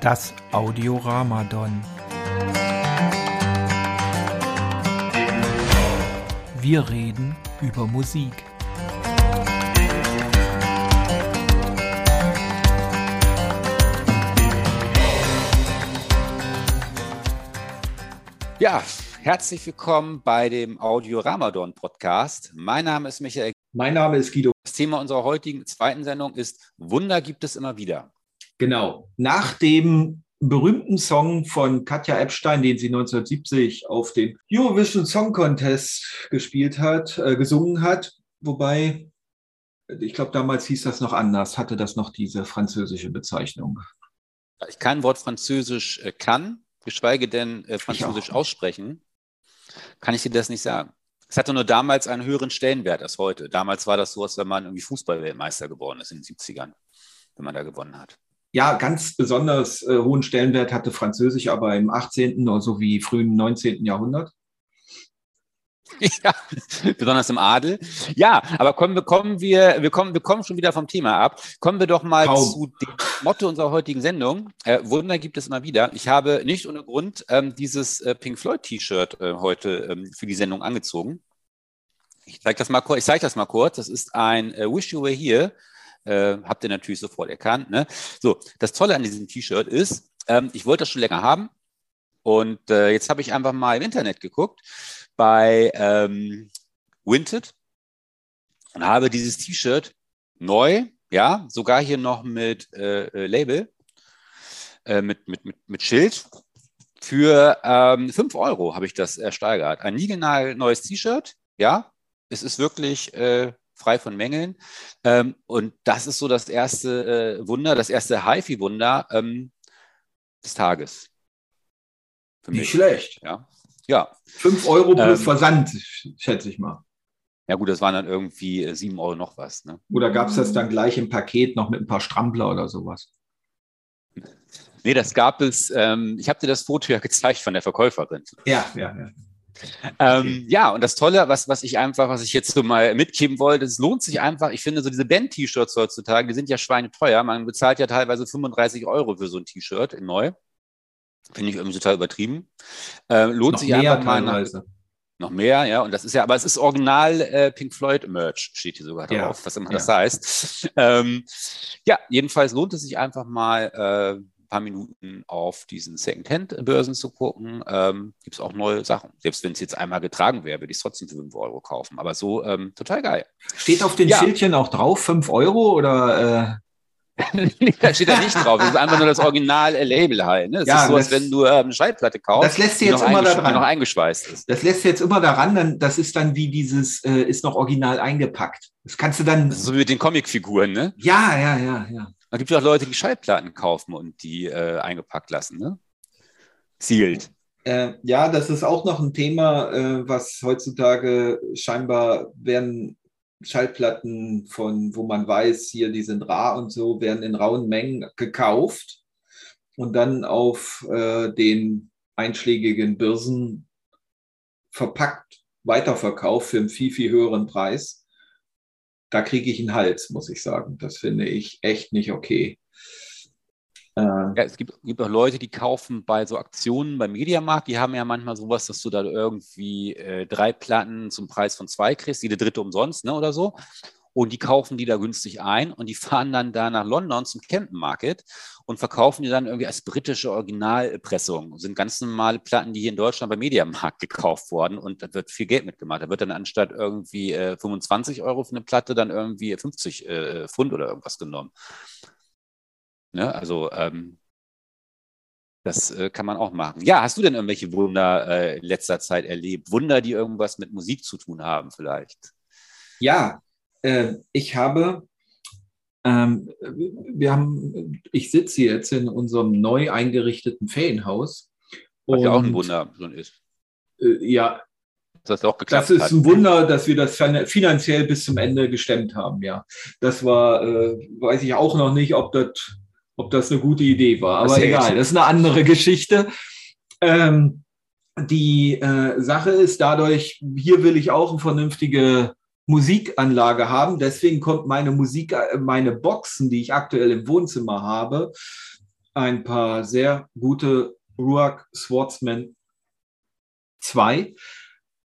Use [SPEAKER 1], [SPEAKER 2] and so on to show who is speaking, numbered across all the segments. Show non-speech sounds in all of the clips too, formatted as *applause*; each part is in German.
[SPEAKER 1] Das Audioramadon. Wir reden über Musik.
[SPEAKER 2] Ja, herzlich willkommen bei dem Audio Ramadan Podcast. Mein Name ist Michael.
[SPEAKER 3] Mein Name ist Guido.
[SPEAKER 2] Das Thema unserer heutigen zweiten Sendung ist Wunder gibt es immer wieder.
[SPEAKER 3] Genau. Nach dem berühmten Song von Katja Epstein, den sie 1970 auf dem Eurovision Song Contest gespielt hat, äh, gesungen hat, wobei ich glaube, damals hieß das noch anders, hatte das noch diese französische Bezeichnung.
[SPEAKER 2] Da ich kein Wort Französisch äh, kann, geschweige denn äh, Französisch aussprechen, kann ich dir das nicht sagen. Es hatte nur damals einen höheren Stellenwert als heute. Damals war das so, als wenn man irgendwie Fußballweltmeister geworden ist in den 70ern, wenn man da gewonnen hat.
[SPEAKER 3] Ja, ganz besonders äh, hohen Stellenwert hatte Französisch aber im 18. oder so wie frühen 19. Jahrhundert.
[SPEAKER 2] Ja, besonders im Adel. Ja, aber kommen wir, kommen wir, wir kommen, wir kommen schon wieder vom Thema ab. Kommen wir doch mal Kaum. zu dem Motto unserer heutigen Sendung. Äh, Wunder gibt es immer wieder. Ich habe nicht ohne Grund ähm, dieses äh, Pink Floyd T-Shirt äh, heute ähm, für die Sendung angezogen. Ich zeige das mal kurz. Ich zeige das mal kurz. Das ist ein äh, Wish You Were Here äh, habt ihr natürlich sofort erkannt. Ne? So, das Tolle an diesem T-Shirt ist, ähm, ich wollte das schon länger haben und äh, jetzt habe ich einfach mal im Internet geguckt bei ähm, Winted und habe dieses T-Shirt neu, ja, sogar hier noch mit äh, äh Label, äh, mit, mit, mit, mit Schild. Für ähm, 5 Euro habe ich das ersteigert. Ein neues T-Shirt, ja. Es ist wirklich äh, frei von Mängeln. Ähm, und das ist so das erste äh, Wunder, das erste HiFi-Wunder ähm, des Tages.
[SPEAKER 3] Für Nicht mich. schlecht.
[SPEAKER 2] Ja. ja.
[SPEAKER 3] Fünf Euro plus ähm, Versand, schätze ich mal.
[SPEAKER 2] Ja gut, das waren dann irgendwie äh, sieben Euro noch was. Ne?
[SPEAKER 3] Oder gab es das dann gleich im Paket noch mit ein paar Strampler oder sowas?
[SPEAKER 2] Nee, das gab es. Ähm, ich habe dir das Foto ja *laughs* gezeigt von der Verkäuferin.
[SPEAKER 3] Ja, ja, ja.
[SPEAKER 2] Ähm, ja, und das Tolle, was, was ich einfach, was ich jetzt so mal mitgeben wollte, es lohnt sich einfach, ich finde so diese Band-T-Shirts heutzutage, die sind ja schweineteuer. Man bezahlt ja teilweise 35 Euro für so ein T-Shirt in neu. Finde ich irgendwie total übertrieben. Ähm, lohnt noch sich einfach mal. Nach, noch mehr, ja, und das ist ja, aber es ist original äh, Pink Floyd Merch, steht hier sogar drauf, ja. was immer ja. das heißt. Ähm, ja, jedenfalls lohnt es sich einfach mal, äh, paar Minuten auf diesen Second-Hand-Börsen zu gucken, ähm, gibt es auch neue Sachen. Selbst wenn es jetzt einmal getragen wäre, würde ich es trotzdem für 5 Euro kaufen. Aber so ähm, total geil.
[SPEAKER 3] Steht auf den ja. Schildchen auch drauf 5 Euro oder?
[SPEAKER 2] Äh? *laughs* da steht da nicht drauf. Das ist einfach nur das Original-Label halt. Ne? Das ja, ist so, als wenn du äh, eine Schallplatte kaufst,
[SPEAKER 3] das lässt jetzt immer daran.
[SPEAKER 2] noch eingeschweißt ist.
[SPEAKER 3] Das lässt jetzt immer daran, dann, das ist dann wie dieses, äh, ist noch original eingepackt. Das kannst du dann.
[SPEAKER 2] so wie mit den Comicfiguren, ne?
[SPEAKER 3] Ja, ja, ja, ja.
[SPEAKER 2] Da gibt es auch Leute, die Schallplatten kaufen und die äh, eingepackt lassen, ne? Sealed.
[SPEAKER 3] Äh, ja, das ist auch noch ein Thema, äh, was heutzutage scheinbar werden Schallplatten von, wo man weiß, hier, die sind rar und so, werden in rauen Mengen gekauft und dann auf äh, den einschlägigen Börsen verpackt weiterverkauft für einen viel, viel höheren Preis da kriege ich einen Hals, muss ich sagen. Das finde ich echt nicht okay.
[SPEAKER 2] Äh, ja, es gibt, gibt auch Leute, die kaufen bei so Aktionen beim Mediamarkt, die haben ja manchmal sowas, dass du da irgendwie äh, drei Platten zum Preis von zwei kriegst, jede dritte umsonst, ne, oder so und die kaufen die da günstig ein und die *laughs* fahren dann da nach London zum Camden Market und verkaufen die dann irgendwie als britische Originalpressung. Das sind ganz normale Platten, die hier in Deutschland beim Mediamarkt gekauft wurden und da wird viel Geld mitgemacht. Da wird dann anstatt irgendwie äh, 25 Euro für eine Platte dann irgendwie 50 äh, Pfund oder irgendwas genommen. Ne? Also ähm, das äh, kann man auch machen. Ja, hast du denn irgendwelche Wunder äh, in letzter Zeit erlebt? Wunder, die irgendwas mit Musik zu tun haben vielleicht?
[SPEAKER 3] Ja, äh, ich habe, ähm, wir haben, ich sitze jetzt in unserem neu eingerichteten Ferienhaus.
[SPEAKER 2] Was ja auch ein Wunder schon ist.
[SPEAKER 3] Äh, ja. Das, auch geklappt das ist hat. ein Wunder, dass wir das finanziell bis zum Ende gestemmt haben, ja. Das war, äh, weiß ich auch noch nicht, ob das, ob das eine gute Idee war. Aber egal, das ist eine andere Geschichte. Ähm, die äh, Sache ist dadurch, hier will ich auch eine vernünftige Musikanlage haben. Deswegen kommt meine Musik, äh, meine Boxen, die ich aktuell im Wohnzimmer habe, ein paar sehr gute Ruach Swordsman 2.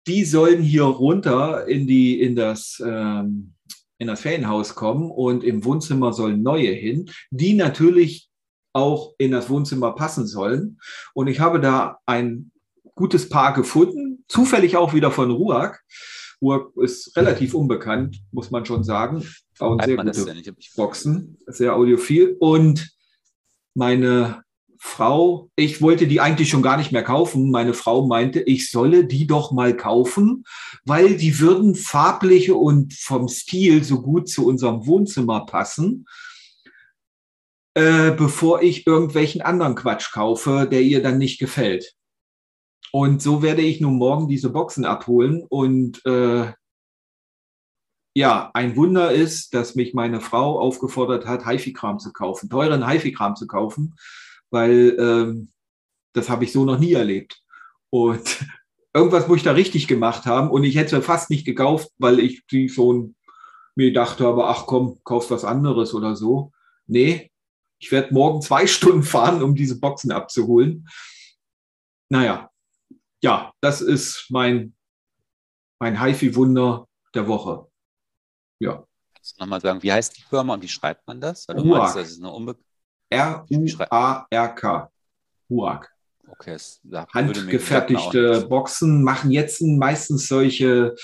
[SPEAKER 3] Die sollen hier runter in, die, in, das, ähm, in das Ferienhaus kommen und im Wohnzimmer sollen neue hin, die natürlich auch in das Wohnzimmer passen sollen. Und ich habe da ein gutes Paar gefunden, zufällig auch wieder von Ruag. Ruag ist relativ unbekannt, muss man schon sagen. Auch sehr gute Boxen, sehr audiophil. Und meine Frau, ich wollte die eigentlich schon gar nicht mehr kaufen. Meine Frau meinte, ich solle die doch mal kaufen, weil die würden farblich und vom Stil so gut zu unserem Wohnzimmer passen, äh, bevor ich irgendwelchen anderen Quatsch kaufe, der ihr dann nicht gefällt. Und so werde ich nun morgen diese Boxen abholen und äh, ja, ein Wunder ist, dass mich meine Frau aufgefordert hat, HiFi-Kram zu kaufen, teuren HiFi-Kram zu kaufen, weil ähm, das habe ich so noch nie erlebt. Und *laughs* irgendwas muss ich da richtig gemacht haben und ich hätte fast nicht gekauft, weil ich die schon mir gedacht habe, ach komm, kaufst was anderes oder so. Nee, ich werde morgen zwei *laughs* Stunden fahren, um diese Boxen abzuholen. Naja, ja, das ist mein, mein HiFi-Wunder der Woche. Ja.
[SPEAKER 2] Kannst du nochmal sagen, wie heißt die Firma und wie schreibt man das?
[SPEAKER 3] Ruak. R-U-A-R-K. Ruak.
[SPEAKER 2] Okay,
[SPEAKER 3] Handgefertigte Boxen machen jetzt meistens solche,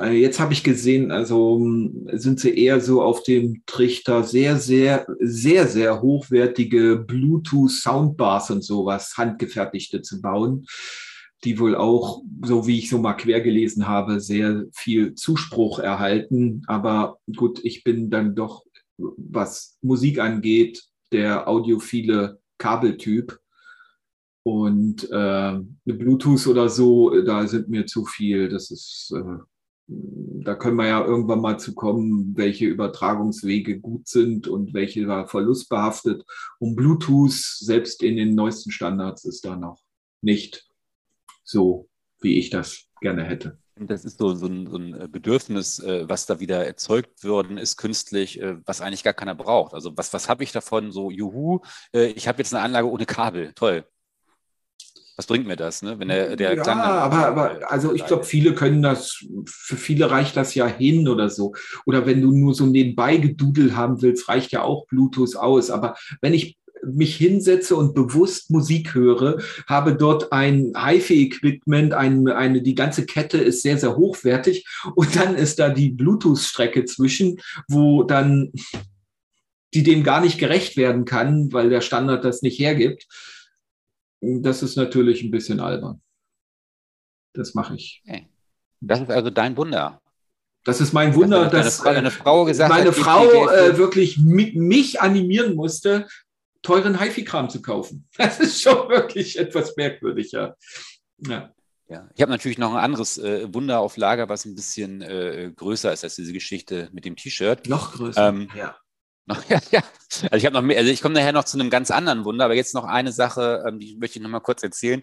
[SPEAKER 3] jetzt habe ich gesehen, also hm, sind sie eher so auf dem Trichter sehr, sehr, sehr, sehr hochwertige Bluetooth-Soundbars und sowas, handgefertigte zu bauen die wohl auch, so wie ich so mal quer gelesen habe, sehr viel Zuspruch erhalten. Aber gut, ich bin dann doch, was Musik angeht, der audiophile Kabeltyp. Und äh, Bluetooth oder so, da sind mir zu viel. Das ist, äh, da können wir ja irgendwann mal zu kommen, welche Übertragungswege gut sind und welche da verlustbehaftet. Und Bluetooth, selbst in den neuesten Standards, ist da noch nicht so, wie ich das gerne hätte.
[SPEAKER 2] Das ist so, so, ein, so ein, Bedürfnis, äh, was da wieder erzeugt worden ist, künstlich, äh, was eigentlich gar keiner braucht. Also was, was habe ich davon? So, juhu, äh, ich habe jetzt eine Anlage ohne Kabel. Toll. Was bringt mir das, ne? Wenn der, der
[SPEAKER 3] ja, Klang aber, aber also ich glaube, viele können das, für viele reicht das ja hin oder so. Oder wenn du nur so nebenbei gedudelt haben willst, reicht ja auch Bluetooth aus. Aber wenn ich mich hinsetze und bewusst Musik höre, habe dort ein HiFi-Equipment, ein, eine, die ganze Kette ist sehr, sehr hochwertig und dann ist da die Bluetooth-Strecke zwischen, wo dann die dem gar nicht gerecht werden kann, weil der Standard das nicht hergibt. Das ist natürlich ein bisschen albern. Das mache ich.
[SPEAKER 2] Okay. Das ist also dein Wunder.
[SPEAKER 3] Das ist mein Wunder, dass,
[SPEAKER 2] dass deine, Frau, gesagt
[SPEAKER 3] meine hat, Frau äh, wirklich mich animieren musste, teuren HiFi-Kram zu kaufen. *laughs* Das ist schon wirklich etwas merkwürdig, ja.
[SPEAKER 2] ja. Ja, ich habe natürlich noch ein anderes äh, Wunder auf Lager, was ein bisschen äh, größer ist als diese Geschichte mit dem T-Shirt.
[SPEAKER 3] Noch größer,
[SPEAKER 2] ähm, ja. *laughs* Ja, ja. Also ich habe noch mehr, also ich komme nachher noch zu einem ganz anderen Wunder, aber jetzt noch eine Sache, ähm, die möchte ich noch mal kurz erzählen.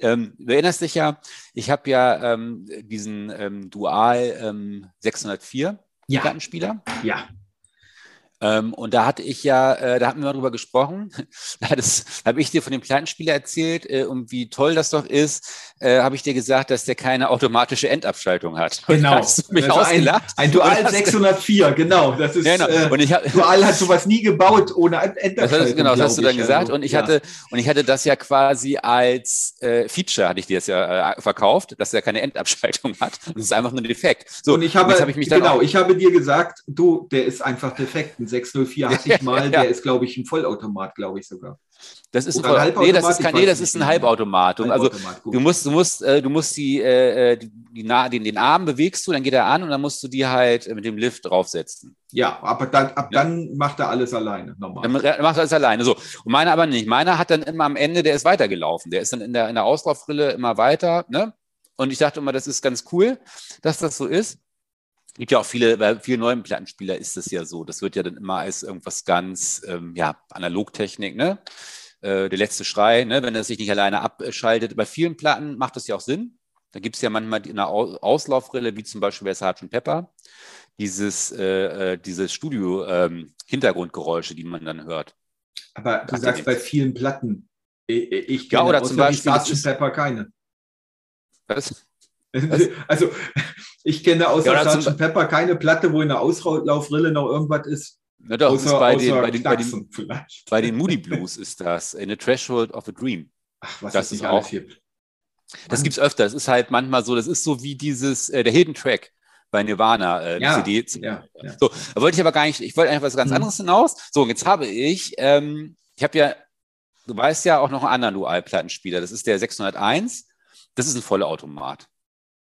[SPEAKER 2] Ähm, du erinnerst dich ja, ich habe ja ähm, diesen ähm, Dual 604 ähm, ja. Plattenspieler.
[SPEAKER 3] Ja.
[SPEAKER 2] Ähm, und da hatte ich ja, äh, da hatten wir mal drüber gesprochen. *laughs* da habe ich dir von dem Plattenspieler erzählt äh, und wie toll das doch ist, äh, habe ich dir gesagt, dass der keine automatische Endabschaltung hat. *laughs*
[SPEAKER 3] Genau.
[SPEAKER 2] hast du mich also ausgelacht?
[SPEAKER 3] Ein, ein Dual 604, genau. Das ist, genau.
[SPEAKER 2] Äh, und ich hab,
[SPEAKER 3] Dual hat sowas nie gebaut ohne Endabschaltung.
[SPEAKER 2] Das, genau, das hast du dann gesagt. Also, und ich ja. hatte, und ich hatte das ja quasi als äh, Feature, hatte ich dir das ja äh, verkauft, dass er keine Endabschaltung hat. Das ist einfach nur ein Defekt.
[SPEAKER 3] So, und ich habe, hab ich mich genau, ich habe dir gesagt, du, der ist einfach defekt. 604 *laughs* hatte ich mal, ja. der ist, glaube ich, ein Vollautomat, glaube ich sogar.
[SPEAKER 2] Das ist Oder ein, Voll nee, das ist kein, nee, das ist ein Halbautomat. Also Halbautomat, du musst, du musst, äh, du musst die, äh, die, die den, den Arm bewegst du, dann geht er an und dann musst du die halt mit dem Lift draufsetzen.
[SPEAKER 3] Ja, aber dann, ab ja. dann macht er alles alleine, normal. Dann macht
[SPEAKER 2] er alles alleine. So. Und meiner aber nicht. Meiner hat dann immer am Ende, der ist weitergelaufen. Der ist dann in der, in der Auslaufrille immer weiter. Ne? Und ich dachte immer, das ist ganz cool, dass das so ist gibt ja auch viele, bei vielen neuen Plattenspieler ist das ja so. Das wird ja dann immer als irgendwas ganz, ähm, ja, Analogtechnik, ne? Äh, der letzte Schrei, ne? wenn er sich nicht alleine abschaltet. Bei vielen Platten macht das ja auch Sinn. Da gibt es ja manchmal eine Auslaufrille, wie zum Beispiel bei Sgt. Pepper, dieses, äh, äh, dieses Studio-Hintergrundgeräusche, ähm, die man dann hört.
[SPEAKER 3] Aber du sagst bei vielen Platten.
[SPEAKER 2] Ich, ich ja, oder zum Beispiel
[SPEAKER 3] Sgt. Pepper keine. Was? *laughs* Also, ich kenne außer ja, Sgt. Pepper keine Platte, wo in der Auslaufrille noch irgendwas ist.
[SPEAKER 2] Na doch, außer, bei, den, bei, den, bei, den, bei, den, Moody Blues ist das, in a Threshold of a Dream.
[SPEAKER 3] Ach, was das ist auch. Viel.
[SPEAKER 2] Das gibt es öfter. Das ist halt manchmal so, das ist so wie dieses, äh, der Hidden Track bei Nirvana, äh,
[SPEAKER 3] ja, CD. Ja, ja.
[SPEAKER 2] So, da wollte ich aber gar nicht, ich wollte einfach was ganz mhm. anderes hinaus. So, jetzt habe ich, ähm, ich habe ja, du weißt ja auch noch einen anderen Dual-Plattenspieler, das ist der 601. Das ist ein Vollautomat.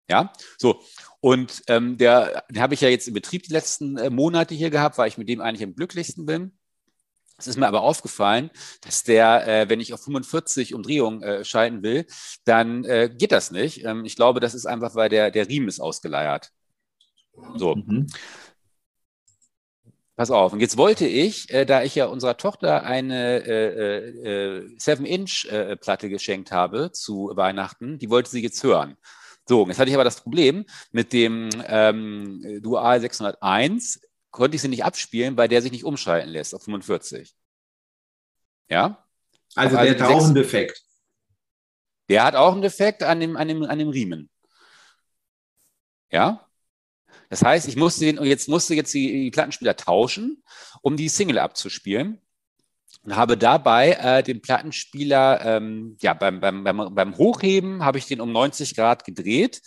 [SPEAKER 2] Ja, so. Und ähm, der, den habe ich ja jetzt im Betrieb die letzten äh, Monate hier gehabt, weil ich mit dem eigentlich am glücklichsten bin. Es ist mir aber aufgefallen, dass der, äh, wenn ich auf 45 Umdrehungen äh, schalten will, dann äh, geht das nicht. Ähm, ich glaube, das ist einfach, weil der, der Riemen ist ausgeleiert. So. Mhm. Pass auf. Und jetzt wollte ich, äh, da ich ja unserer Tochter eine äh, äh, 7-Inch-Platte geschenkt habe zu Weihnachten, die wollte sie jetzt hören. So, jetzt hatte ich aber das Problem mit dem ähm, Dual 601, konnte ich sie nicht abspielen, weil der sich nicht umschalten lässt auf 45. Ja?
[SPEAKER 3] Also, also der hat auch einen Defekt.
[SPEAKER 2] Der hat auch einen Defekt an dem, an dem, an dem Riemen. Ja? Das heißt, ich musste den, jetzt musste jetzt die, die Plattenspieler tauschen, um die Single abzuspielen. Und habe dabei äh, den Plattenspieler, ähm, ja, beim, beim, beim, beim Hochheben habe ich den um 90 Grad gedreht,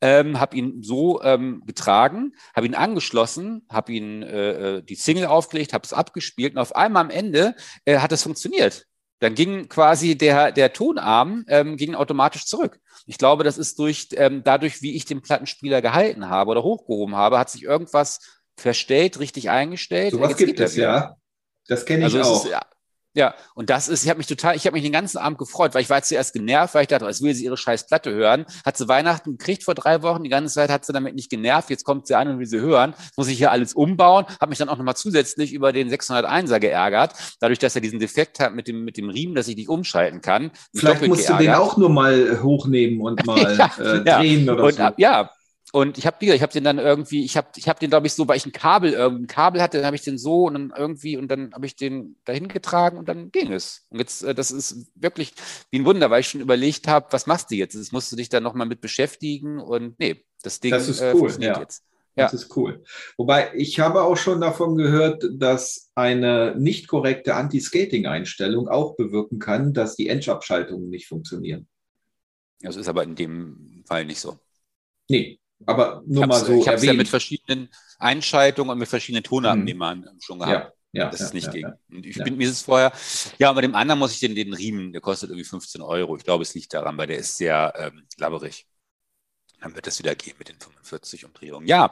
[SPEAKER 2] ähm, habe ihn so ähm, getragen, habe ihn angeschlossen, habe ihn äh, äh die Single aufgelegt, habe es abgespielt und auf einmal am Ende äh, hat es funktioniert. Dann ging quasi der, der Tonarm ähm, ging automatisch zurück. Ich glaube, das ist durch, ähm, dadurch, wie ich den Plattenspieler gehalten habe oder hochgehoben habe, hat sich irgendwas verstellt, richtig eingestellt.
[SPEAKER 3] So was gibt es, ja. Das kenne ich also auch. Ist,
[SPEAKER 2] ja, ja, und das ist, ich habe mich total, ich habe mich den ganzen Abend gefreut, weil ich war zuerst genervt, weil ich dachte, als will sie ihre scheiß Platte hören. Hat sie Weihnachten gekriegt vor drei Wochen, die ganze Zeit hat sie damit nicht genervt, jetzt kommt sie an und will sie hören. Muss ich hier alles umbauen, habe mich dann auch nochmal zusätzlich über den 601er geärgert, dadurch, dass er diesen Defekt hat mit dem, mit dem Riemen, dass ich nicht umschalten kann.
[SPEAKER 3] Vielleicht musst geärgert. du den auch nur mal hochnehmen und *laughs* mal ja, äh, drehen ja. oder
[SPEAKER 2] und,
[SPEAKER 3] so.
[SPEAKER 2] Ja, und ich habe ich habe den dann irgendwie, ich habe ich hab den, glaube ich, so, weil ich ein Kabel, ein Kabel hatte, dann habe ich den so und dann irgendwie und dann habe ich den dahin getragen und dann ging es. Und jetzt, äh, das ist wirklich wie ein Wunder, weil ich schon überlegt habe, was machst du jetzt? Jetzt musst du dich dann nochmal mit beschäftigen und nee, das Ding
[SPEAKER 3] das ist äh, cool, äh, ja. jetzt. Ja. Das ist cool. Wobei ich habe auch schon davon gehört, dass eine nicht korrekte Anti-Skating-Einstellung auch bewirken kann, dass die Endabschaltungen nicht funktionieren.
[SPEAKER 2] Das ist aber in dem Fall nicht so.
[SPEAKER 3] Nee, aber nur mal so.
[SPEAKER 2] Ich habe es ja mit verschiedenen Einschaltungen und mit verschiedenen Tonabnehmern hm. schon gehabt. Ja, ja, das ist nicht ja, gegen. Und ich bin mir ist vorher, ja, bei dem anderen muss ich den, den Riemen, der kostet irgendwie 15 Euro. Ich glaube, es liegt daran, weil der ist sehr ähm, labberig. Dann wird das wieder gehen mit den 45 Umdrehungen. Ja,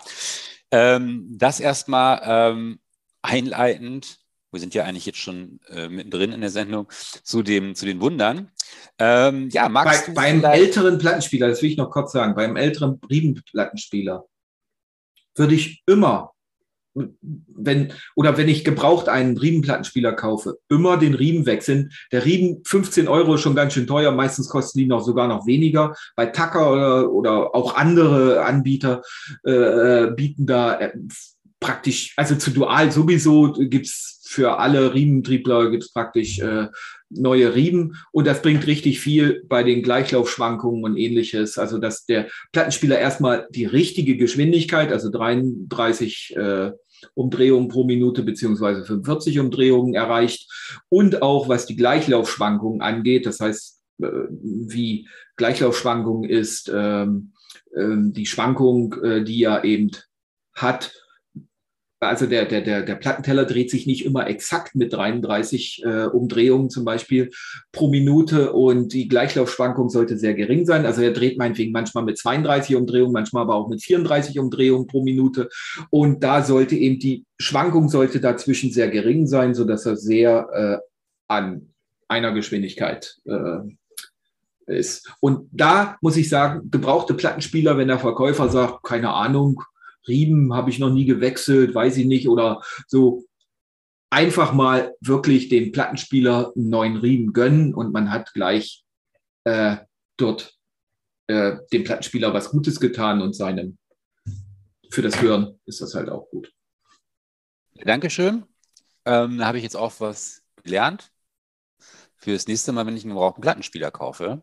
[SPEAKER 2] ähm, das erstmal ähm, einleitend. Wir sind ja eigentlich jetzt schon äh, mittendrin in der Sendung zu, dem, zu den Wundern.
[SPEAKER 3] Ähm, ja, magst Bei, du beim älteren Plattenspieler, das will ich noch kurz sagen, beim älteren Riemenplattenspieler würde ich immer, wenn, oder wenn ich gebraucht einen Riemenplattenspieler kaufe, immer den Riemen wechseln. Der Riemen, 15 Euro ist schon ganz schön teuer, meistens kosten die noch sogar noch weniger. Bei Tacker oder, oder auch andere Anbieter äh, äh bieten da äh, praktisch, also zu Dual sowieso gibt's für alle Riementriebler gibt's praktisch äh, neue Riemen und das bringt richtig viel bei den Gleichlaufschwankungen und ähnliches. Also dass der Plattenspieler erstmal die richtige Geschwindigkeit, also 33 äh, Umdrehungen pro Minute beziehungsweise 45 Umdrehungen erreicht und auch was die Gleichlaufschwankungen angeht, das heißt äh, wie Gleichlaufschwankung ist ähm, äh, die Schwankung, äh, die er eben hat also der, der, der, der Plattenteller dreht sich nicht immer exakt mit 33 äh, Umdrehungen zum Beispiel pro Minute und die Gleichlaufschwankung sollte sehr gering sein. Also er dreht meinetwegen manchmal mit 32 Umdrehungen, manchmal aber auch mit 34 Umdrehungen pro Minute. Und da sollte eben die Schwankung sollte dazwischen sehr gering sein, so dass er sehr äh, an einer Geschwindigkeit äh, ist. Und da muss ich sagen, gebrauchte Plattenspieler, wenn der Verkäufer sagt, keine Ahnung, Riemen habe ich noch nie gewechselt, weiß ich nicht, oder so einfach mal wirklich dem Plattenspieler einen neuen Riemen gönnen und man hat gleich äh, dort äh, dem Plattenspieler was Gutes getan und seinem für das Hören ist das halt auch gut.
[SPEAKER 2] Dankeschön. Ähm, da habe ich jetzt auch was gelernt. Für das nächste Mal, wenn ich einen gebrauchten Plattenspieler kaufe.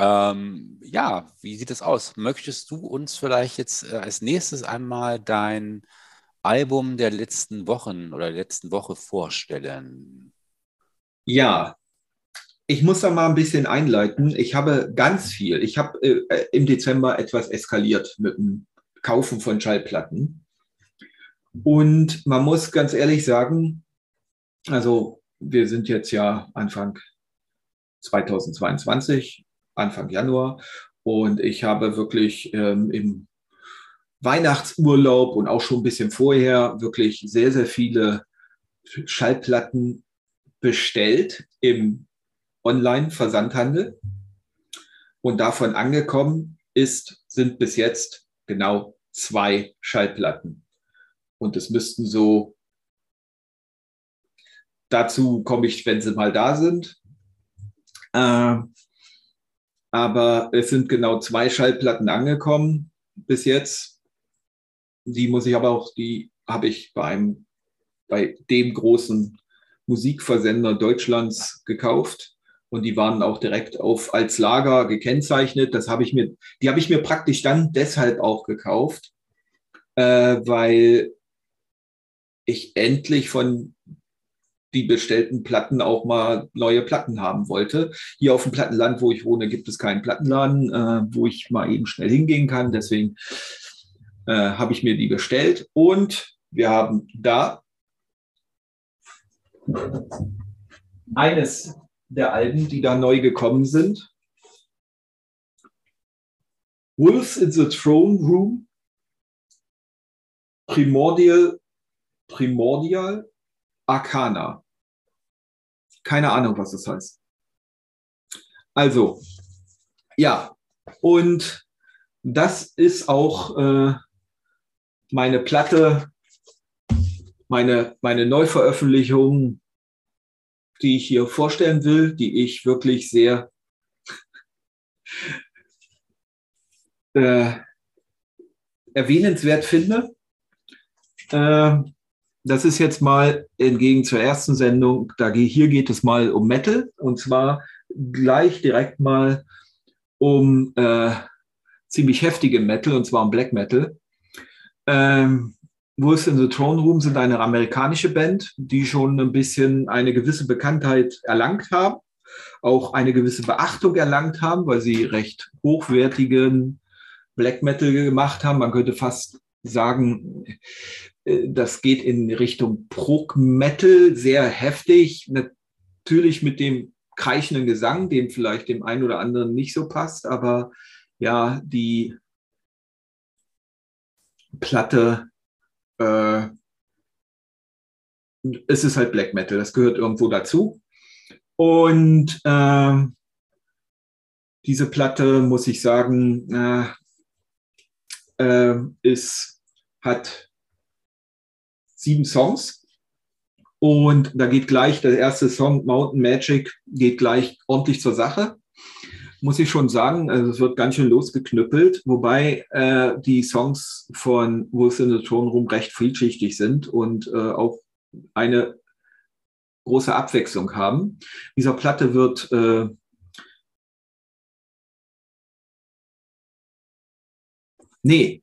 [SPEAKER 2] Ähm, ja, wie sieht es aus? Möchtest du uns vielleicht jetzt äh, als nächstes einmal dein Album der letzten Wochen oder der letzten Woche vorstellen?
[SPEAKER 3] Ja, ich muss da mal ein bisschen einleiten. Ich habe ganz viel. Ich habe äh, im Dezember etwas eskaliert mit dem Kaufen von Schallplatten. Und man muss ganz ehrlich sagen, also wir sind jetzt ja Anfang 2022, Anfang Januar, und ich habe wirklich ähm, im Weihnachtsurlaub und auch schon ein bisschen vorher wirklich sehr, sehr viele Schallplatten bestellt im Online-Versandhandel. Und davon angekommen ist, sind bis jetzt genau zwei Schallplatten. Und es müssten so, dazu komme ich, wenn sie mal da sind. Äh, aber es sind genau zwei Schallplatten angekommen bis jetzt. Die muss ich aber auch, die habe ich bei einem, bei dem großen Musikversender Deutschlands gekauft und die waren auch direkt auf als Lager gekennzeichnet. Das habe ich mir, die habe ich mir praktisch dann deshalb auch gekauft, äh, weil ich endlich von die bestellten Platten auch mal neue Platten haben wollte. Hier auf dem Plattenland, wo ich wohne, gibt es keinen Plattenladen, äh, wo ich mal eben schnell hingehen kann. Deswegen äh, habe ich mir die bestellt und wir haben da eines der Alben, die da neu gekommen sind. Wolves in the Throne Room, Primordial, Primordial Arcana. Keine Ahnung, was das heißt. Also, ja, und das ist auch äh, meine Platte, meine, meine Neuveröffentlichung die ich hier vorstellen will, die ich wirklich sehr *laughs* äh, erwähnenswert finde. Äh, das ist jetzt mal entgegen zur ersten Sendung, da, hier geht es mal um Metal und zwar gleich direkt mal um äh, ziemlich heftige Metal und zwar um Black Metal. Ähm, Wolves in the Throne Room sind eine amerikanische Band, die schon ein bisschen eine gewisse Bekanntheit erlangt haben, auch eine gewisse Beachtung erlangt haben, weil sie recht hochwertigen Black Metal gemacht haben. Man könnte fast sagen, das geht in Richtung Prog Metal, sehr heftig, natürlich mit dem kreischenden Gesang, dem vielleicht dem einen oder anderen nicht so passt, aber ja, die Platte äh, es ist halt Black Metal, das gehört irgendwo dazu. Und äh, diese Platte, muss ich sagen, äh, äh, ist, hat sieben Songs. Und da geht gleich der erste Song, Mountain Magic, geht gleich ordentlich zur Sache muss ich schon sagen. Also es wird ganz schön losgeknüppelt, wobei äh, die Songs von Wolves in the Throne Room recht vielschichtig sind und äh, auch eine große Abwechslung haben. Dieser Platte wird äh, Nee,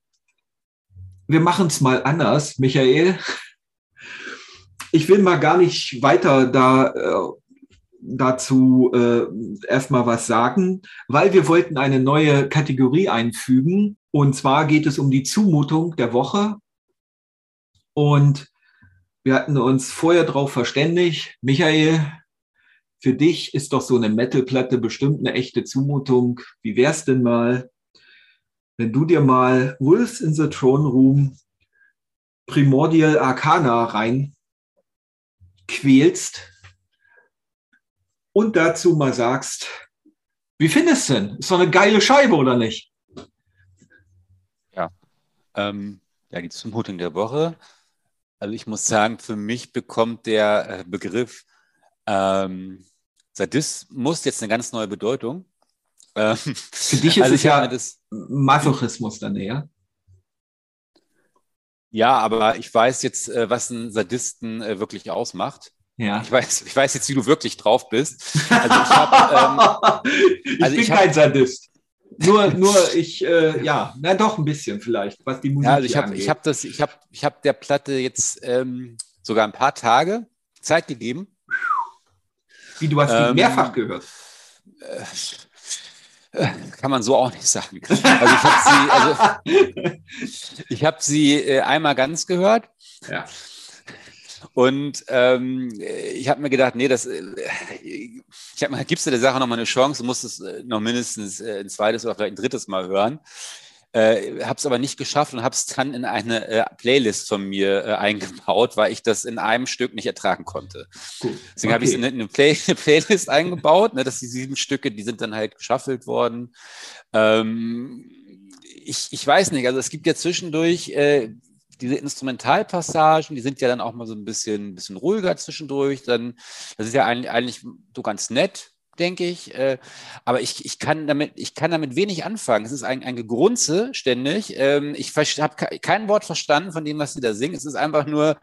[SPEAKER 3] wir machen es mal anders, Michael. Ich will mal gar nicht weiter da äh, dazu äh, erstmal was sagen, weil wir wollten eine neue Kategorie einfügen. Und zwar geht es um die Zumutung der Woche. Und wir hatten uns vorher darauf verständigt, Michael, für dich ist doch so eine Metalplatte bestimmt eine echte Zumutung. Wie wär's denn mal, wenn du dir mal Wolves in the Throne Room Primordial Arcana rein quälst und dazu mal sagst, wie findest du denn? Ist doch eine geile Scheibe, oder nicht?
[SPEAKER 2] Ja, ähm, ja die Zumutung der Woche. Also ich muss sagen, für mich bekommt der äh, Begriff ähm, Sadismus jetzt eine ganz neue Bedeutung.
[SPEAKER 3] Ähm, für dich ist also es ja das, Masochismus dann eher.
[SPEAKER 2] Ja, aber ich weiß jetzt, äh, was einen Sadisten äh, wirklich ausmacht. Ja. Ich, weiß, ich weiß jetzt, wie du wirklich drauf bist. Also ich, hab, *laughs*
[SPEAKER 3] ähm, ich also bin ich kein Sadist. Nur, nur ich, äh, ja, na doch ein bisschen vielleicht, was die Musik
[SPEAKER 2] ja, also ich habe ich hab das, ich habe ich hab der Platte jetzt ähm, sogar ein paar Tage Zeit gegeben.
[SPEAKER 3] Wie, du hast die ähm, mehrfach gehört?
[SPEAKER 2] Äh, kann man so auch nicht sagen. Also ich habe sie, also habe sie äh, einmal ganz gehört.
[SPEAKER 3] Ja.
[SPEAKER 2] Und ähm, ich habe mir gedacht, nee, das, äh, ich habe mal, gibst du der Sache noch mal eine Chance, du musst es äh, noch mindestens ein zweites oder vielleicht ein drittes Mal hören. Äh, habe es aber nicht geschafft und habe es dann in eine äh, Playlist von mir äh, eingebaut, weil ich das in einem Stück nicht ertragen konnte. Gut. Deswegen okay. habe ich es in eine, Play *laughs* eine, Playlist eingebaut, ne, dass die sieben Stücke, die sind dann halt geschaffelt worden. Ähm, ich, ich weiß nicht, also es gibt ja zwischendurch äh, diese Instrumentalpassagen, die sind ja dann auch mal so ein bisschen, bisschen ruhiger zwischendurch. Dann, das ist ja eigentlich, eigentlich so ganz nett, denke ich. Äh, aber ich, ich, kann damit, ich kann damit wenig anfangen. Es ist ein, ein Gegrunze ständig. Ähm, ich habe kein Wort verstanden von dem, was sie da singen. Es ist einfach nur.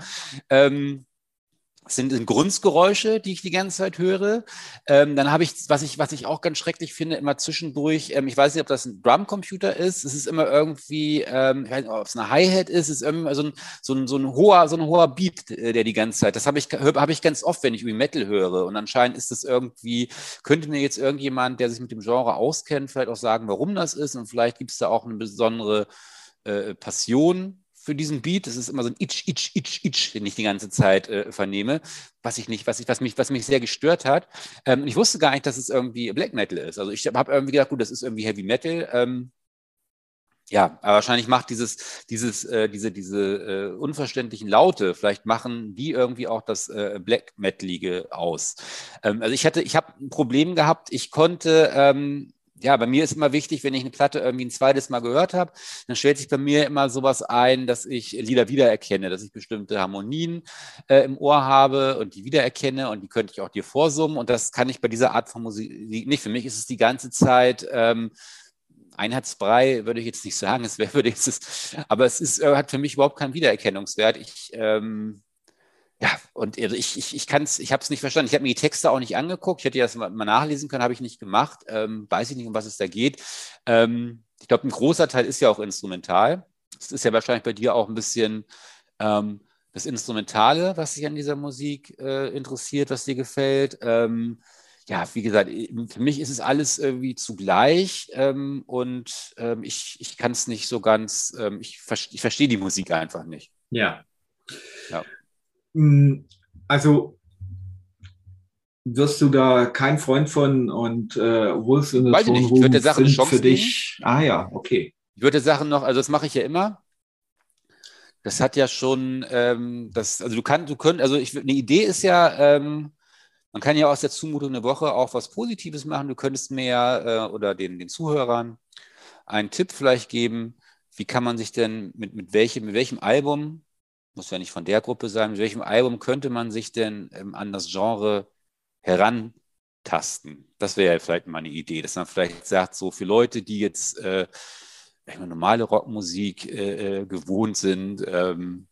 [SPEAKER 2] Ähm, das sind, Grunzgeräusche, die ich die ganze Zeit höre. Ähm, dann habe ich, was ich, was ich auch ganz schrecklich finde, immer zwischendurch, ähm, ich weiß nicht, ob das ein Drumcomputer ist, es ist immer irgendwie, ähm, ich weiß nicht, ob es eine Hi-Hat ist, es ist irgendwie so ein, so ein, so ein hoher, so ein hoher Beat, äh, der die ganze Zeit, das habe ich, hab ich ganz oft, wenn ich irgendwie Metal höre. Und anscheinend ist das irgendwie, könnte mir jetzt irgendjemand, der sich mit dem Genre auskennt, vielleicht auch sagen, warum das ist. Und vielleicht gibt es da auch eine besondere äh, Passion für diesen Beat. Es ist immer so ein Itch, Itch, Itch, Itch, den ich die ganze Zeit äh, vernehme, was ich nicht, was ich, was mich, was mich sehr gestört hat. Ähm, ich wusste gar nicht, dass es irgendwie Black Metal ist. Also ich habe irgendwie gedacht, gut, das ist irgendwie Heavy Metal. Ähm, ja, aber wahrscheinlich macht dieses, dieses, äh, diese, diese äh, unverständlichen Laute, vielleicht machen die irgendwie auch das äh, Black Metalige aus. Ähm, also ich hatte, ich habe ein Problem gehabt, ich konnte ähm, ja, bei mir ist immer wichtig, wenn ich eine Platte irgendwie ein zweites Mal gehört habe, dann stellt sich bei mir immer sowas ein, dass ich Lieder wiedererkenne, dass ich bestimmte Harmonien äh, im Ohr habe und die wiedererkenne und die könnte ich auch dir vorsummen und das kann ich bei dieser Art von Musik nicht. Für mich ist es die ganze Zeit ähm, Einheitsbrei, würde ich jetzt nicht sagen, es wäre, *laughs* würde es, aber es ist, äh, hat für mich überhaupt keinen Wiedererkennungswert. Ich ähm, ja, und also ich, ich, ich kann es, ich habe es nicht verstanden. Ich habe mir die Texte auch nicht angeguckt. Ich hätte das mal nachlesen können, habe ich nicht gemacht. Ähm, weiß ich nicht, um was es da geht. Ähm, ich glaube, ein großer Teil ist ja auch instrumental. Es ist ja wahrscheinlich bei dir auch ein bisschen ähm, das Instrumentale, was dich an dieser Musik äh, interessiert, was dir gefällt. Ähm, ja, wie gesagt, für mich ist es alles irgendwie zugleich ähm, und ähm, ich, ich kann es nicht so ganz, ich, ich verstehe die Musik einfach nicht.
[SPEAKER 3] Ja. Ja. Hm, also wirst du da kein Freund von und äh, Wolves in the
[SPEAKER 2] Weiß würde der Sache eine Chance
[SPEAKER 3] für dich. Geben. Ah ja, okay.
[SPEAKER 2] Ich würde Sachen noch, also das mache ich ja immer. Das hat ja schon, ähm, das, also du kannst, du könnt, also ich, eine Idee ist ja, ähm, man kann ja aus der Zumutung eine Woche auch was Positives machen. Du könntest mir ja äh, oder den, den Zuhörern einen Tipp vielleicht geben. Wie kann man sich denn mit, mit welchem, mit welchem Album muss ja nicht von der Gruppe sein, mit welchem Album könnte man sich denn ähm, an das Genre herantasten? Das wäre ja vielleicht mal eine Idee, dass man vielleicht sagt, so für Leute, die jetzt äh, normale Rockmusik äh, äh, gewohnt sind, ähm,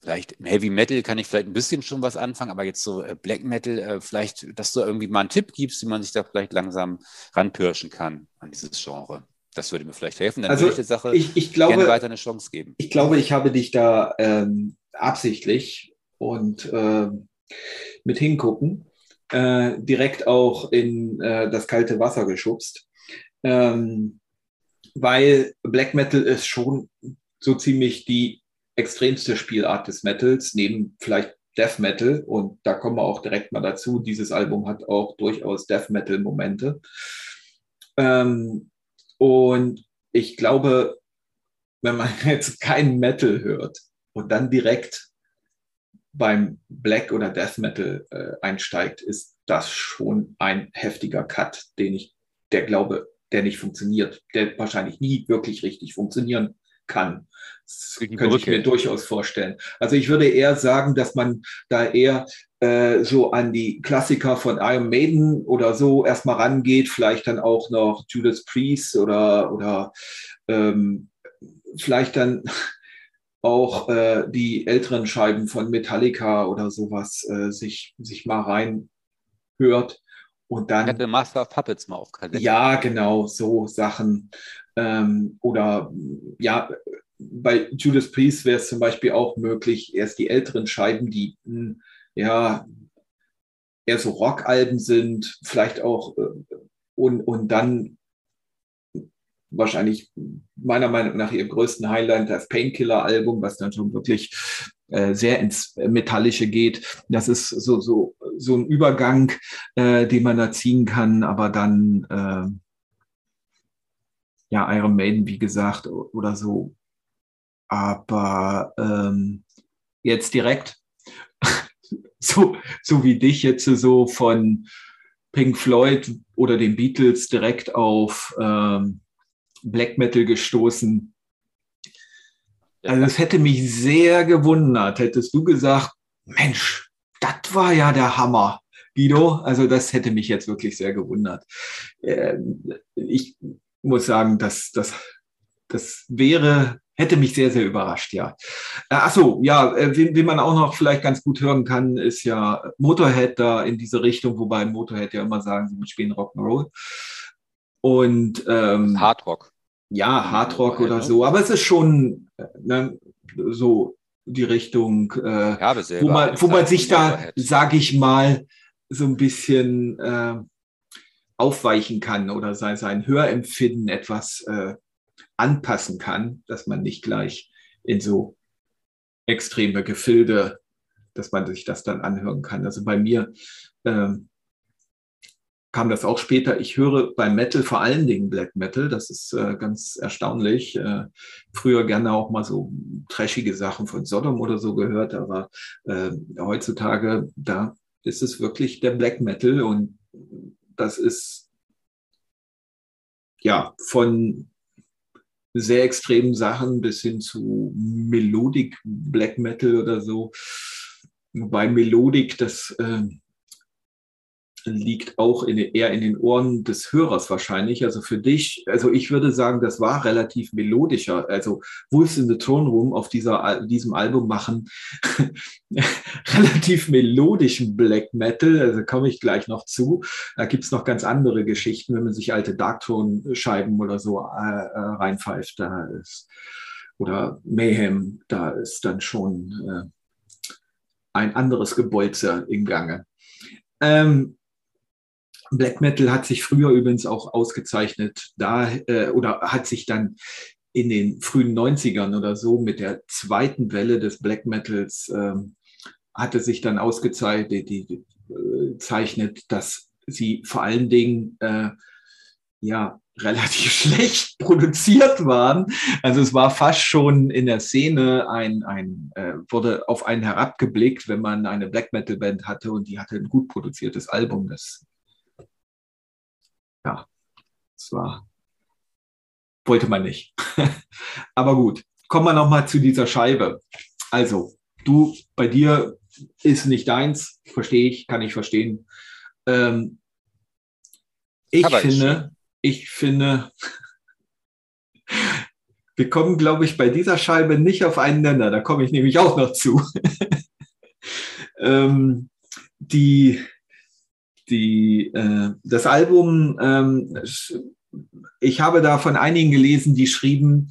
[SPEAKER 2] vielleicht im Heavy Metal kann ich vielleicht ein bisschen schon was anfangen, aber jetzt so äh, Black Metal, äh, vielleicht, dass du irgendwie mal einen Tipp gibst, wie man sich da vielleicht langsam ranpirschen kann an dieses Genre. Das würde mir vielleicht helfen.
[SPEAKER 3] Dann also würde ich der Sache ich, ich glaube,
[SPEAKER 2] gerne weiter eine Chance geben.
[SPEAKER 3] Ich glaube, ich habe dich da ähm, absichtlich und äh, mit hingucken äh, direkt auch in äh, das kalte Wasser geschubst. Ähm, weil Black Metal ist schon so ziemlich die extremste Spielart des Metals, neben vielleicht Death Metal. Und da kommen wir auch direkt mal dazu. Dieses Album hat auch durchaus Death Metal-Momente. Ähm, und ich glaube, wenn man *laughs* jetzt kein Metal hört und dann direkt beim Black oder Death Metal äh, einsteigt, ist das schon ein heftiger Cut, den ich, der glaube, der nicht funktioniert, der wahrscheinlich nie wirklich richtig funktionieren kann. Das könnte ich mir durchaus vorstellen. Also ich würde eher sagen, dass man da eher äh, so an die Klassiker von Iron Maiden oder so erstmal rangeht, vielleicht dann auch noch Judas Priest oder, oder ähm, vielleicht dann *laughs* auch äh, die älteren Scheiben von Metallica oder sowas äh, sich, sich mal reinhört. Und dann.
[SPEAKER 2] Ich hatte Master of Puppets mal auf Kassette.
[SPEAKER 3] Ja, genau, so Sachen. Ähm, oder ja, bei Judas Priest wäre es zum Beispiel auch möglich, erst die älteren Scheiben, die mh, hm, ja eher so Rockalben sind, vielleicht auch äh, und, und dann wahrscheinlich meiner Meinung nach ihr größten Highlight, das Painkiller-Album, was dann schon wirklich äh, sehr ins Metallische geht. Das ist so, so, so ein Übergang, äh, den man da ziehen kann, aber dann äh, ja, Iron Maiden, wie gesagt, oder so. Aber ähm, jetzt direkt, *laughs* so, so wie dich jetzt so von Pink Floyd oder den Beatles direkt auf ähm, Black Metal gestoßen. Also es hätte mich sehr gewundert, hättest du gesagt, Mensch, das war ja der Hammer, Guido. Also das hätte mich jetzt wirklich sehr gewundert. Ähm, ich muss sagen, dass das, das wäre, hätte mich sehr, sehr überrascht, ja. Äh, ach so, ja, äh, wie, wie man auch noch vielleicht ganz gut hören kann, ist ja Motorhead da in diese Richtung, wobei Motorhead ja immer sagen, sie spielen Rock'n'Roll. Und ähm,
[SPEAKER 2] Hardrock
[SPEAKER 3] ja, Hardrock oder so, aber es ist schon ne, so die Richtung, äh, wo man, wo man sich da, sage ich mal, so ein bisschen äh, aufweichen kann oder sein, sein Hörempfinden etwas äh, anpassen kann, dass man nicht gleich in so extreme Gefilde, dass man sich das dann anhören kann. Also bei mir ähm, kam das auch später. Ich höre beim Metal vor allen Dingen Black Metal. Das ist äh, ganz erstaunlich. Äh, früher gerne auch mal so trashige Sachen von Sodom oder so gehört, aber äh, heutzutage, da ist es wirklich der Black Metal und das ist ja von sehr extremen Sachen bis hin zu Melodic Black Metal oder so. Wobei Melodic das äh, liegt auch in, eher in den Ohren des Hörers wahrscheinlich. Also für dich, also ich würde sagen, das war relativ melodischer. Also Wolves in the Throne Room auf dieser, diesem Album machen *laughs* relativ melodischen Black Metal. Also komme ich gleich noch zu. Da gibt's noch ganz andere Geschichten, wenn man sich alte Darktone-Scheiben oder so äh, äh, reinpfeift. Da ist, oder Mayhem, da ist dann schon äh, ein anderes Gebolze im Gange. Ähm, Black Metal hat sich früher übrigens auch ausgezeichnet, da äh, oder hat sich dann in den frühen 90ern oder so mit der zweiten Welle des Black Metals äh, hatte sich dann ausgezeichnet, die, die, äh, zeichnet, dass sie vor allen Dingen äh, ja relativ *laughs* schlecht produziert waren. Also es war fast schon in der Szene ein, ein äh, wurde auf einen herabgeblickt, wenn man eine Black Metal Band hatte und die hatte ein gut produziertes Album. Das ja, das war, wollte man nicht. *laughs* Aber gut, kommen wir nochmal zu dieser Scheibe. Also, du, bei dir ist nicht deins, verstehe ich, kann ich verstehen. Ähm, ich Aber finde, ich, ich finde, *laughs* wir kommen, glaube ich, bei dieser Scheibe nicht auf einen Nenner. Da komme ich nämlich auch noch zu. *laughs* ähm, die, die, äh, das Album, ähm, ich habe da von einigen gelesen, die schrieben,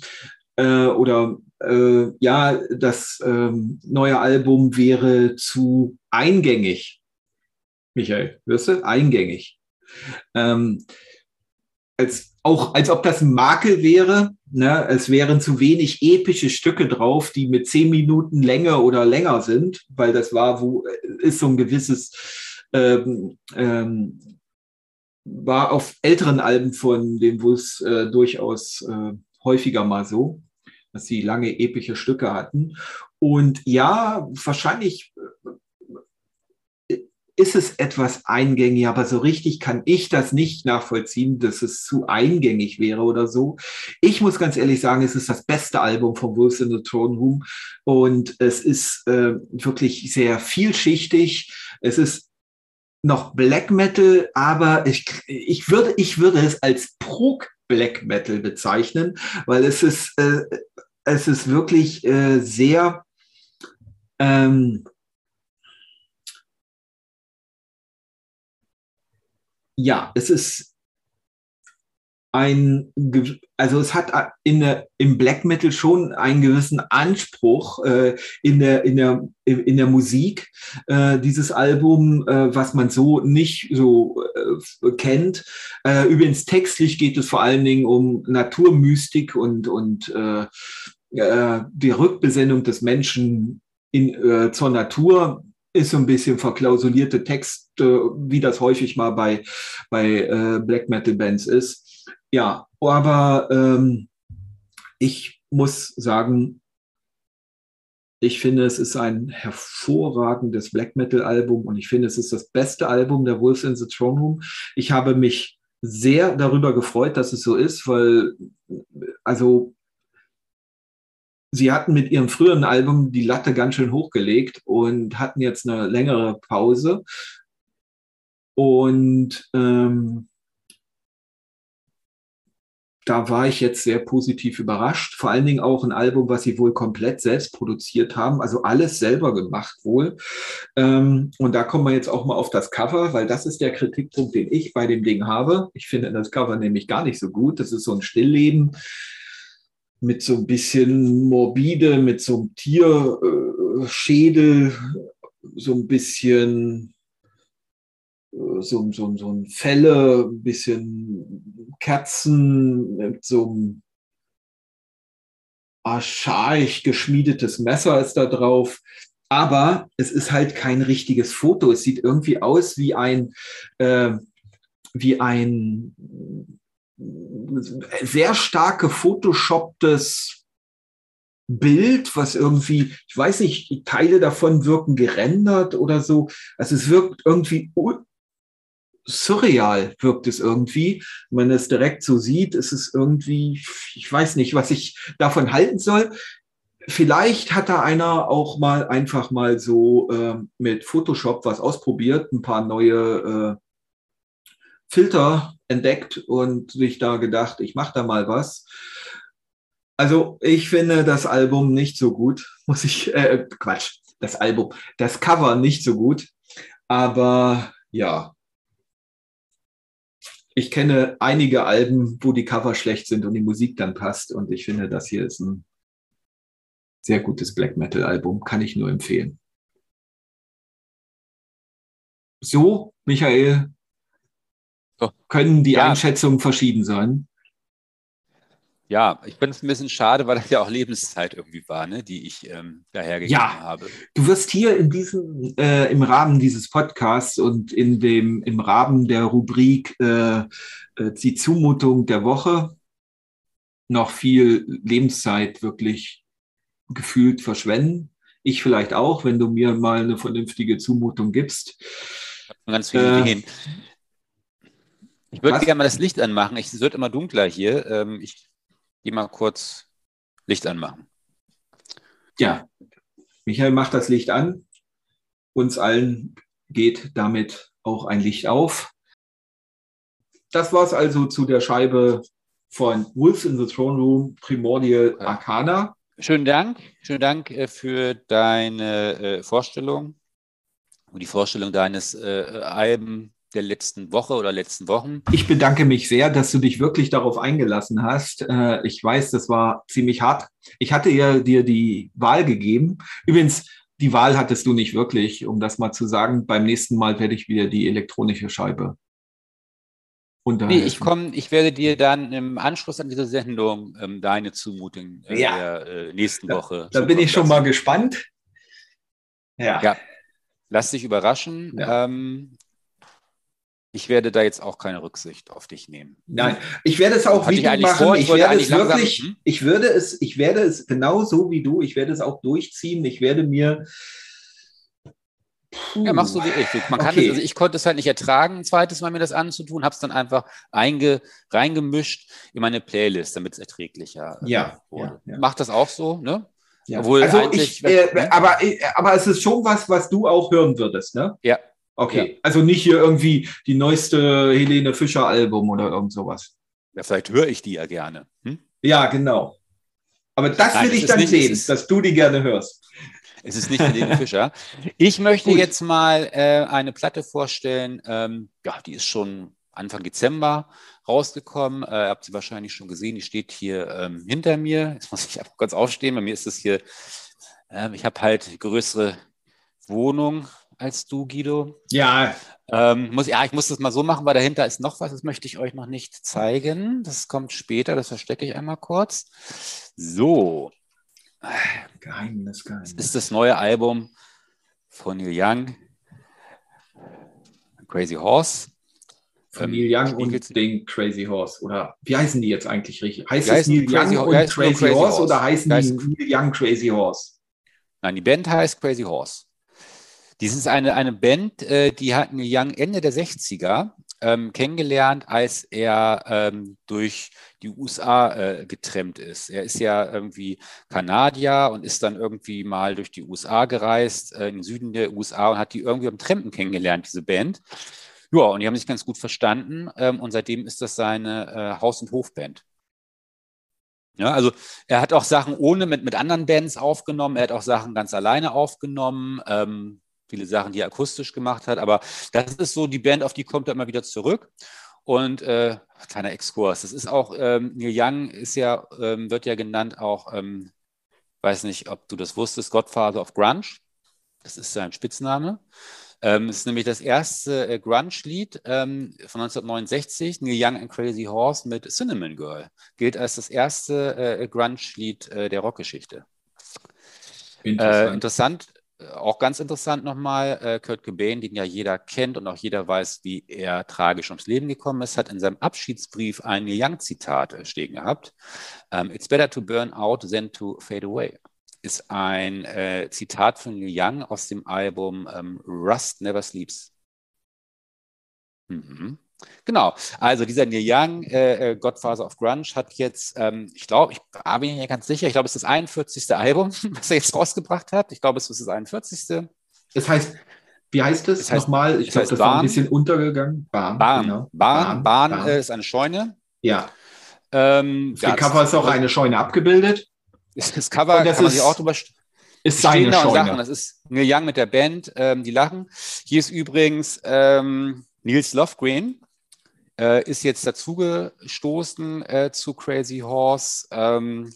[SPEAKER 3] äh, oder äh, ja, das ähm, neue Album wäre zu eingängig. Michael, wirst du? Eingängig. Ähm, als, auch als ob das ein Makel wäre. Ne? Es wären zu wenig epische Stücke drauf, die mit zehn Minuten Länge oder länger sind, weil das war, wo ist so ein gewisses ähm, ähm, war auf älteren Alben von dem Wus äh, durchaus äh, häufiger mal so, dass sie lange epische Stücke hatten. Und ja, wahrscheinlich äh, ist es etwas eingängig, aber so richtig kann ich das nicht nachvollziehen, dass es zu eingängig wäre oder so. Ich muss ganz ehrlich sagen, es ist das beste Album von Wolves in the Throne Room und es ist äh, wirklich sehr vielschichtig. Es ist noch Black Metal, aber ich, ich, würde, ich würde es als Prog Black Metal bezeichnen, weil es ist, äh, es ist wirklich äh, sehr ähm, ja, es ist ein, also es hat in der, im Black Metal schon einen gewissen Anspruch äh, in, der, in, der, in der Musik, äh, dieses Album, äh, was man so nicht so äh, kennt. Äh, übrigens textlich geht es vor allen Dingen um Naturmystik und, und äh, äh, die Rückbesinnung des Menschen in, äh, zur Natur ist so ein bisschen verklausulierte Text, äh, wie das häufig mal bei, bei äh, Black Metal Bands ist. Ja, aber ähm, ich muss sagen, ich finde, es ist ein hervorragendes Black Metal-Album und ich finde, es ist das beste Album der Wolves in the Throne Room. Ich habe mich sehr darüber gefreut, dass es so ist, weil, also, sie hatten mit ihrem früheren Album die Latte ganz schön hochgelegt und hatten jetzt eine längere Pause. Und ähm, da war ich jetzt sehr positiv überrascht. Vor allen Dingen auch ein Album, was sie wohl komplett selbst produziert haben, also alles selber gemacht wohl. Ähm, und da kommen wir jetzt auch mal auf das Cover, weil das ist der Kritikpunkt, den ich bei dem Ding habe. Ich finde das Cover nämlich gar nicht so gut. Das ist so ein Stillleben mit so ein bisschen morbide, mit so einem Tierschädel, so ein bisschen so, so, so ein Felle, ein bisschen Kerzen mit so einem archaisch geschmiedetes Messer ist da drauf. Aber es ist halt kein richtiges Foto. Es sieht irgendwie aus wie ein, äh, wie ein sehr stark gefotoshopptes Bild, was irgendwie, ich weiß nicht, Teile davon wirken gerendert oder so. Also es wirkt irgendwie surreal wirkt es irgendwie. Wenn man es direkt so sieht, ist es irgendwie, ich weiß nicht, was ich davon halten soll. Vielleicht hat da einer auch mal einfach mal so äh, mit Photoshop was ausprobiert, ein paar neue äh, Filter entdeckt und sich da gedacht, ich mache da mal was. Also ich finde das Album nicht so gut, *laughs* muss ich, äh, Quatsch, das Album, das Cover nicht so gut, aber ja, ich kenne einige Alben, wo die Cover schlecht sind und die Musik dann passt. Und ich finde, das hier ist ein sehr gutes Black Metal-Album. Kann ich nur empfehlen. So, Michael, können die ja. Einschätzungen verschieden sein?
[SPEAKER 2] Ja, ich finde es ein bisschen schade, weil das ja auch Lebenszeit irgendwie war, ne, die ich ähm, dahergegeben ja, habe.
[SPEAKER 3] Du wirst hier in diesem, äh, im Rahmen dieses Podcasts und in dem, im Rahmen der Rubrik äh, äh, die Zumutung der Woche noch viel Lebenszeit wirklich gefühlt verschwenden. Ich vielleicht auch, wenn du mir mal eine vernünftige Zumutung gibst.
[SPEAKER 2] Ganz viele Ideen. Ich würde gerne mal das Licht anmachen. es wird immer dunkler hier. Ähm, ich Geh mal kurz Licht anmachen.
[SPEAKER 3] Ja, Michael macht das Licht an. Uns allen geht damit auch ein Licht auf. Das war es also zu der Scheibe von Wolves in the Throne Room Primordial Arcana.
[SPEAKER 2] Schönen Dank. Schönen Dank äh, für deine äh, Vorstellung und die Vorstellung deines äh, Alben der letzten Woche oder letzten Wochen.
[SPEAKER 3] Ich bedanke mich sehr, dass du dich wirklich darauf eingelassen hast. Äh, ich weiß, das war ziemlich hart. Ich hatte ja dir die Wahl gegeben. Übrigens, die Wahl hattest du nicht wirklich, um das mal zu sagen. Beim nächsten Mal werde ich wieder die elektronische Scheibe
[SPEAKER 2] Nee, ich komme, ich werde dir dann im Anschluss an diese Sendung ähm, deine Zumutung
[SPEAKER 3] äh, ja. der äh, nächsten Woche. Da, da bin ich schon mal gespannt.
[SPEAKER 2] Ja. ja. Lass dich überraschen. Ja. Ähm, ich werde da jetzt auch keine Rücksicht auf dich nehmen.
[SPEAKER 3] Nein, ich werde es auch wie du machen. Vor, ich, ich werde es wirklich, hm? ich würde es, ich werde es genau so wie du, ich werde es auch durchziehen. Ich werde mir
[SPEAKER 2] Puh. Ja, machst du wie ich. Man kann okay. das, also ich konnte es halt nicht ertragen, ein zweites Mal mir das anzutun, habe es dann einfach einge, reingemischt in meine Playlist, damit es erträglicher
[SPEAKER 3] äh, ja, wurde.
[SPEAKER 2] Ja, ja. Macht das auch so, ne?
[SPEAKER 3] Ja. Obwohl also ich, äh, ne? aber, äh, aber es ist schon was, was du auch hören würdest, ne?
[SPEAKER 2] Ja,
[SPEAKER 3] Okay, ja. also nicht hier irgendwie die neueste Helene Fischer Album oder irgend sowas.
[SPEAKER 2] Ja, vielleicht höre ich die ja gerne. Hm?
[SPEAKER 3] Ja, genau. Aber das Nein, will ich dann nicht, sehen, dass du die gerne hörst.
[SPEAKER 2] Es ist nicht Helene Fischer. Ich möchte Gut. jetzt mal äh, eine Platte vorstellen. Ähm, ja, die ist schon Anfang Dezember rausgekommen. Äh, habt ihr wahrscheinlich schon gesehen. Die steht hier ähm, hinter mir. Jetzt muss ich *laughs* kurz aufstehen. Bei mir ist es hier. Ähm, ich habe halt größere Wohnung als du, Guido.
[SPEAKER 3] Ja.
[SPEAKER 2] Ähm, muss, ja, ich muss das mal so machen, weil dahinter ist noch was, das möchte ich euch noch nicht zeigen. Das kommt später, das verstecke ich einmal kurz. So.
[SPEAKER 3] Geheimnis, Geheimnis.
[SPEAKER 2] Das ist das neue Album von Neil Young. Crazy Horse.
[SPEAKER 3] Von ähm, Neil Young und den Crazy Horse. Oder wie heißen die jetzt eigentlich richtig? Heißt es Neil Young und Crazy, Crazy Horse, Horse, oder heißen die Neil Young Crazy Horse?
[SPEAKER 2] Nein, die Band heißt Crazy Horse. Dies ist eine, eine Band, äh, die hat Neil Young Ende der 60er ähm, kennengelernt, als er ähm, durch die USA äh, getrennt ist. Er ist ja irgendwie Kanadier und ist dann irgendwie mal durch die USA gereist, äh, in den Süden der USA und hat die irgendwie am Trampen kennengelernt, diese Band. Ja, und die haben sich ganz gut verstanden ähm, und seitdem ist das seine äh, Haus- und Hofband. Ja, also er hat auch Sachen ohne mit, mit anderen Bands aufgenommen, er hat auch Sachen ganz alleine aufgenommen. Ähm, viele Sachen, die er akustisch gemacht hat. Aber das ist so die Band, auf die kommt er immer wieder zurück. Und äh, kleiner Exkurs. Das ist auch, ähm, Neil Young ist ja, ähm, wird ja genannt auch, ähm, weiß nicht, ob du das wusstest, Godfather of Grunge. Das ist sein Spitzname. Ähm, es ist nämlich das erste äh, Grunge-Lied ähm, von 1969, Neil Young and Crazy Horse mit Cinnamon Girl. Gilt als das erste äh, Grunge-Lied äh, der Rockgeschichte. Interessant. Äh, interessant auch ganz interessant nochmal, äh, Kurt Cobain, den ja jeder kennt und auch jeder weiß, wie er tragisch ums Leben gekommen ist, hat in seinem Abschiedsbrief ein Young-Zitat äh, stehen gehabt. Ähm, It's better to burn out than to fade away. Ist ein äh, Zitat von Neil Young aus dem Album ähm, Rust Never Sleeps. Mhm. Genau, also dieser Neil Young, äh, äh Godfather of Grunge, hat jetzt, ähm, ich glaube, ich bin mir ganz sicher, ich glaube, es ist das 41. Album, *laughs* was er jetzt rausgebracht hat. Ich glaube, es ist das 41.
[SPEAKER 3] Das heißt, wie heißt es, heißt, nochmal? Ich glaube, das Bahn, war ein bisschen untergegangen.
[SPEAKER 2] Bahn, Bahn, genau. Bahn, Bahn, Bahn äh, ist eine Scheune.
[SPEAKER 3] Ja. Ähm, ja, Cover ist auch eine Scheune abgebildet.
[SPEAKER 2] Das Cover Und das kann man sich auch drüber
[SPEAKER 3] ist seine Scheune. Sachen.
[SPEAKER 2] Das ist Neil Young mit der Band, ähm, die lachen. Hier ist übrigens ähm, Nils Lofgren, äh, ist jetzt dazugestoßen äh, zu Crazy Horse. Ähm,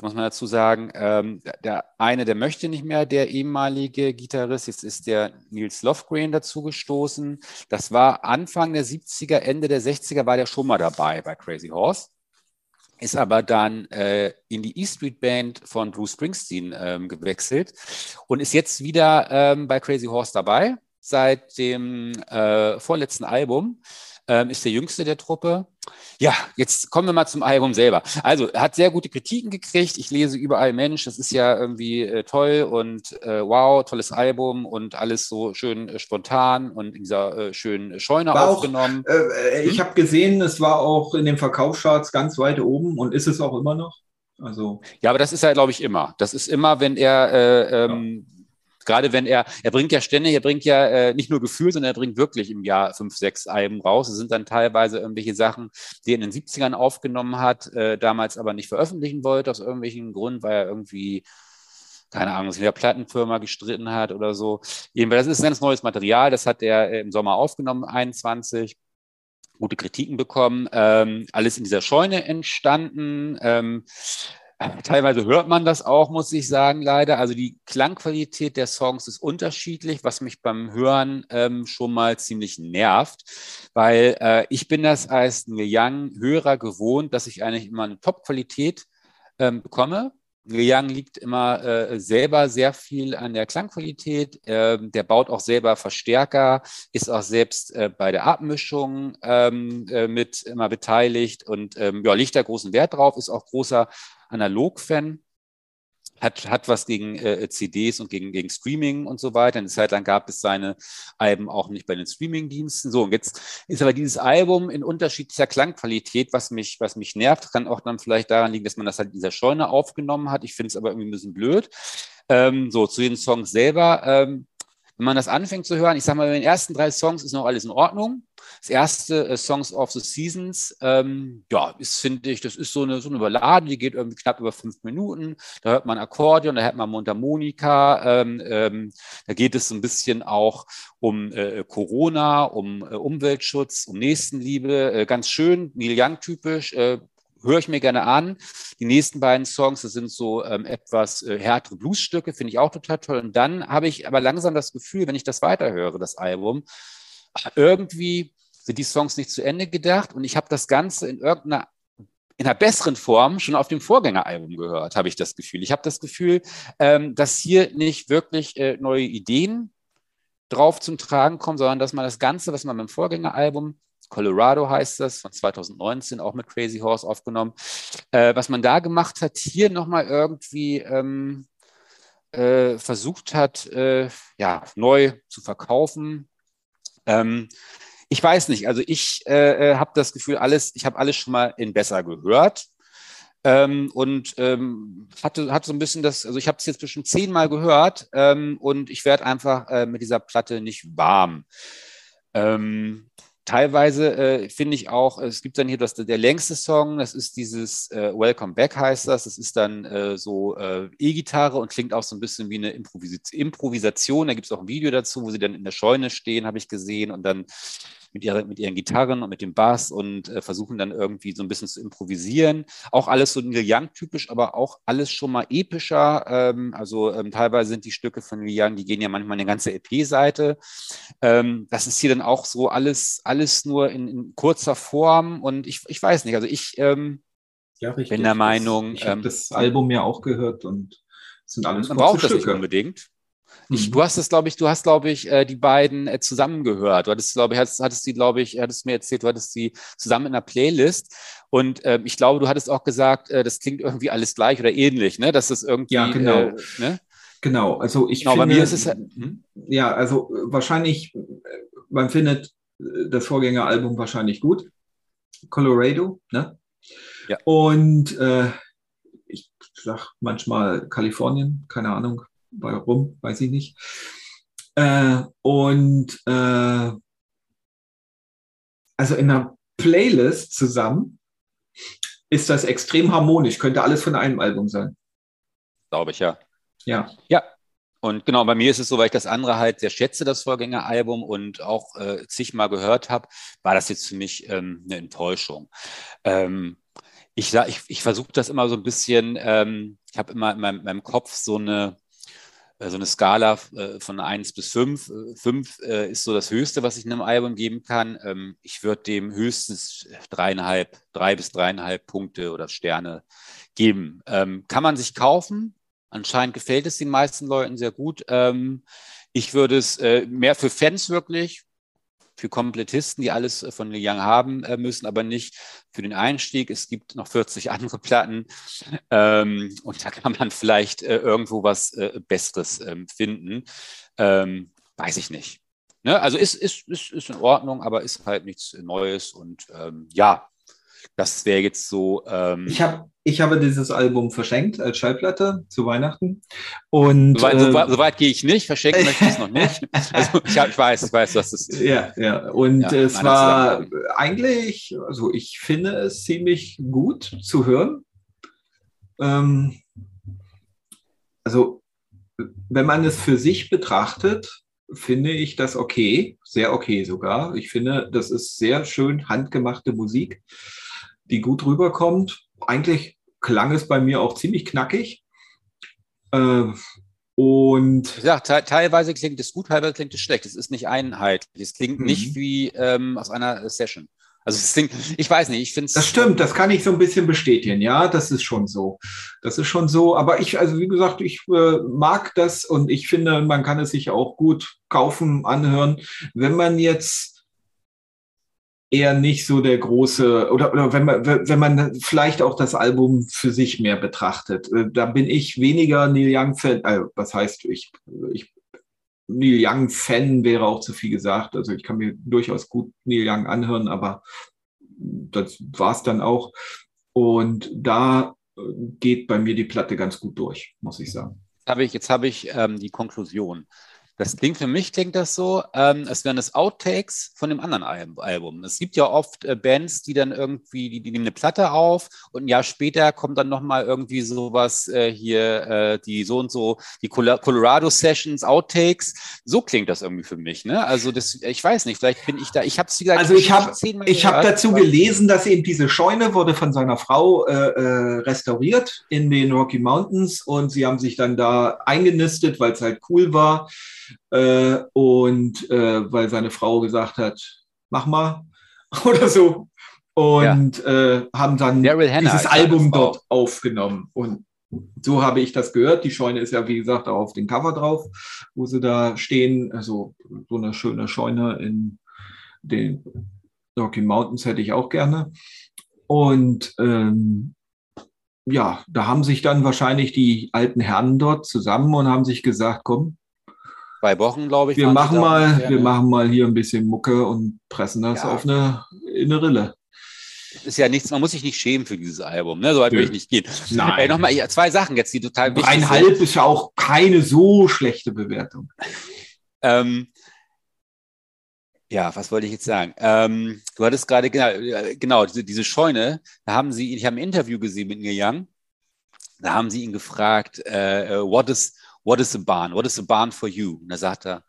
[SPEAKER 2] muss man dazu sagen, ähm, der eine, der möchte nicht mehr, der ehemalige Gitarrist, jetzt ist der Nils Lofgren dazugestoßen. Das war Anfang der 70er, Ende der 60er war der schon mal dabei bei Crazy Horse. Ist aber dann äh, in die E Street Band von Bruce Springsteen ähm, gewechselt und ist jetzt wieder ähm, bei Crazy Horse dabei seit dem äh, vorletzten Album ähm, ist der jüngste der Truppe. Ja, jetzt kommen wir mal zum Album selber. Also, er hat sehr gute Kritiken gekriegt. Ich lese überall, Mensch, das ist ja irgendwie äh, toll und äh, wow, tolles Album und alles so schön äh, spontan und in dieser äh, schönen Scheune war aufgenommen.
[SPEAKER 3] Auch, äh, ich hm? habe gesehen, es war auch in den Verkaufscharts ganz weit oben und ist es auch immer noch. Also.
[SPEAKER 2] Ja, aber das ist ja, glaube ich, immer. Das ist immer, wenn er äh, ähm, ja Gerade wenn er, er bringt ja ständig, er bringt ja äh, nicht nur Gefühl, sondern er bringt wirklich im Jahr fünf, sechs Alben raus. Es sind dann teilweise irgendwelche Sachen, die er in den 70ern aufgenommen hat, äh, damals aber nicht veröffentlichen wollte, aus irgendwelchen Gründen, weil er irgendwie keine Ahnung, sich in der Plattenfirma gestritten hat oder so. Jedenfalls, das ist ganz neues Material, das hat er äh, im Sommer aufgenommen, 21 gute Kritiken bekommen, ähm, alles in dieser Scheune entstanden. Ähm, Teilweise hört man das auch, muss ich sagen, leider. Also die Klangqualität der Songs ist unterschiedlich, was mich beim Hören ähm, schon mal ziemlich nervt, weil äh, ich bin das als Neil Young-Hörer gewohnt, dass ich eigentlich immer eine Top-Qualität ähm, bekomme. Young liegt immer äh, selber sehr viel an der Klangqualität. Ähm, der baut auch selber Verstärker, ist auch selbst äh, bei der Abmischung ähm, äh, mit immer beteiligt und ähm, ja, legt da großen Wert drauf, ist auch großer Analog-Fan, hat, hat was gegen äh, CDs und gegen, gegen Streaming und so weiter. Eine Zeit lang gab es seine Alben auch nicht bei den Streaming-Diensten. So, und jetzt ist aber dieses Album in unterschiedlicher Klangqualität, was mich, was mich nervt, kann auch dann vielleicht daran liegen, dass man das halt in dieser Scheune aufgenommen hat. Ich finde es aber irgendwie ein bisschen blöd. Ähm, so, zu den Songs selber. Ähm, wenn man das anfängt zu hören, ich sage mal, in den ersten drei Songs ist noch alles in Ordnung. Das erste äh, Songs of the Seasons, ähm, ja, ist, finde ich, das ist so eine, so eine Ballade, die geht irgendwie knapp über fünf Minuten. Da hört man Akkordeon, da hört man Mundharmonika. Ähm, ähm, da geht es so ein bisschen auch um äh, Corona, um äh, Umweltschutz, um Nächstenliebe. Äh, ganz schön, Neil Young typisch. Äh, höre ich mir gerne an. Die nächsten beiden Songs, das sind so ähm, etwas äh, härtere Bluesstücke, finde ich auch total toll. Und dann habe ich aber langsam das Gefühl, wenn ich das weiterhöre, das Album, irgendwie sind die Songs nicht zu Ende gedacht und ich habe das Ganze in irgendeiner in einer besseren Form schon auf dem Vorgängeralbum gehört, habe ich das Gefühl. Ich habe das Gefühl, ähm, dass hier nicht wirklich äh, neue Ideen drauf zum Tragen kommen, sondern dass man das Ganze, was man beim Vorgängeralbum Colorado heißt das, von 2019, auch mit Crazy Horse aufgenommen. Äh, was man da gemacht hat, hier nochmal irgendwie ähm, äh, versucht hat, äh, ja, neu zu verkaufen. Ähm, ich weiß nicht, also ich äh, äh, habe das Gefühl, alles, ich habe alles schon mal in besser gehört. Ähm, und ähm, hatte, hatte so ein bisschen das, also ich habe es jetzt bestimmt zehnmal gehört ähm, und ich werde einfach äh, mit dieser Platte nicht warm. Ähm, teilweise äh, finde ich auch, es gibt dann hier das, der längste Song, das ist dieses äh, Welcome Back heißt das. Das ist dann äh, so äh, E-Gitarre und klingt auch so ein bisschen wie eine Improvis Improvisation. Da gibt es auch ein Video dazu, wo sie dann in der Scheune stehen, habe ich gesehen, und dann mit, ihrer, mit ihren Gitarren und mit dem Bass und äh, versuchen dann irgendwie so ein bisschen zu improvisieren. Auch alles so Neil Young-typisch, aber auch alles schon mal epischer. Ähm, also ähm, teilweise sind die Stücke von Neil Young, die gehen ja manchmal eine ganze EP-Seite. Ähm, das ist hier dann auch so alles, alles nur in, in kurzer Form und ich, ich weiß nicht, also ich ähm, ja, bin der Meinung.
[SPEAKER 3] Ich habe ähm, das Album ja auch gehört und sind alles
[SPEAKER 2] Man braucht Stücke. das nicht unbedingt. Ich, mhm. du hast es, glaube ich, du hast, glaube ich, äh, die beiden äh, zusammengehört. Du hattest, glaube ich, hattest, hattest die, glaube ich, hattest mir erzählt, du hattest sie zusammen in einer Playlist. Und ähm, ich glaube, du hattest auch gesagt, äh, das klingt irgendwie alles gleich oder ähnlich, ne? Dass das irgendwie.
[SPEAKER 3] Ja, genau. Äh, ne? Genau, also ich genau, finde, bei mir ist es hm? ja, also wahrscheinlich, man findet das Vorgängeralbum wahrscheinlich gut, Colorado, ne? Ja. Und äh, ich sag manchmal Kalifornien, keine Ahnung, warum, weiß ich nicht. Äh, und äh, also in einer Playlist zusammen ist das extrem harmonisch, könnte alles von einem Album sein.
[SPEAKER 2] Glaube ich, ja.
[SPEAKER 3] Ja.
[SPEAKER 2] Ja. Und genau, bei mir ist es so, weil ich das andere halt sehr schätze, das Vorgängeralbum und auch äh, zigmal gehört habe, war das jetzt für mich ähm, eine Enttäuschung. Ähm, ich, ich, ich versuche das immer so ein bisschen, ähm, ich habe immer in meinem, in meinem Kopf so eine, so eine Skala äh, von 1 bis 5. 5 äh, ist so das Höchste, was ich in einem Album geben kann. Ähm, ich würde dem höchstens dreieinhalb, drei bis dreieinhalb Punkte oder Sterne geben. Ähm, kann man sich kaufen. Anscheinend gefällt es den meisten Leuten sehr gut. Ähm, ich würde es mehr für Fans wirklich, für Komplettisten, die alles äh, von Neil Young haben äh, müssen, aber nicht für den Einstieg. Es gibt noch 40 *laughs* andere Platten ähm, und da kann man vielleicht äh, irgendwo was äh, Besseres ähm, finden. Ähm, weiß ich nicht. Ne? Also ist, ist, ist, ist in Ordnung, aber ist halt nichts Neues und ähm, ja, das wäre jetzt so.
[SPEAKER 3] Ähm, ich, hab, ich habe dieses Album verschenkt als Schallplatte zu Weihnachten. Und,
[SPEAKER 2] soweit, so, so weit gehe ich nicht, verschenken möchte ich es noch *laughs* nicht. Also ich, hab, ich, weiß, ich weiß, was das ist.
[SPEAKER 3] Ja, ja. Und ja, es war eigentlich, also ich finde es ziemlich gut zu hören. Ähm, also, wenn man es für sich betrachtet, finde ich das okay, sehr okay sogar. Ich finde, das ist sehr schön handgemachte Musik die gut rüberkommt. Eigentlich klang es bei mir auch ziemlich knackig. Äh, und
[SPEAKER 2] ja, te teilweise klingt es gut, teilweise klingt es schlecht. Es ist nicht einheitlich. Es klingt mhm. nicht wie ähm, aus einer Session. Also es klingt, ich weiß nicht, ich finde es.
[SPEAKER 3] Das stimmt, das kann ich so ein bisschen bestätigen, ja, das ist schon so. Das ist schon so. Aber ich, also wie gesagt, ich äh, mag das und ich finde, man kann es sich auch gut kaufen, anhören. Wenn man jetzt eher nicht so der große, oder, oder wenn man, wenn man vielleicht auch das Album für sich mehr betrachtet. Äh, da bin ich weniger Neil Young-Fan, äh, was heißt ich, ich Neil Young-Fan wäre auch zu viel gesagt. Also ich kann mir durchaus gut Neil Young anhören, aber das war es dann auch. Und da äh, geht bei mir die Platte ganz gut durch, muss ich sagen.
[SPEAKER 2] Jetzt habe ich, jetzt habe ich ähm, die Konklusion. Das klingt für mich, klingt das so, ähm, als wären das Outtakes von dem anderen Album. Es gibt ja oft äh, Bands, die dann irgendwie, die, die, nehmen eine Platte auf und ein Jahr später kommt dann nochmal irgendwie sowas äh, hier, äh, die so und so, die Colorado Sessions, Outtakes. So klingt das irgendwie für mich. Ne? Also das, ich weiß nicht, vielleicht bin ich da, ich habe es gesagt.
[SPEAKER 3] Also ich habe ich hab dazu gelesen, dass eben diese Scheune wurde von seiner Frau äh, äh, restauriert in den Rocky Mountains und sie haben sich dann da eingenistet, weil es halt cool war. Äh, und äh, weil seine Frau gesagt hat, mach mal *laughs* oder so. Und ja. äh, haben dann dieses Album dort aufgenommen. Und so habe ich das gehört. Die Scheune ist ja, wie gesagt, auch auf dem Cover drauf, wo sie da stehen. Also so eine schöne Scheune in den Rocky Mountains hätte ich auch gerne. Und ähm, ja, da haben sich dann wahrscheinlich die alten Herren dort zusammen und haben sich gesagt, komm,
[SPEAKER 2] zwei Wochen, glaube ich.
[SPEAKER 3] Wir machen mal, wir machen mal hier ein bisschen Mucke und pressen das ja. auf eine, in eine Rille.
[SPEAKER 2] Ist ja nichts, man muss sich nicht schämen für dieses Album, ne? So weit will ich nicht gehen.
[SPEAKER 3] Nein. Äh,
[SPEAKER 2] Nochmal zwei Sachen jetzt, die total
[SPEAKER 3] wichtig sind. Einhalb ist ja auch keine so schlechte Bewertung.
[SPEAKER 2] Ähm, ja, was wollte ich jetzt sagen? Ähm, du hattest gerade, genau, genau diese, diese, Scheune, da haben sie, ich habe ein Interview gesehen mit Neil Young, da haben sie ihn gefragt, äh, äh what is, what is a barn? What is a barn for you? Und da sagt er,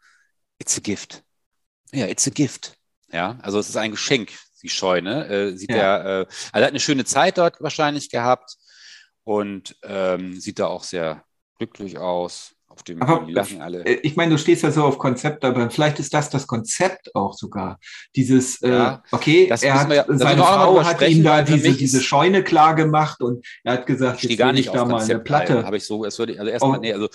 [SPEAKER 2] it's a gift. Ja, it's a gift. Ja, also es ist ein Geschenk, die Scheune. Äh, sieht ja. er, äh, also er hat eine schöne Zeit dort wahrscheinlich gehabt und ähm, sieht da auch sehr glücklich aus. Auf dem
[SPEAKER 3] aber, lachen alle. Äh, ich meine, du stehst ja so auf Konzept, aber vielleicht ist das das Konzept auch sogar. Dieses, äh, ja, äh, okay, er hat, ja, seine Frau hat ihm da diese, diese Scheune klar gemacht und er hat gesagt,
[SPEAKER 2] ich jetzt gar nicht ich da mal eine Platte. Habe ich so, es würde, also erstmal, oh. nee, also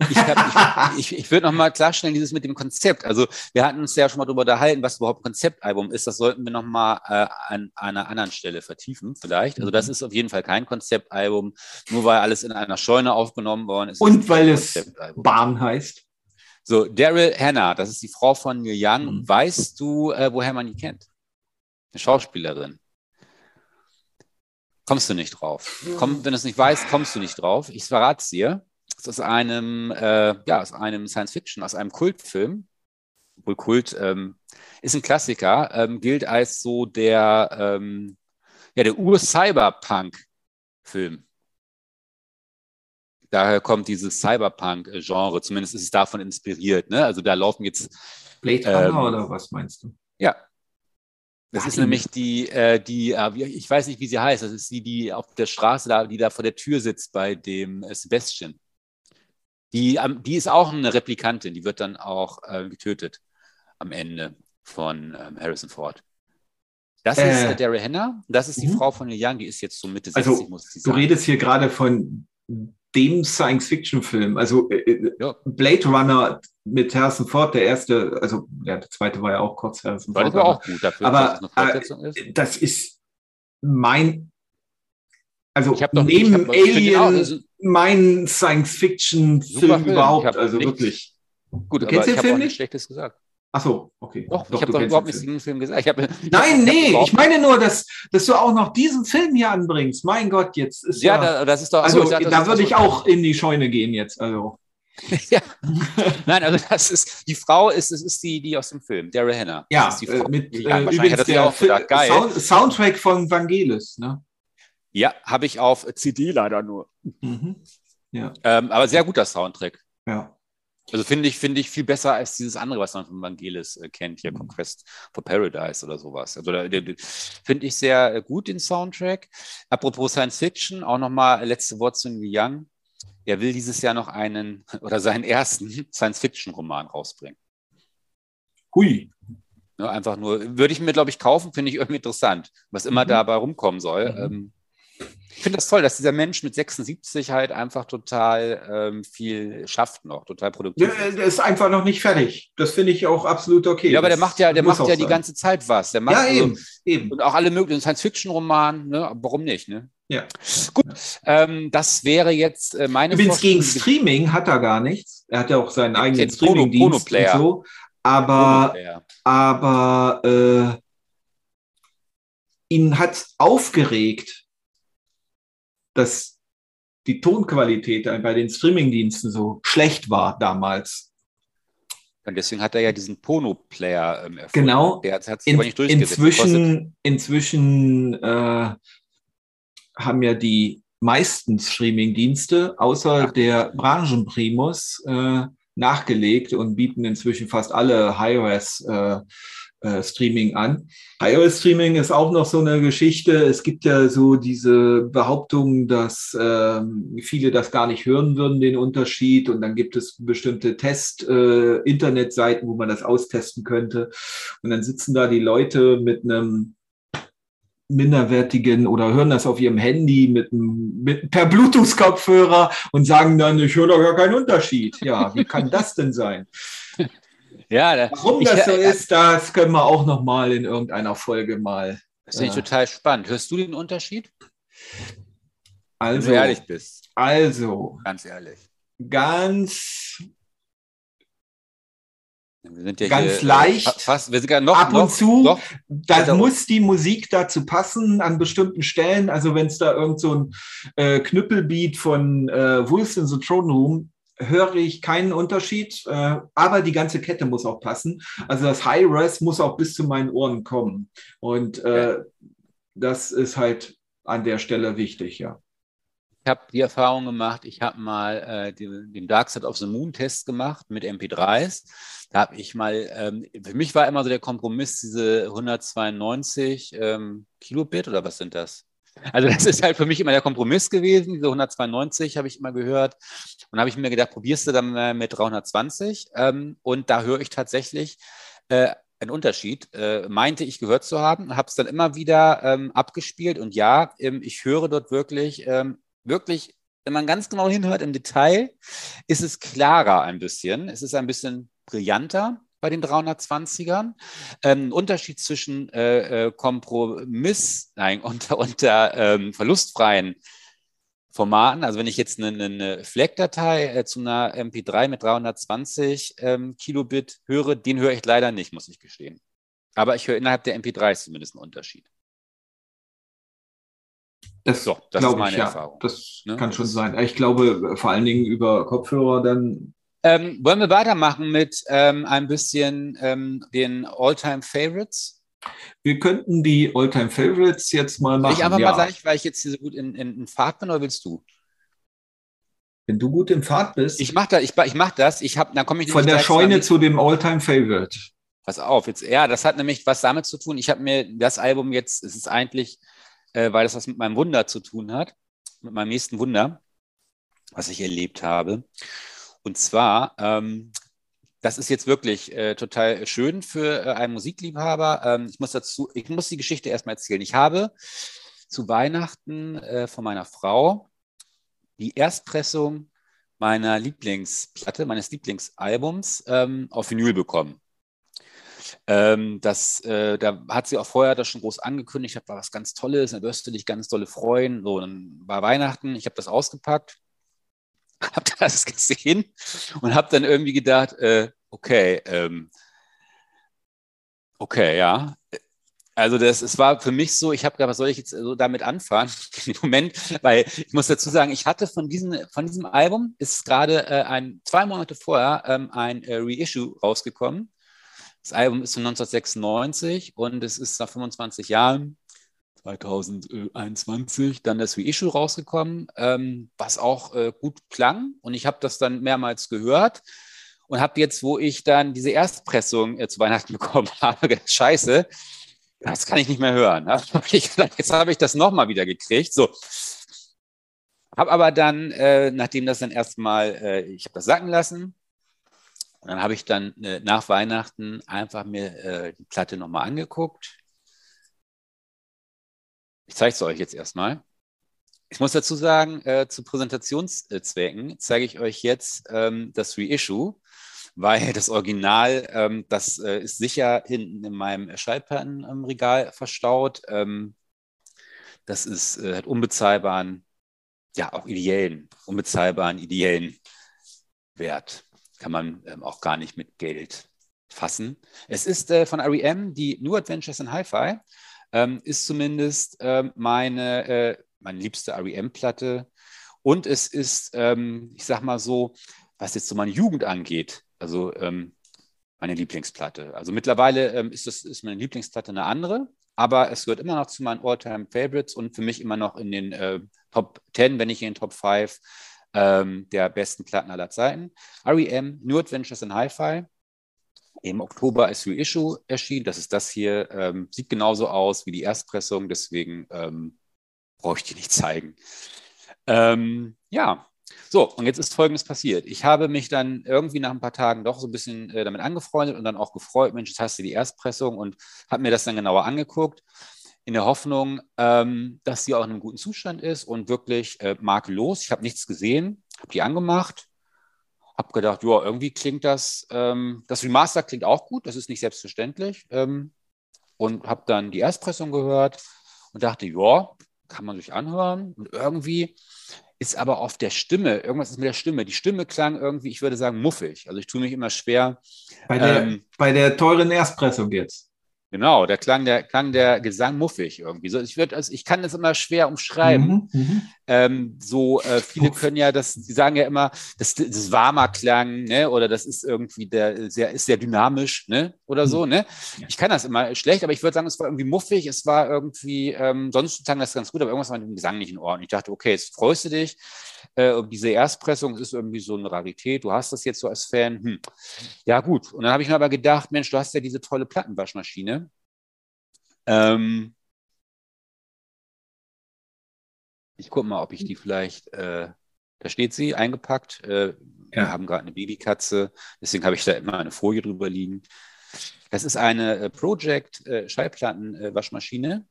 [SPEAKER 2] *laughs* ich, ich, ich, ich würde nochmal klarstellen, dieses mit dem Konzept. Also wir hatten uns ja schon mal darüber unterhalten, was überhaupt Konzeptalbum ist. Das sollten wir nochmal äh, an, an einer anderen Stelle vertiefen, vielleicht. Also das mhm. ist auf jeden Fall kein Konzeptalbum, nur weil alles in einer Scheune aufgenommen worden ist.
[SPEAKER 3] Und weil es Bahn heißt.
[SPEAKER 2] So, Daryl Hannah, das ist die Frau von Neil Young. Mhm. Weißt du, äh, woher man die kennt? Eine Schauspielerin. Kommst du nicht drauf. Komm, wenn du es nicht weißt, kommst du nicht drauf. Ich verrate es dir aus einem, äh, ja, aus einem Science-Fiction, aus einem Kultfilm. Wohl Kult ähm, ist ein Klassiker, ähm, gilt als so der, ähm, ja, der Ur-Cyberpunk-Film. Daher kommt dieses Cyberpunk-Genre, zumindest ist es davon inspiriert. Ne? Also da laufen jetzt.
[SPEAKER 3] Blade Runner ähm, oder was meinst du?
[SPEAKER 2] Ja, das ist nämlich die, äh, die, äh, ich weiß nicht, wie sie heißt, das ist die, die auf der Straße da, die da vor der Tür sitzt bei dem äh, Sebastian. Die, die ist auch eine Replikantin, die wird dann auch äh, getötet am Ende von ähm, Harrison Ford. Das äh, ist äh, Daryl Hannah, das ist die mhm. Frau von Neil Young, die ist jetzt so Mitte
[SPEAKER 3] 60, also, muss ich sagen. Du redest hier gerade von dem Science-Fiction-Film, also äh, äh, ja. Blade Runner mit Harrison Ford, der erste, also ja, der zweite war ja auch kurz
[SPEAKER 2] Harrison Ford. Das war auch gut dafür,
[SPEAKER 3] aber, dass es eine Fortsetzung ist. Das ist mein also neben ich Alien auch, mein Science-Fiction-Film überhaupt, also nichts, wirklich.
[SPEAKER 2] Gut, du kennst aber den Film nicht? Schlechtes gesagt.
[SPEAKER 3] Ach so, okay.
[SPEAKER 2] Doch, doch ich habe doch überhaupt nicht den Film gesagt. Ich hab,
[SPEAKER 3] Nein, ich nee, ich meine nur, dass, dass du auch noch diesen Film hier anbringst. Mein Gott, jetzt ist
[SPEAKER 2] ja. Ja, das ist doch.
[SPEAKER 3] Also, sag, da würde ich auch in die Scheune gehen jetzt. Also. *laughs*
[SPEAKER 2] ja. Nein, also das ist die Frau ist es ist die die aus dem Film Daryl Hannah.
[SPEAKER 3] Ja, äh, mit ja, äh, übrigens der auch gedacht, geil. Sound, Soundtrack von Vangelis, ne?
[SPEAKER 2] Ja, habe ich auf CD leider nur. Mhm. Ja. Ähm, aber sehr guter Soundtrack.
[SPEAKER 3] Ja.
[SPEAKER 2] Also finde ich, finde ich viel besser als dieses andere, was man von Vangelis äh, kennt, hier mhm. Conquest for Paradise oder sowas. Also finde ich sehr äh, gut den Soundtrack. Apropos Science Fiction, auch nochmal letzte Wort zu Neil Young. Er will dieses Jahr noch einen *laughs* oder seinen ersten *laughs* Science-Fiction-Roman rausbringen.
[SPEAKER 3] Hui.
[SPEAKER 2] Ja, einfach nur, würde ich mir, glaube ich, kaufen, finde ich *laughs* irgendwie interessant, was immer mhm. dabei rumkommen soll. Mhm. Ähm, ich finde das toll, dass dieser Mensch mit 76 halt einfach total ähm, viel schafft noch, total produktiv.
[SPEAKER 3] Der, der, ist einfach noch nicht fertig. Das finde ich auch absolut okay.
[SPEAKER 2] Ja, aber der macht ja, der macht ja die ganze Zeit was. Der macht
[SPEAKER 3] ja, eben, also, eben.
[SPEAKER 2] Und auch alle möglichen Science-Fiction-Romanen, ne? warum nicht, ne?
[SPEAKER 3] Ja.
[SPEAKER 2] Gut, ähm, das wäre jetzt äh, meine
[SPEAKER 3] Übrigens gegen Streaming hat er gar nichts. Er hat ja auch seinen eigenen Streaming-Dienst und so. Aber, aber äh, ihn hat aufgeregt, dass die Tonqualität bei den Streamingdiensten so schlecht war damals.
[SPEAKER 2] Und deswegen hat er ja diesen Pono-Player ähm,
[SPEAKER 3] erfunden. Genau.
[SPEAKER 2] Der hat,
[SPEAKER 3] sich In, aber nicht durchgesetzt. Inzwischen, inzwischen äh, haben ja die meisten Streaming-Dienste außer ja. der Branchenprimus äh, nachgelegt und bieten inzwischen fast alle High-Res äh, äh, Streaming an. iOS Streaming ist auch noch so eine Geschichte. Es gibt ja so diese Behauptung, dass ähm, viele das gar nicht hören würden, den Unterschied. Und dann gibt es bestimmte Test-Internetseiten, äh, wo man das austesten könnte. Und dann sitzen da die Leute mit einem minderwertigen oder hören das auf ihrem Handy mit, mit per Bluetooth-Kopfhörer und sagen dann, ich höre doch gar keinen Unterschied. Ja, wie kann das denn sein? *laughs*
[SPEAKER 2] Ja, da,
[SPEAKER 3] Warum das so äh, ist, das können wir auch noch mal in irgendeiner Folge mal.
[SPEAKER 2] Das finde ich äh, total spannend. Hörst du den Unterschied?
[SPEAKER 3] Also, Wenn du
[SPEAKER 2] ehrlich bist.
[SPEAKER 3] Also.
[SPEAKER 2] Ganz ehrlich.
[SPEAKER 3] Ganz.
[SPEAKER 2] Wir sind ja
[SPEAKER 3] ganz hier, äh, leicht.
[SPEAKER 2] Fast, wir sind ja noch,
[SPEAKER 3] ab und
[SPEAKER 2] noch,
[SPEAKER 3] zu. Noch, da muss die Musik dazu passen an bestimmten Stellen. Also wenn es da irgend so ein äh, Knüppelbeat von äh, Wolves in the Throne Room höre ich keinen Unterschied, äh, aber die ganze Kette muss auch passen. Also das High-Res muss auch bis zu meinen Ohren kommen. Und äh, das ist halt an der Stelle wichtig, ja.
[SPEAKER 2] Ich habe die Erfahrung gemacht, ich habe mal äh, den, den Dark Side of the Moon Test gemacht mit MP3s. Da habe ich mal, ähm, für mich war immer so der Kompromiss diese 192 ähm, Kilobit oder was sind das? Also das ist halt für mich immer der Kompromiss gewesen. Diese 192 habe ich immer gehört. Und habe ich mir gedacht, probierst du dann mit 320? Ähm, und da höre ich tatsächlich äh, einen Unterschied. Äh, meinte ich gehört zu haben, habe es dann immer wieder ähm, abgespielt. Und ja, ähm, ich höre dort wirklich, wirklich, wenn man ganz genau hinhört im Detail, ist es klarer ein bisschen. Es ist ein bisschen brillanter bei den 320ern. Ähm, Unterschied zwischen äh, äh, Kompromiss, nein, *laughs* unter, unter ähm, verlustfreien Formaten, also wenn ich jetzt eine, eine FLAC-Datei äh, zu einer MP3 mit 320 ähm, Kilobit höre, den höre ich leider nicht, muss ich gestehen. Aber ich höre innerhalb der MP3 zumindest einen Unterschied.
[SPEAKER 3] Das, so, das ist meine ich, ja. Erfahrung. Das ne? kann schon sein. Ich glaube, vor allen Dingen über Kopfhörer dann
[SPEAKER 2] ähm, wollen wir weitermachen mit ähm, ein bisschen ähm, den All-Time Favorites?
[SPEAKER 3] Wir könnten die All-Time Favorites jetzt mal machen.
[SPEAKER 2] ich einfach ja. mal sagen, weil ich jetzt hier so gut in, in, in Fahrt bin, oder willst du?
[SPEAKER 3] Wenn du gut im Fahrt bist.
[SPEAKER 2] Ich mache das, ich, ich mach das. Ich hab, dann komme ich
[SPEAKER 3] Von der Scheune zu dem All-Time Favorite.
[SPEAKER 2] Pass auf, jetzt, ja, das hat nämlich was damit zu tun. Ich habe mir das Album jetzt, es ist eigentlich, äh, weil das was mit meinem Wunder zu tun hat, mit meinem nächsten Wunder, was ich erlebt habe. Und zwar, ähm, das ist jetzt wirklich äh, total schön für äh, einen Musikliebhaber. Ähm, ich muss dazu, ich muss die Geschichte erstmal erzählen. Ich habe zu Weihnachten äh, von meiner Frau die Erstpressung meiner Lieblingsplatte, meines Lieblingsalbums ähm, auf Vinyl bekommen. Ähm, das, äh, da hat sie auch vorher das schon groß angekündigt, das war was ganz Tolles, da wirst du dich ganz dolle freuen. So, dann war Weihnachten, ich habe das ausgepackt *laughs* habe das gesehen und habe dann irgendwie gedacht, äh, okay, ähm, okay, ja. Also das, es war für mich so, ich habe gedacht, was soll ich jetzt so damit anfangen *laughs* im Moment, weil ich muss dazu sagen, ich hatte von diesem, von diesem Album, ist gerade äh, ein, zwei Monate vorher ähm, ein äh, Reissue rausgekommen. Das Album ist von 1996 und es ist nach 25 Jahren 2021 dann das Reissue rausgekommen, ähm, was auch äh, gut klang. Und ich habe das dann mehrmals gehört und habe jetzt, wo ich dann diese Erstpressung äh, zu Weihnachten *laughs* bekommen habe, gedacht, scheiße, das kann ich nicht mehr hören. *laughs* jetzt habe ich das nochmal wieder gekriegt. So. Habe aber dann, äh, nachdem das dann erstmal, äh, ich habe das sacken lassen, und dann habe ich dann äh, nach Weihnachten einfach mir äh, die Platte nochmal angeguckt ich zeige es euch jetzt erstmal. Ich muss dazu sagen, äh, zu Präsentationszwecken zeige ich euch jetzt ähm, das Reissue, weil das Original, ähm, das äh, ist sicher hinten in meinem Schallplattenregal verstaut. Ähm, das ist, äh, hat unbezahlbaren, ja auch ideellen, unbezahlbaren, ideellen Wert. Kann man ähm, auch gar nicht mit Geld fassen. Es ist äh, von REM die New Adventures in Hi-Fi ähm, ist zumindest ähm, meine, äh, meine liebste REM-Platte. Und es ist, ähm, ich sag mal so, was jetzt so meine Jugend angeht, also ähm, meine Lieblingsplatte. Also mittlerweile ähm, ist, das, ist meine Lieblingsplatte eine andere, aber es gehört immer noch zu meinen All-Time Favorites und für mich immer noch in den äh, Top 10, wenn nicht in den Top 5 ähm, der besten Platten aller Zeiten. REM, New Adventures in Hi-Fi. Im Oktober ist Reissue erschienen. Das ist das hier. Ähm, sieht genauso aus wie die Erstpressung, deswegen ähm, brauche ich die nicht zeigen. Ähm, ja, so, und jetzt ist Folgendes passiert. Ich habe mich dann irgendwie nach ein paar Tagen doch so ein bisschen äh, damit angefreundet und dann auch gefreut, Mensch, jetzt hast du die Erstpressung und habe mir das dann genauer angeguckt, in der Hoffnung, ähm, dass sie auch in einem guten Zustand ist und wirklich äh, makellos. Ich habe nichts gesehen, habe die angemacht, habe gedacht, ja, irgendwie klingt das, ähm, das Remaster klingt auch gut, das ist nicht selbstverständlich. Ähm, und habe dann die Erstpressung gehört und dachte, ja, kann man sich anhören. Und irgendwie ist aber auf der Stimme, irgendwas ist mit der Stimme. Die Stimme klang irgendwie, ich würde sagen, muffig. Also ich tue mich immer schwer.
[SPEAKER 3] Bei der, ähm, bei der teuren Erstpressung jetzt.
[SPEAKER 2] Genau, der klang der, klang der Gesang muffig irgendwie. So, ich, würd, also ich kann das immer schwer umschreiben. Mhm, mhm. ähm, so, äh, viele können ja das, die sagen ja immer, das, das ist warmer Klang, ne? Oder das ist irgendwie der sehr, ist sehr dynamisch, ne? Oder so, mhm. ne? Ich kann das immer schlecht, aber ich würde sagen, es war irgendwie muffig, es war irgendwie, ähm, sonst sagen das ganz gut, aber irgendwas war mit dem Gesang nicht in Ordnung. Ich dachte, okay, jetzt freust du dich. Äh, diese Erstpressung ist irgendwie so eine Rarität. Du hast das jetzt so als Fan. Hm. Ja, gut. Und dann habe ich mir aber gedacht, Mensch, du hast ja diese tolle Plattenwaschmaschine. Ähm, ich gucke mal, ob ich die vielleicht, äh, da steht sie eingepackt. Äh, ja. Wir haben gerade eine Babykatze, deswegen habe ich da immer eine Folie drüber liegen. Das ist eine äh, Project äh, Schallplattenwaschmaschine.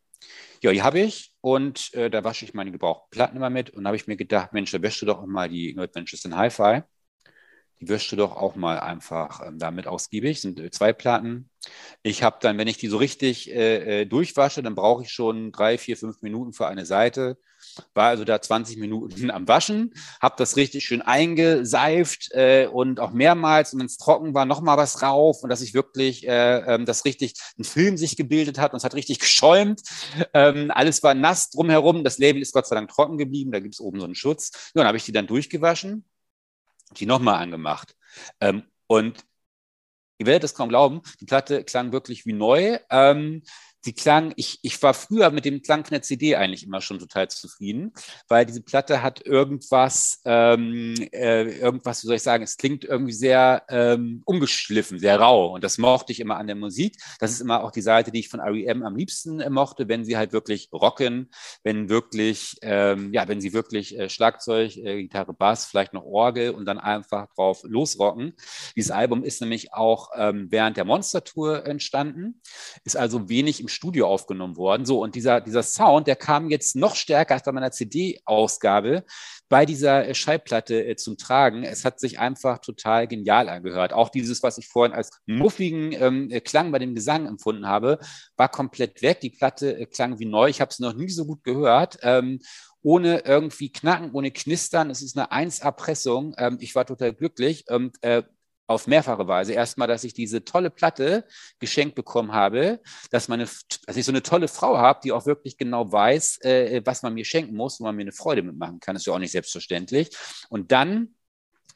[SPEAKER 2] Ja, die habe ich und äh, da wasche ich meine gebrauchten Platten immer mit und habe ich mir gedacht, Mensch, da wäschst du doch auch mal die Ventures in Hi-Fi. Die wäschst du doch auch mal einfach ähm, damit ausgiebig. Sind äh, zwei Platten. Ich habe dann, wenn ich die so richtig äh, äh durchwasche, dann brauche ich schon drei, vier, fünf Minuten für eine Seite. War also da 20 Minuten am Waschen, habe das richtig schön eingeseift äh, und auch mehrmals, wenn es trocken war, nochmal was rauf und dass ich wirklich, äh, ähm, das richtig, ein Film sich gebildet hat und es hat richtig geschäumt. Ähm, alles war nass drumherum. Das Label ist Gott sei Dank trocken geblieben. Da gibt es oben so einen Schutz. Ja, dann habe ich die dann durchgewaschen die nochmal angemacht. Ähm, und ihr werdet es kaum glauben, die Platte klang wirklich wie neu. Ähm, die klang, ich, ich war früher mit dem Klang von der CD eigentlich immer schon total zufrieden, weil diese Platte hat irgendwas, ähm, äh, irgendwas, wie soll ich sagen, es klingt irgendwie sehr ähm, ungeschliffen, sehr rau und das mochte ich immer an der Musik. Das ist immer auch die Seite, die ich von REM am liebsten äh, mochte, wenn sie halt wirklich rocken, wenn wirklich, ähm, ja, wenn sie wirklich äh, Schlagzeug, äh, Gitarre, Bass, vielleicht noch Orgel und dann einfach drauf losrocken. Dieses Album ist nämlich auch ähm, während der Monster Tour entstanden, ist also wenig im Studio aufgenommen worden. So, und dieser, dieser Sound, der kam jetzt noch stärker als bei meiner CD-Ausgabe bei dieser äh, Schallplatte äh, zum Tragen. Es hat sich einfach total genial angehört. Auch dieses, was ich vorhin als muffigen ähm, äh, Klang bei dem Gesang empfunden habe, war komplett weg. Die Platte äh, klang wie neu. Ich habe es noch nie so gut gehört. Ähm, ohne irgendwie Knacken, ohne Knistern. Es ist eine 1A-Pressung. Ähm, ich war total glücklich. Und äh, auf mehrfache Weise. Erstmal, dass ich diese tolle Platte geschenkt bekommen habe, dass, meine, dass ich so eine tolle Frau habe, die auch wirklich genau weiß, äh, was man mir schenken muss, wo man mir eine Freude mitmachen kann. Das ist ja auch nicht selbstverständlich. Und dann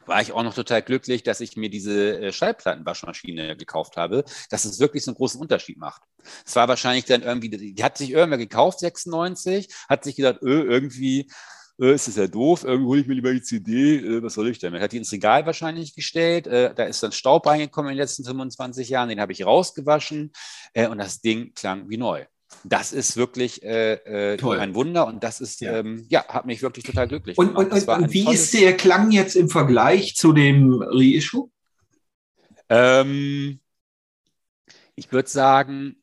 [SPEAKER 2] war ich auch noch total glücklich, dass ich mir diese äh, Schallplattenwaschmaschine gekauft habe, dass es wirklich so einen großen Unterschied macht. Es war wahrscheinlich dann irgendwie, die hat sich irgendwer gekauft, 96, hat sich gedacht, öh, irgendwie äh, ist das ja doof, irgendwie hole ich mir lieber die CD, äh, was soll ich damit? Hat die ins Regal wahrscheinlich gestellt, äh, da ist dann Staub reingekommen in den letzten 25 Jahren, den habe ich rausgewaschen äh, und das Ding klang wie neu. Das ist wirklich äh, äh ein Wunder und das ist, ja, ähm, ja hat mich wirklich total glücklich
[SPEAKER 3] und, gemacht. Und, und, und wie ist der Klang jetzt im Vergleich zu dem Reissue?
[SPEAKER 2] Ähm, ich würde sagen,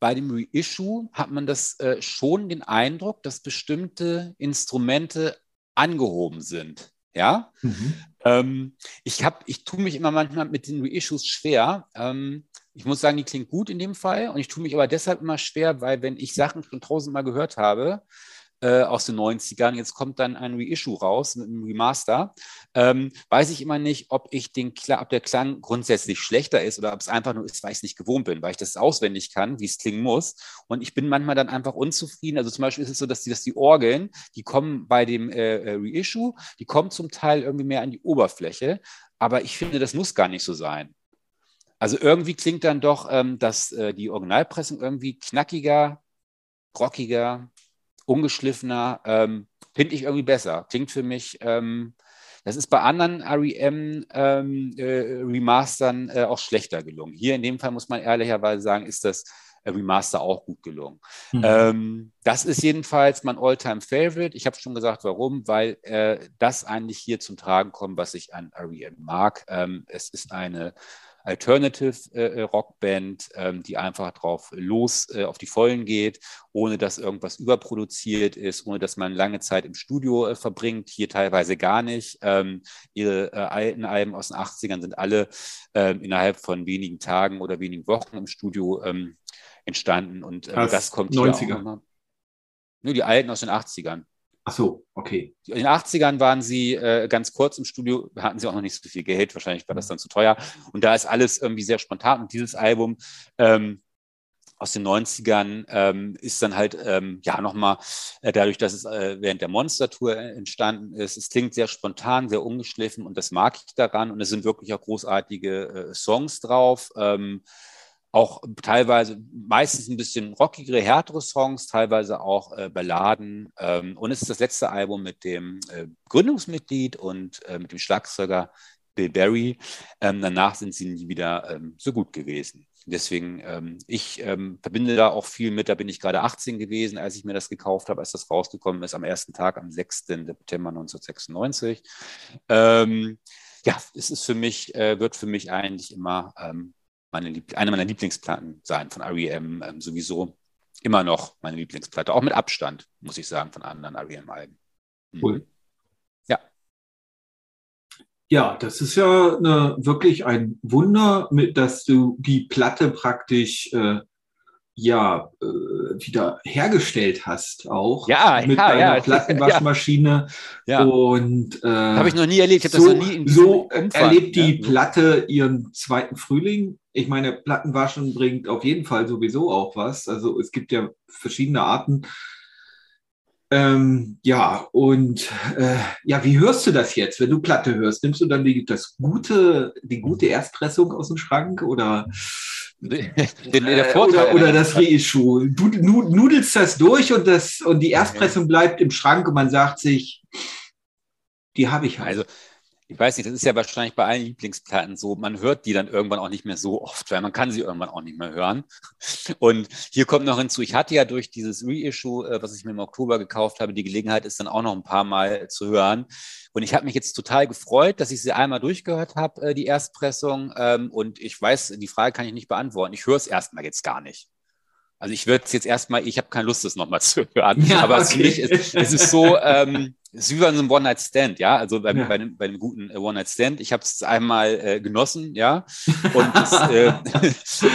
[SPEAKER 2] bei dem Reissue hat man das äh, schon den Eindruck, dass bestimmte Instrumente angehoben sind. Ja, mhm. ähm, ich habe, ich tue mich immer manchmal mit den Reissues schwer. Ähm, ich muss sagen, die klingt gut in dem Fall und ich tue mich aber deshalb immer schwer, weil wenn ich Sachen schon tausendmal gehört habe, äh, aus den 90ern. Jetzt kommt dann ein Reissue raus mit einem Remaster. Ähm, weiß ich immer nicht, ob ich den ob der Klang grundsätzlich schlechter ist oder ob es einfach nur ist, weil ich es nicht gewohnt bin, weil ich das auswendig kann, wie es klingen muss. Und ich bin manchmal dann einfach unzufrieden. Also zum Beispiel ist es so, dass die, dass die Orgeln, die kommen bei dem äh, äh Reissue, die kommen zum Teil irgendwie mehr an die Oberfläche. Aber ich finde, das muss gar nicht so sein. Also irgendwie klingt dann doch, ähm, dass äh, die Originalpressung irgendwie knackiger, rockiger, ungeschliffener, ähm, finde ich irgendwie besser. Klingt für mich, ähm, das ist bei anderen REM ähm, äh, äh, auch schlechter gelungen. Hier in dem Fall muss man ehrlicherweise sagen, ist das Remaster auch gut gelungen. Mhm. Ähm, das ist jedenfalls mein Alltime favorite Ich habe schon gesagt, warum, weil äh, das eigentlich hier zum Tragen kommt, was ich an REM mag. Ähm, es ist eine Alternative äh, Rockband, ähm, die einfach drauf los äh, auf die Vollen geht, ohne dass irgendwas überproduziert ist, ohne dass man lange Zeit im Studio äh, verbringt, hier teilweise gar nicht. Ähm, ihre äh, alten Alben aus den 80ern sind alle ähm, innerhalb von wenigen Tagen oder wenigen Wochen im Studio entstanden und das kommt 90er. hier auch nochmal. Nur die alten aus den 80ern.
[SPEAKER 3] Ach so, okay.
[SPEAKER 2] In den 80ern waren sie äh, ganz kurz im Studio, hatten sie auch noch nicht so viel Geld, wahrscheinlich war das dann zu teuer. Und da ist alles irgendwie sehr spontan. Und dieses Album ähm, aus den 90ern ähm, ist dann halt ähm, ja nochmal äh, dadurch, dass es äh, während der Monster-Tour entstanden ist. Es klingt sehr spontan, sehr ungeschliffen und das mag ich daran. Und es sind wirklich auch großartige äh, Songs drauf. Ähm, auch teilweise meistens ein bisschen rockigere, härtere Songs, teilweise auch äh, Balladen. Ähm, und es ist das letzte Album mit dem äh, Gründungsmitglied und äh, mit dem Schlagzeuger Bill Berry. Ähm, danach sind sie nie wieder ähm, so gut gewesen. Deswegen, ähm, ich ähm, verbinde da auch viel mit. Da bin ich gerade 18 gewesen, als ich mir das gekauft habe, als das rausgekommen ist, am ersten Tag, am 6. September 1996. Ähm, ja, es ist für mich, äh, wird für mich eigentlich immer meine eine meiner Lieblingsplatten sein von REM, ähm, sowieso immer noch meine Lieblingsplatte, auch mit Abstand, muss ich sagen, von anderen REM-Alben.
[SPEAKER 3] Mhm. Cool. Ja. Ja, das ist ja eine, wirklich ein Wunder, dass du die Platte praktisch äh, ja äh, wieder hergestellt hast auch
[SPEAKER 2] ja
[SPEAKER 3] mit
[SPEAKER 2] ja,
[SPEAKER 3] einer
[SPEAKER 2] ja. *laughs*
[SPEAKER 3] Plattenwaschmaschine
[SPEAKER 2] ja.
[SPEAKER 3] und äh,
[SPEAKER 2] habe ich noch nie erlebt ich
[SPEAKER 3] so,
[SPEAKER 2] das noch nie
[SPEAKER 3] so Umfang, erlebt die. Platte ihren zweiten Frühling ich meine Plattenwaschen bringt auf jeden Fall sowieso auch was also es gibt ja verschiedene Arten ähm, ja, und äh, ja, wie hörst du das jetzt, wenn du Platte hörst? Nimmst du dann die, das gute, die gute Erstpressung aus dem Schrank oder *laughs* den äh, Vorteil, oder, oder das Reissue. Du nudelst das durch und, das, und die Erstpressung bleibt im Schrank und man sagt sich, die habe ich halt.
[SPEAKER 2] Also ich weiß nicht, das ist ja wahrscheinlich bei allen Lieblingsplatten so, man hört die dann irgendwann auch nicht mehr so oft, weil man kann sie irgendwann auch nicht mehr hören. Und hier kommt noch hinzu, ich hatte ja durch dieses Reissue, äh, was ich mir im Oktober gekauft habe, die Gelegenheit ist dann auch noch ein paar Mal zu hören. Und ich habe mich jetzt total gefreut, dass ich sie einmal durchgehört habe, äh, die Erstpressung. Ähm, und ich weiß, die Frage kann ich nicht beantworten. Ich höre es erstmal jetzt gar nicht. Also ich würde es jetzt erstmal, ich habe keine Lust, das nochmal *laughs* zu hören. Ja, aber okay. für mich ist es ist so, ähm, es ist wie bei einem One-Night-Stand, ja. Also bei, ja. bei, einem, bei einem guten äh, One-Night-Stand. Ich habe es einmal äh, genossen, ja. Und es, äh,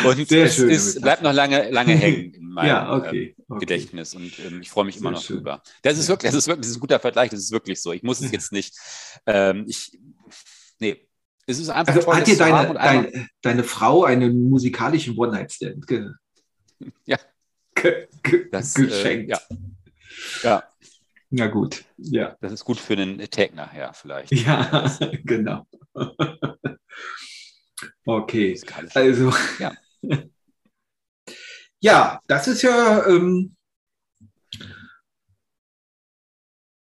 [SPEAKER 2] *laughs* und es ist, bleibt noch lange, lange hängen *laughs* in meinem ja, okay, ähm, okay. Gedächtnis. Und ähm, ich freue mich Sehr immer noch schön. drüber. Das ist wirklich, das ist wirklich, das ist ein guter Vergleich, das ist wirklich so. Ich muss es jetzt nicht, ähm, ich, nee, es ist einfach
[SPEAKER 3] also, toll, Hat dir deine, dein, deine Frau einen musikalischen One-Night-Stand ge *laughs*
[SPEAKER 2] ja.
[SPEAKER 3] Ge ge das, äh, geschenkt?
[SPEAKER 2] Äh, ja. ja.
[SPEAKER 3] Na gut, ja.
[SPEAKER 2] Das ist gut für den Tag nachher vielleicht.
[SPEAKER 3] Ja, *laughs* genau. okay, also. Ja. *laughs* ja, das ist ja. Ähm,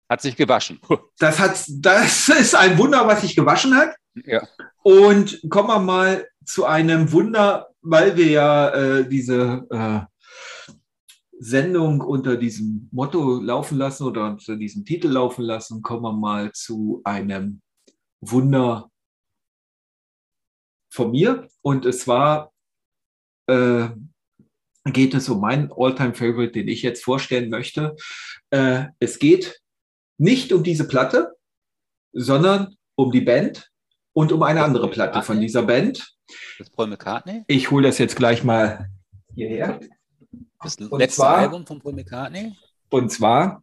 [SPEAKER 2] hat sich gewaschen.
[SPEAKER 3] Das, hat, das ist ein Wunder, was sich gewaschen hat.
[SPEAKER 2] Ja.
[SPEAKER 3] Und kommen wir mal zu einem Wunder, weil wir ja äh, diese äh, Sendung unter diesem Motto laufen lassen oder unter diesem Titel laufen lassen, kommen wir mal zu einem Wunder von mir. Und es war, äh, geht es um meinen All-Time-Favorite, den ich jetzt vorstellen möchte. Äh, es geht nicht um diese Platte, sondern um die Band und um eine andere Platte von dieser Band.
[SPEAKER 2] Das Paul McCartney?
[SPEAKER 3] Ich hole das jetzt gleich mal hierher.
[SPEAKER 2] Das und letzte zwar, Album von Paul McCartney?
[SPEAKER 3] Und zwar.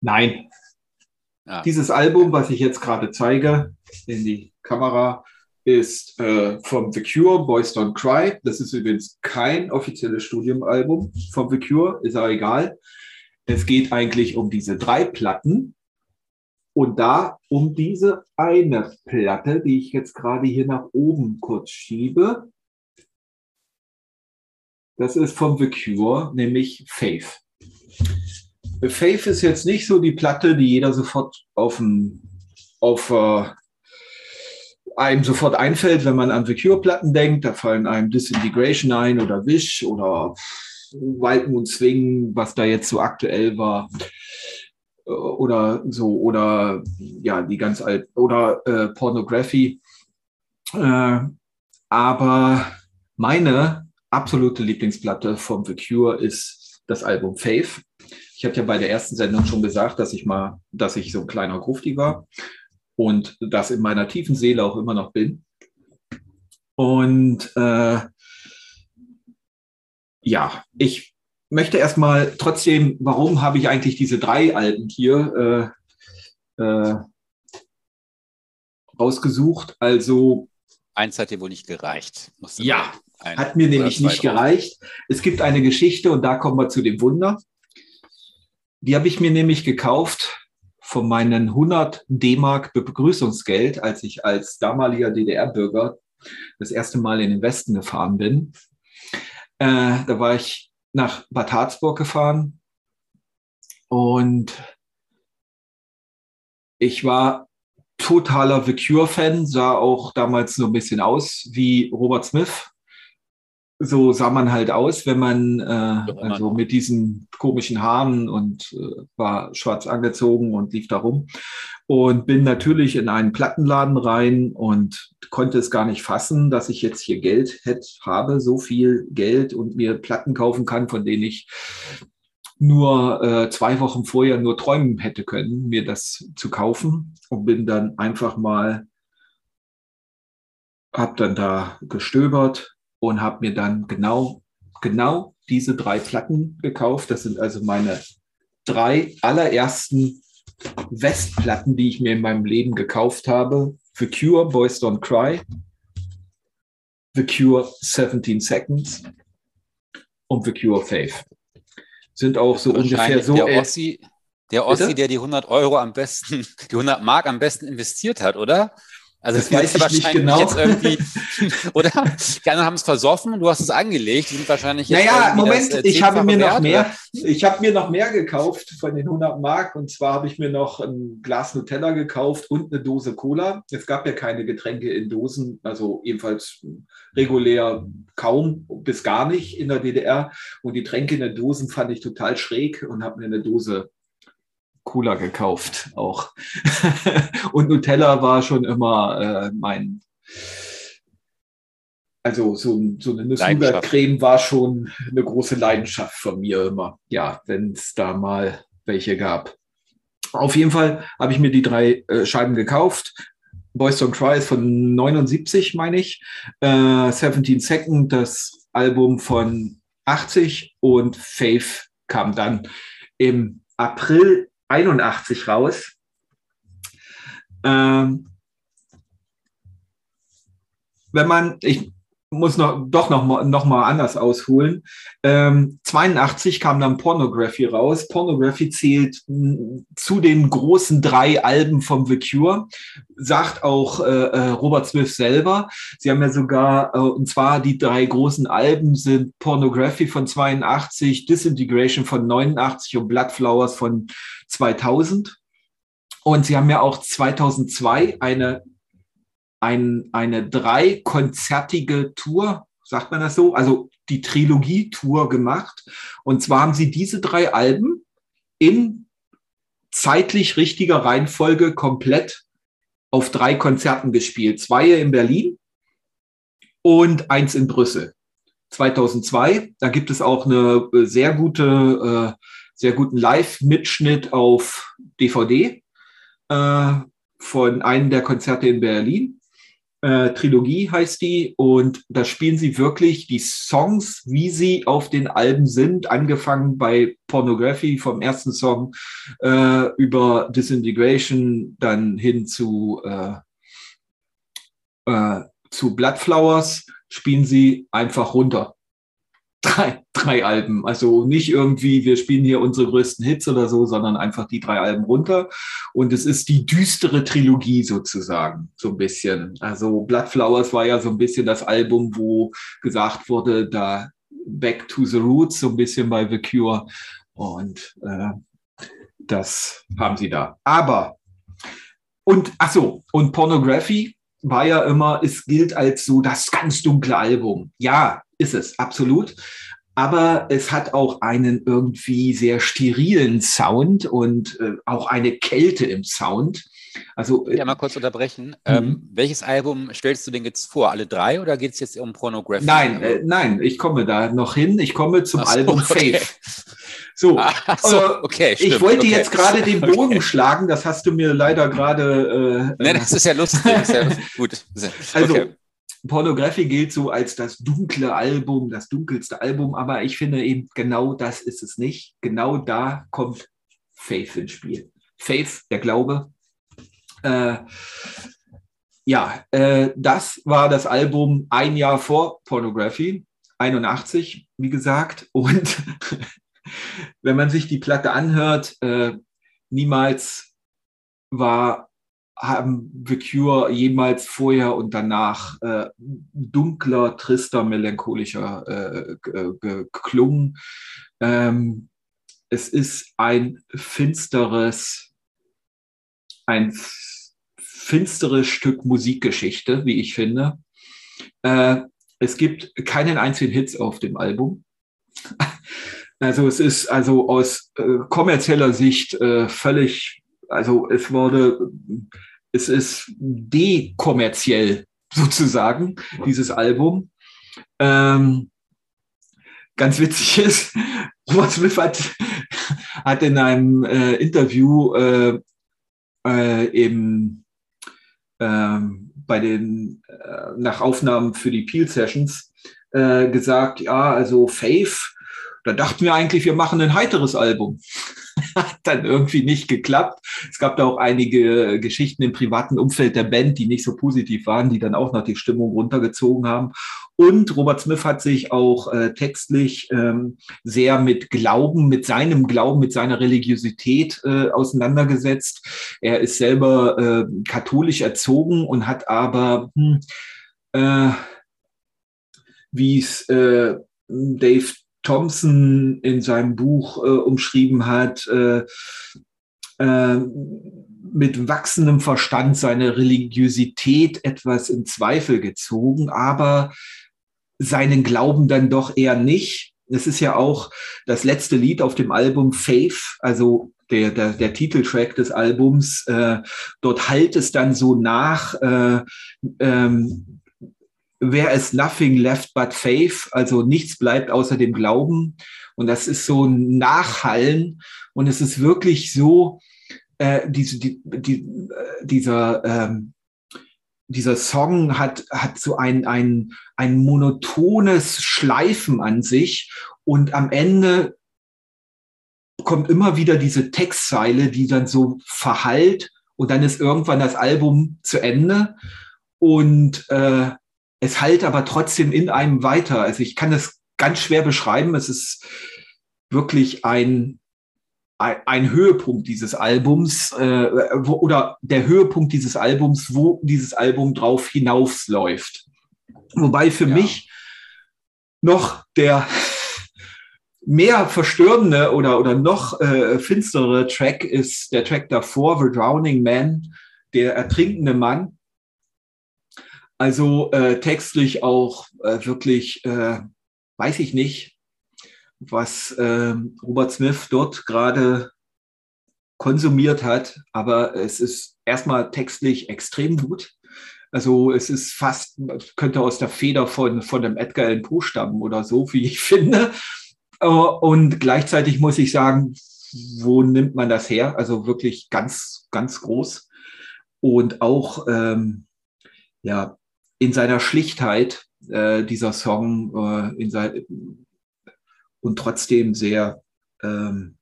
[SPEAKER 3] Nein. Ah. Dieses Album, was ich jetzt gerade zeige, in die Kamera, ist äh, vom The Cure, Boys Don't Cry. Das ist übrigens kein offizielles Studiumalbum vom The Cure, ist aber egal. Es geht eigentlich um diese drei Platten. Und da um diese eine Platte, die ich jetzt gerade hier nach oben kurz schiebe, das ist von The Cure, nämlich Faith. Faith ist jetzt nicht so die Platte, die jeder sofort auf, ein, auf äh, einem sofort einfällt, wenn man an The Cure-Platten denkt. Da fallen einem Disintegration ein oder Wish oder Wild Moon Swing, was da jetzt so aktuell war. Oder so, oder ja, die ganz alt, oder äh, Pornography. Äh, aber meine absolute Lieblingsplatte von The Cure ist das Album Faith. Ich hatte ja bei der ersten Sendung schon gesagt, dass ich mal, dass ich so ein kleiner Grufti war und das in meiner tiefen Seele auch immer noch bin. Und äh, ja, ich möchte erstmal trotzdem, warum habe ich eigentlich diese drei Alben hier äh, äh, rausgesucht? Also
[SPEAKER 2] Eins hat dir wohl nicht gereicht.
[SPEAKER 3] Ja, hat mir nämlich nicht gereicht. Es gibt eine Geschichte und da kommen wir zu dem Wunder. Die habe ich mir nämlich gekauft von meinen 100 D-Mark Begrüßungsgeld, als ich als damaliger DDR-Bürger das erste Mal in den Westen gefahren bin. Äh, da war ich nach Bad Harzburg gefahren und ich war totaler The Cure-Fan, sah auch damals so ein bisschen aus wie Robert Smith. So sah man halt aus, wenn man äh, also mit diesen komischen Haaren und äh, war schwarz angezogen und lief da rum. Und bin natürlich in einen Plattenladen rein und konnte es gar nicht fassen, dass ich jetzt hier Geld hätte, habe, so viel Geld und mir Platten kaufen kann, von denen ich nur äh, zwei Wochen vorher nur träumen hätte können, mir das zu kaufen und bin dann einfach mal, habe dann da gestöbert und habe mir dann genau, genau diese drei Platten gekauft. Das sind also meine drei allerersten Westplatten, die ich mir in meinem Leben gekauft habe. The Cure, Boys Don't Cry, The Cure 17 Seconds und The Cure Faith sind auch so ungefähr so.
[SPEAKER 2] Der Ossi, der, Ossi der die 100 Euro am besten, *laughs* die 100 Mark am besten investiert hat, oder?
[SPEAKER 3] Also das weiß ich nicht genau. Jetzt irgendwie, *laughs*
[SPEAKER 2] oder? Die anderen haben es versoffen, du hast es angelegt, die sind wahrscheinlich
[SPEAKER 3] jetzt Naja, Moment, das, äh, ich habe mir noch mehr, oder? ich habe mir noch mehr gekauft von den 100 Mark und zwar habe ich mir noch ein Glas Nutella gekauft und eine Dose Cola. Es gab ja keine Getränke in Dosen, also ebenfalls regulär kaum bis gar nicht in der DDR und die Tränke in den Dosen fand ich total schräg und habe mir eine Dose Cola gekauft auch. *laughs* und Nutella war schon immer äh, mein, also so, so eine Nuss-Nougat-Creme war schon eine große Leidenschaft von mir immer. Ja, wenn es da mal welche gab. Auf jeden Fall habe ich mir die drei äh, Scheiben gekauft. Boys Don't Cry ist von 79, meine ich. Äh, 17 Second, das Album von 80 und Faith kam dann im April 81 raus. Ähm, wenn man, ich muss noch, doch noch mal, noch mal anders ausholen. Ähm, 82 kam dann Pornography raus. Pornography zählt zu den großen drei Alben vom The Cure, sagt auch äh, äh, Robert Smith selber. Sie haben ja sogar, äh, und zwar die drei großen Alben sind Pornography von 82, Disintegration von 89 und Bloodflowers von 2000. Und sie haben ja auch 2002 eine ein, eine dreikonzertige Tour, sagt man das so, also die Trilogie-Tour gemacht. Und zwar haben sie diese drei Alben in zeitlich richtiger Reihenfolge komplett auf drei Konzerten gespielt. Zwei in Berlin und eins in Brüssel. 2002. Da gibt es auch eine sehr gute, äh, sehr guten Live-Mitschnitt auf DVD äh, von einem der Konzerte in Berlin. Äh, Trilogie heißt die und da spielen sie wirklich die Songs, wie sie auf den Alben sind, angefangen bei Pornography vom ersten Song äh, über Disintegration, dann hin zu, äh, äh zu Bloodflowers, spielen sie einfach runter. Drei, drei Alben. Also nicht irgendwie, wir spielen hier unsere größten Hits oder so, sondern einfach die drei Alben runter. Und es ist die düstere Trilogie sozusagen, so ein bisschen. Also Blood Flowers war ja so ein bisschen das Album, wo gesagt wurde, da Back to the Roots, so ein bisschen bei The Cure. Und äh, das haben sie da. Aber, und ach so, und Pornography war ja immer, es gilt als so das ganz dunkle Album. Ja, ist es, absolut. Aber es hat auch einen irgendwie sehr sterilen Sound und äh, auch eine Kälte im Sound. Also,
[SPEAKER 2] äh, ja, mal kurz unterbrechen. Ähm, mhm. welches Album stellst du denn jetzt vor? Alle drei oder geht es jetzt um Pornography?
[SPEAKER 3] Nein, äh, nein, ich komme da noch hin. Ich komme zum so, Album *laughs* okay. Faith. So,
[SPEAKER 2] so äh, okay,
[SPEAKER 3] stimmt, ich wollte okay. jetzt gerade den Bogen okay. schlagen, das hast du mir leider gerade.
[SPEAKER 2] Äh, Nein, das ist ja lustig. Ist ja *laughs* gut.
[SPEAKER 3] Also, Pornography gilt so als das dunkle Album, das dunkelste Album, aber ich finde eben genau das ist es nicht. Genau da kommt Faith ins Spiel. Faith, der Glaube. Äh, ja, äh, das war das Album ein Jahr vor Pornography, 81, wie gesagt. Und *laughs* wenn man sich die Platte anhört, äh, niemals war haben The Cure jemals vorher und danach äh, dunkler, trister, melancholischer äh, geklungen. Ähm, es ist ein finsteres, ein finsteres Stück Musikgeschichte, wie ich finde. Äh, es gibt keinen einzigen Hits auf dem Album. *laughs* Also es ist also aus äh, kommerzieller Sicht äh, völlig, also es wurde es ist dekommerziell sozusagen, dieses Album. Ähm, ganz witzig ist, *laughs* Robert Smith hat, hat in einem äh, Interview äh, äh, im, ähm, bei den äh, nach Aufnahmen für die Peel Sessions äh, gesagt, ja, also Faith, da dachten wir eigentlich, wir machen ein heiteres Album. *laughs* hat dann irgendwie nicht geklappt. Es gab da auch einige Geschichten im privaten Umfeld der Band, die nicht so positiv waren, die dann auch noch die Stimmung runtergezogen haben. Und Robert Smith hat sich auch äh, textlich ähm, sehr mit Glauben, mit seinem Glauben, mit seiner Religiosität äh, auseinandergesetzt. Er ist selber äh, katholisch erzogen und hat aber, hm, äh, wie es äh, Dave Thompson in seinem Buch äh, umschrieben hat, äh, äh, mit wachsendem Verstand seine Religiosität etwas in Zweifel gezogen, aber seinen Glauben dann doch eher nicht. Es ist ja auch das letzte Lied auf dem Album Faith, also der, der, der Titeltrack des Albums. Äh, dort halt es dann so nach, äh, ähm, there is nothing left but faith, also nichts bleibt außer dem Glauben. Und das ist so ein Nachhallen. Und es ist wirklich so, äh, diese, die, die, äh, dieser, ähm, dieser Song hat, hat so ein, ein, ein monotones Schleifen an sich. Und am Ende kommt immer wieder diese Textzeile, die dann so verhallt. Und dann ist irgendwann das Album zu Ende. Und äh, es halt aber trotzdem in einem weiter. Also ich kann das ganz schwer beschreiben. Es ist wirklich ein, ein, ein Höhepunkt dieses Albums äh, wo, oder der Höhepunkt dieses Albums, wo dieses Album drauf hinausläuft. Wobei für ja. mich noch der *laughs* mehr verstörende oder, oder noch äh, finstere Track ist der Track davor, The Drowning Man, der ertrinkende Mann. Also äh, textlich auch äh, wirklich, äh, weiß ich nicht, was ähm, Robert Smith dort gerade konsumiert hat, aber es ist erstmal textlich extrem gut. Also es ist fast, könnte aus der Feder von, von dem Edgar Allan Poe stammen oder so, wie ich *laughs* finde. Äh, und gleichzeitig muss ich sagen, wo nimmt man das her? Also wirklich ganz, ganz groß. Und auch, ähm, ja, in seiner Schlichtheit äh, dieser Song äh, in sein, und trotzdem sehr ähm,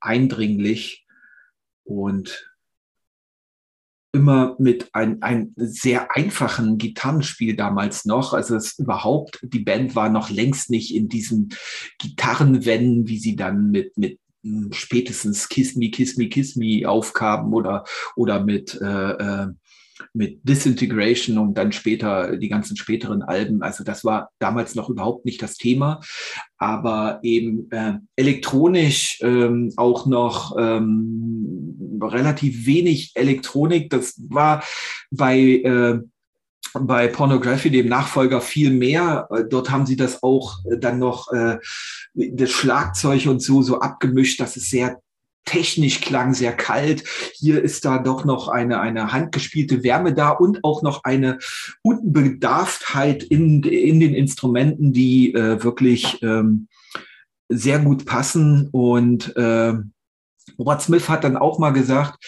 [SPEAKER 3] eindringlich und immer mit ein, ein sehr einfachen Gitarrenspiel damals noch. Also es überhaupt, die Band war noch längst nicht in diesen Gitarrenwänden, wie sie dann mit, mit hm, spätestens Kiss Me, Kiss Me, Kiss Me aufgaben oder, oder mit äh, äh, mit Disintegration und dann später die ganzen späteren Alben. Also das war damals noch überhaupt nicht das Thema, aber eben äh, elektronisch ähm, auch noch ähm, relativ wenig Elektronik. Das war bei äh, bei Pornography, dem Nachfolger, viel mehr. Dort haben sie das auch dann noch, äh, das Schlagzeug und so, so abgemischt, dass es sehr technisch klang sehr kalt. Hier ist da doch noch eine, eine handgespielte Wärme da und auch noch eine Unbedarftheit in, in den Instrumenten, die äh, wirklich ähm, sehr gut passen. Und äh, Robert Smith hat dann auch mal gesagt,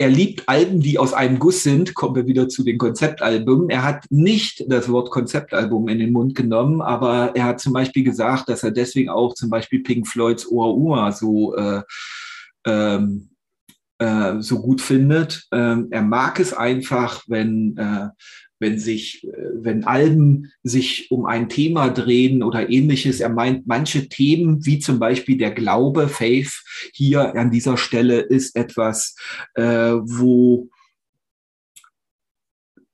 [SPEAKER 3] er liebt Alben, die aus einem Guss sind. Kommen wir wieder zu den Konzeptalben. Er hat nicht das Wort Konzeptalbum in den Mund genommen, aber er hat zum Beispiel gesagt, dass er deswegen auch zum Beispiel Pink Floyds Oa Oa so äh, ähm, äh, so gut findet. Ähm, er mag es einfach, wenn, äh, wenn sich, äh, wenn Alben sich um ein Thema drehen oder ähnliches. Er meint, manche Themen, wie zum Beispiel der Glaube, Faith, hier an dieser Stelle ist etwas, äh, wo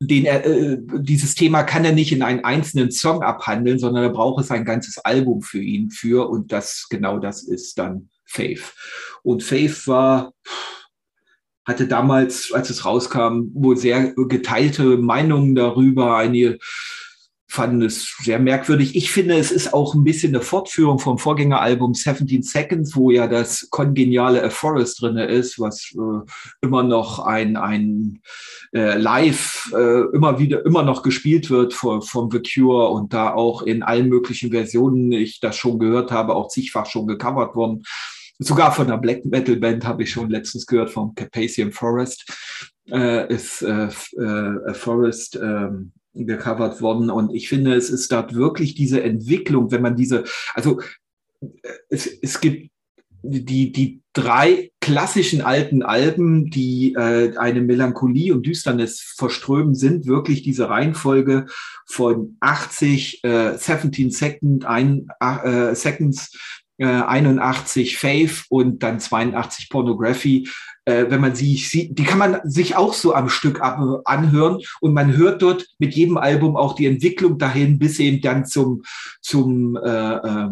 [SPEAKER 3] den er, äh, dieses Thema kann er nicht in einen einzelnen Song abhandeln, sondern er braucht es ein ganzes Album für ihn für und das genau das ist dann Faith. Und Faith war, hatte damals, als es rauskam, wohl sehr geteilte Meinungen darüber. Einige fanden es sehr merkwürdig. Ich finde, es ist auch ein bisschen eine Fortführung vom Vorgängeralbum 17 Seconds, wo ja das kongeniale A Forest drin ist, was äh, immer noch ein, ein äh, Live äh, immer wieder, immer noch gespielt wird von, von The Cure und da auch in allen möglichen Versionen, ich das schon gehört habe, auch zigfach schon gecovert worden. Sogar von einer Black Metal Band habe ich schon letztens gehört, vom Carpathian Forest, äh, ist äh, äh, Forest ähm, gecovert worden. Und ich finde, es ist dort wirklich diese Entwicklung, wenn man diese, also äh, es, es gibt die, die drei klassischen alten Alben, die äh, eine Melancholie und Düsternis verströmen, sind wirklich diese Reihenfolge von 80, äh, 17 Second, ein, äh, Seconds, äh, 81 Faith und dann 82 Pornography. Äh, wenn man sie sieht, die kann man sich auch so am Stück anhören und man hört dort mit jedem Album auch die Entwicklung dahin bis eben dann zum zum äh, äh,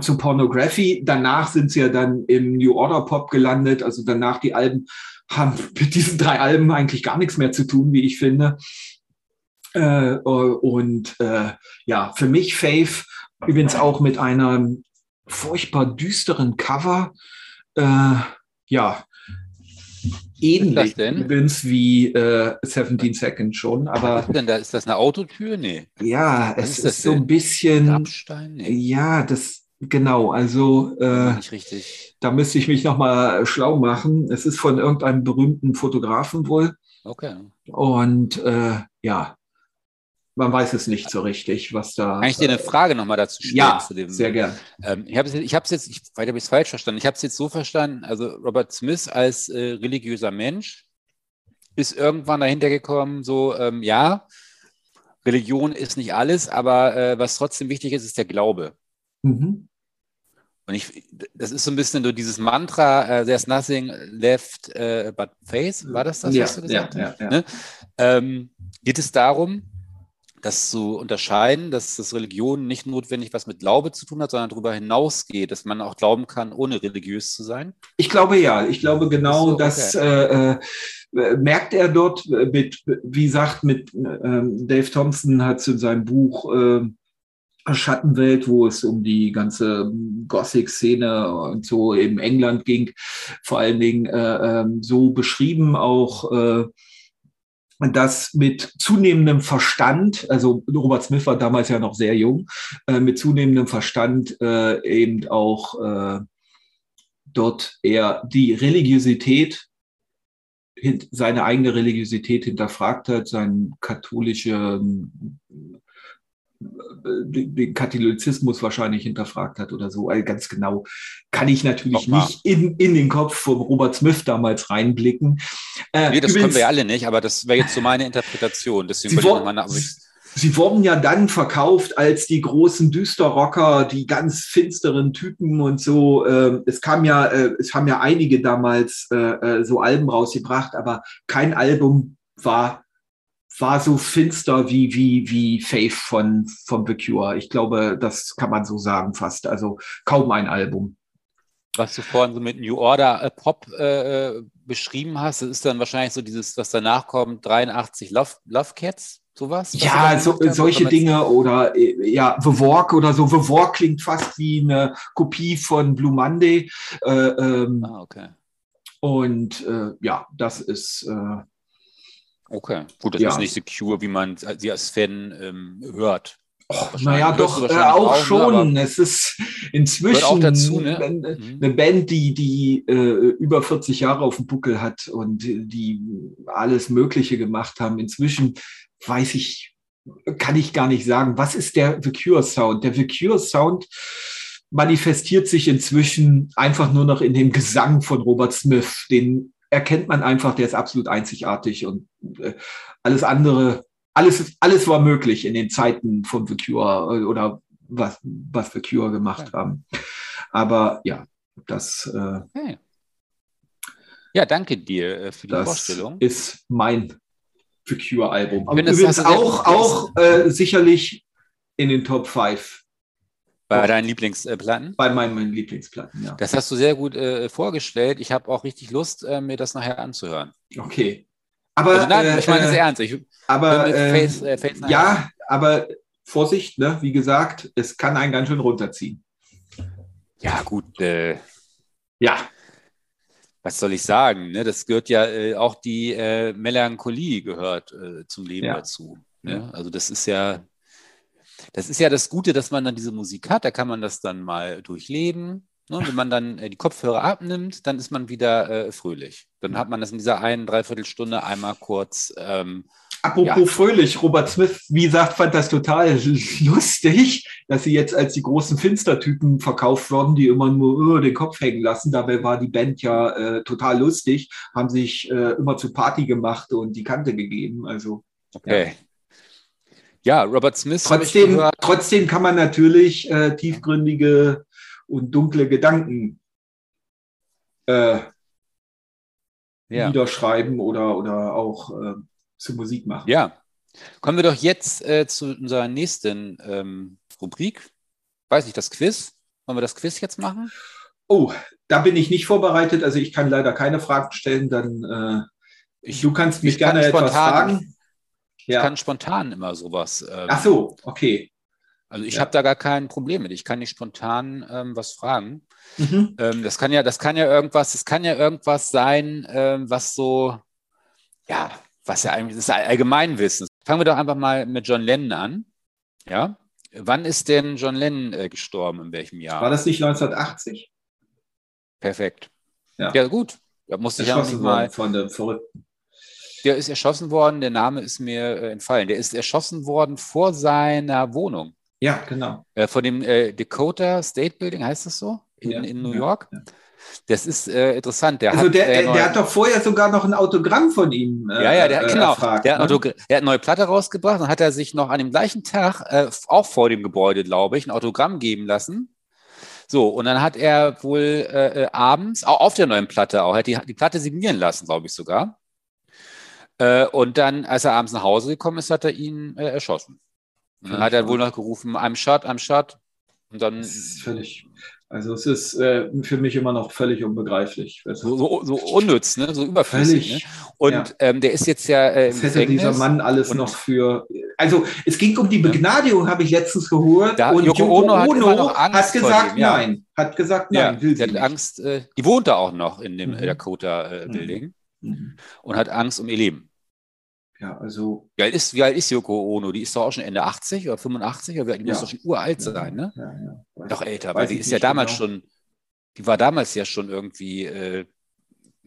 [SPEAKER 3] zu Pornography. Danach sind sie ja dann im New Order Pop gelandet. Also danach die Alben haben mit diesen drei Alben eigentlich gar nichts mehr zu tun, wie ich finde. Äh, und äh, ja, für mich Faith übrigens auch mit einer furchtbar düsteren Cover. Äh, ja, ähnlich übrigens wie äh, 17 Seconds schon. Aber
[SPEAKER 2] Was ist denn da? Ist das eine Autotür? Nee.
[SPEAKER 3] Ja, Was es ist, ist so ein bisschen. Grabstein? Nee. Ja, das genau. Also äh, da müsste ich mich nochmal schlau machen. Es ist von irgendeinem berühmten Fotografen wohl.
[SPEAKER 2] Okay.
[SPEAKER 3] Und äh, ja, man weiß es nicht so richtig, was da.
[SPEAKER 2] Kann ich dir eine Frage nochmal dazu stellen?
[SPEAKER 3] Ja,
[SPEAKER 2] zu dem,
[SPEAKER 3] sehr gern.
[SPEAKER 2] Ähm, ich habe es ich jetzt, ich, vielleicht habe ich es falsch verstanden, ich habe es jetzt so verstanden, also Robert Smith als äh, religiöser Mensch ist irgendwann dahinter gekommen, so, ähm, ja, Religion ist nicht alles, aber äh, was trotzdem wichtig ist, ist der Glaube. Mhm. Und ich, das ist so ein bisschen so dieses Mantra, uh, there's nothing left uh, but faith, war das das,
[SPEAKER 3] ja, was du gesagt ja, hast? Ja, ne?
[SPEAKER 2] ähm, geht es darum, das zu unterscheiden, dass das Religion nicht notwendig was mit Glaube zu tun hat, sondern darüber hinausgeht, dass man auch glauben kann, ohne religiös zu sein?
[SPEAKER 3] Ich glaube ja. Ich glaube genau, so, das okay. äh, äh, merkt er dort mit, wie gesagt, mit äh, Dave Thompson hat es in seinem Buch äh, Schattenwelt, wo es um die ganze Gothic-Szene und so in England ging, vor allen Dingen äh, ähm, so beschrieben auch äh, dass mit zunehmendem Verstand, also Robert Smith war damals ja noch sehr jung, äh, mit zunehmendem Verstand äh, eben auch äh, dort er die Religiosität, seine eigene Religiosität hinterfragt hat, seine katholische den Katholizismus wahrscheinlich hinterfragt hat oder so. Also ganz genau kann ich natürlich nicht in, in den Kopf von Robert Smith damals reinblicken.
[SPEAKER 2] Äh, nee, das übrigens, können wir alle nicht, aber das wäre jetzt so meine Interpretation. Deswegen Sie,
[SPEAKER 3] wollen, meine, Sie wurden ja dann verkauft als die großen Düsterrocker, die ganz finsteren Typen und so. Ähm, es kam ja, äh, es haben ja einige damals äh, so Alben rausgebracht, aber kein Album war war so finster wie, wie, wie Faith von, von The Cure. Ich glaube, das kann man so sagen fast. Also kaum ein Album.
[SPEAKER 2] Was du vorhin so mit New Order äh, Pop äh, beschrieben hast, das ist dann wahrscheinlich so dieses, was danach kommt, 83 Love, Love Cats, sowas?
[SPEAKER 3] Ja, so, solche Dinge oder äh, ja, The Walk oder so. The Walk klingt fast wie eine Kopie von Blue Monday. Äh, ähm, ah, okay. Und äh, ja, das ist äh,
[SPEAKER 2] Okay, gut, das ja. ist nicht secure, wie man sie als Fan ähm, hört.
[SPEAKER 3] Oh, naja, doch, äh, auch schon. Es ist inzwischen
[SPEAKER 2] dazu, ne?
[SPEAKER 3] eine, mhm. eine Band, die, die äh, über 40 Jahre auf dem Buckel hat und die alles Mögliche gemacht haben. Inzwischen weiß ich, kann ich gar nicht sagen, was ist der The Cure Sound? Der The Cure Sound manifestiert sich inzwischen einfach nur noch in dem Gesang von Robert Smith, den erkennt man einfach, der ist absolut einzigartig und äh, alles andere, alles, alles war möglich in den Zeiten von The Cure äh, oder was, was The Cure gemacht ja. haben. Aber ja, das. Äh, okay.
[SPEAKER 2] Ja, danke dir für die
[SPEAKER 3] das
[SPEAKER 2] Vorstellung.
[SPEAKER 3] Ist mein The Cure-Album. Aber übrigens auch, auch äh, sicherlich in den Top 5
[SPEAKER 2] bei deinen Lieblingsplatten?
[SPEAKER 3] Bei meinen, meinen, Lieblingsplatten, ja.
[SPEAKER 2] Das hast du sehr gut äh, vorgestellt. Ich habe auch richtig Lust, äh, mir das nachher anzuhören.
[SPEAKER 3] Okay.
[SPEAKER 2] Aber also nein, äh, ich meine es ernst. Ich,
[SPEAKER 3] aber äh, Face, äh, Face ja, aber Vorsicht, ne? wie gesagt, es kann einen ganz schön runterziehen.
[SPEAKER 2] Ja, gut. Äh, ja. Was soll ich sagen? Ne? Das gehört ja auch die Melancholie gehört zum Leben ja. dazu. Ne? Also das ist ja das ist ja das Gute, dass man dann diese Musik hat, da kann man das dann mal durchleben. Ne? Wenn man dann äh, die Kopfhörer abnimmt, dann ist man wieder äh, fröhlich. Dann hat man das in dieser einen, dreiviertel Stunde einmal kurz. Ähm,
[SPEAKER 3] Apropos ja. fröhlich, Robert Smith, wie gesagt, fand das total *laughs* lustig, dass sie jetzt als die großen Finstertypen verkauft wurden, die immer nur uh, den Kopf hängen lassen. Dabei war die Band ja äh, total lustig, haben sich äh, immer zu Party gemacht und die Kante gegeben. Also.
[SPEAKER 2] Okay. Ja. Ja, Robert Smith.
[SPEAKER 3] Trotzdem, trotzdem kann man natürlich äh, tiefgründige und dunkle Gedanken äh, ja. niederschreiben oder, oder auch äh, zu Musik machen.
[SPEAKER 2] Ja. Kommen wir doch jetzt äh, zu unserer nächsten ähm, Rubrik. Weiß nicht, das Quiz. Wollen wir das Quiz jetzt machen?
[SPEAKER 3] Oh, da bin ich nicht vorbereitet. Also ich kann leider keine Fragen stellen. Dann äh, ich, du kannst mich gerne kann etwas fragen.
[SPEAKER 2] Ich ja. kann spontan immer sowas.
[SPEAKER 3] Ähm, Ach so, okay.
[SPEAKER 2] Also ich ja. habe da gar kein Problem mit. Ich kann nicht spontan ähm, was fragen. Mhm. Ähm, das kann ja, das kann ja irgendwas, das kann ja irgendwas sein, ähm, was so, ja, was ja eigentlich das ist Allgemeinwissen. Fangen wir doch einfach mal mit John Lennon an. Ja. Wann ist denn John Lennon äh, gestorben? In welchem Jahr?
[SPEAKER 3] War das nicht 1980?
[SPEAKER 2] Perfekt. Ja, ja gut. Da musste ich ja nicht mal
[SPEAKER 3] von dem Verrückten.
[SPEAKER 2] Der ist erschossen worden, der Name ist mir äh, entfallen. Der ist erschossen worden vor seiner Wohnung.
[SPEAKER 3] Ja, genau.
[SPEAKER 2] Äh, vor dem äh, Dakota State Building, heißt das so? In, ja, in New ja, York. Ja. Das ist äh, interessant.
[SPEAKER 3] Der also hat, der, der, der, hat doch vorher sogar noch ein Autogramm von ihm.
[SPEAKER 2] Äh, ja, ja, der, genau. Erfragt, der, ne? hat der hat eine neue Platte rausgebracht und hat er sich noch an dem gleichen Tag, äh, auch vor dem Gebäude, glaube ich, ein Autogramm geben lassen. So, und dann hat er wohl äh, äh, abends, auch auf der neuen Platte auch, hat die, die Platte signieren lassen, glaube ich sogar. Äh, und dann, als er abends nach Hause gekommen ist, hat er ihn äh, erschossen. Und dann hat er wohl noch gerufen, I'm shot, I'm shot. Und dann. Das
[SPEAKER 3] ist völlig. Also es ist äh, für mich immer noch völlig unbegreiflich.
[SPEAKER 2] So, so, so unnütz, ne? so überflüssig. Ne? Und ja. ähm, der ist jetzt ja
[SPEAKER 3] äh, im Das hätte dieser Mann alles noch für... Also es ging um die Begnadigung, habe ich letztens gehört.
[SPEAKER 2] Da, und Yoko Ono, hat,
[SPEAKER 3] Ono hat, gesagt dem, ja. nein. Hat gesagt nein,
[SPEAKER 2] ja, will sie hat nicht. Angst, äh, die wohnt da auch noch in dem mhm. Dakota-Building. Mhm. Mhm. und hat Angst um ihr Leben.
[SPEAKER 3] Ja, also.
[SPEAKER 2] Wie alt, ist, wie alt ist Yoko Ono? Die ist doch auch schon Ende 80 oder 85? Oder die ja. muss doch schon uralt sein, ne? Ja, ja. Doch älter, weil die ist ja damals genau. schon, die war damals ja schon irgendwie äh,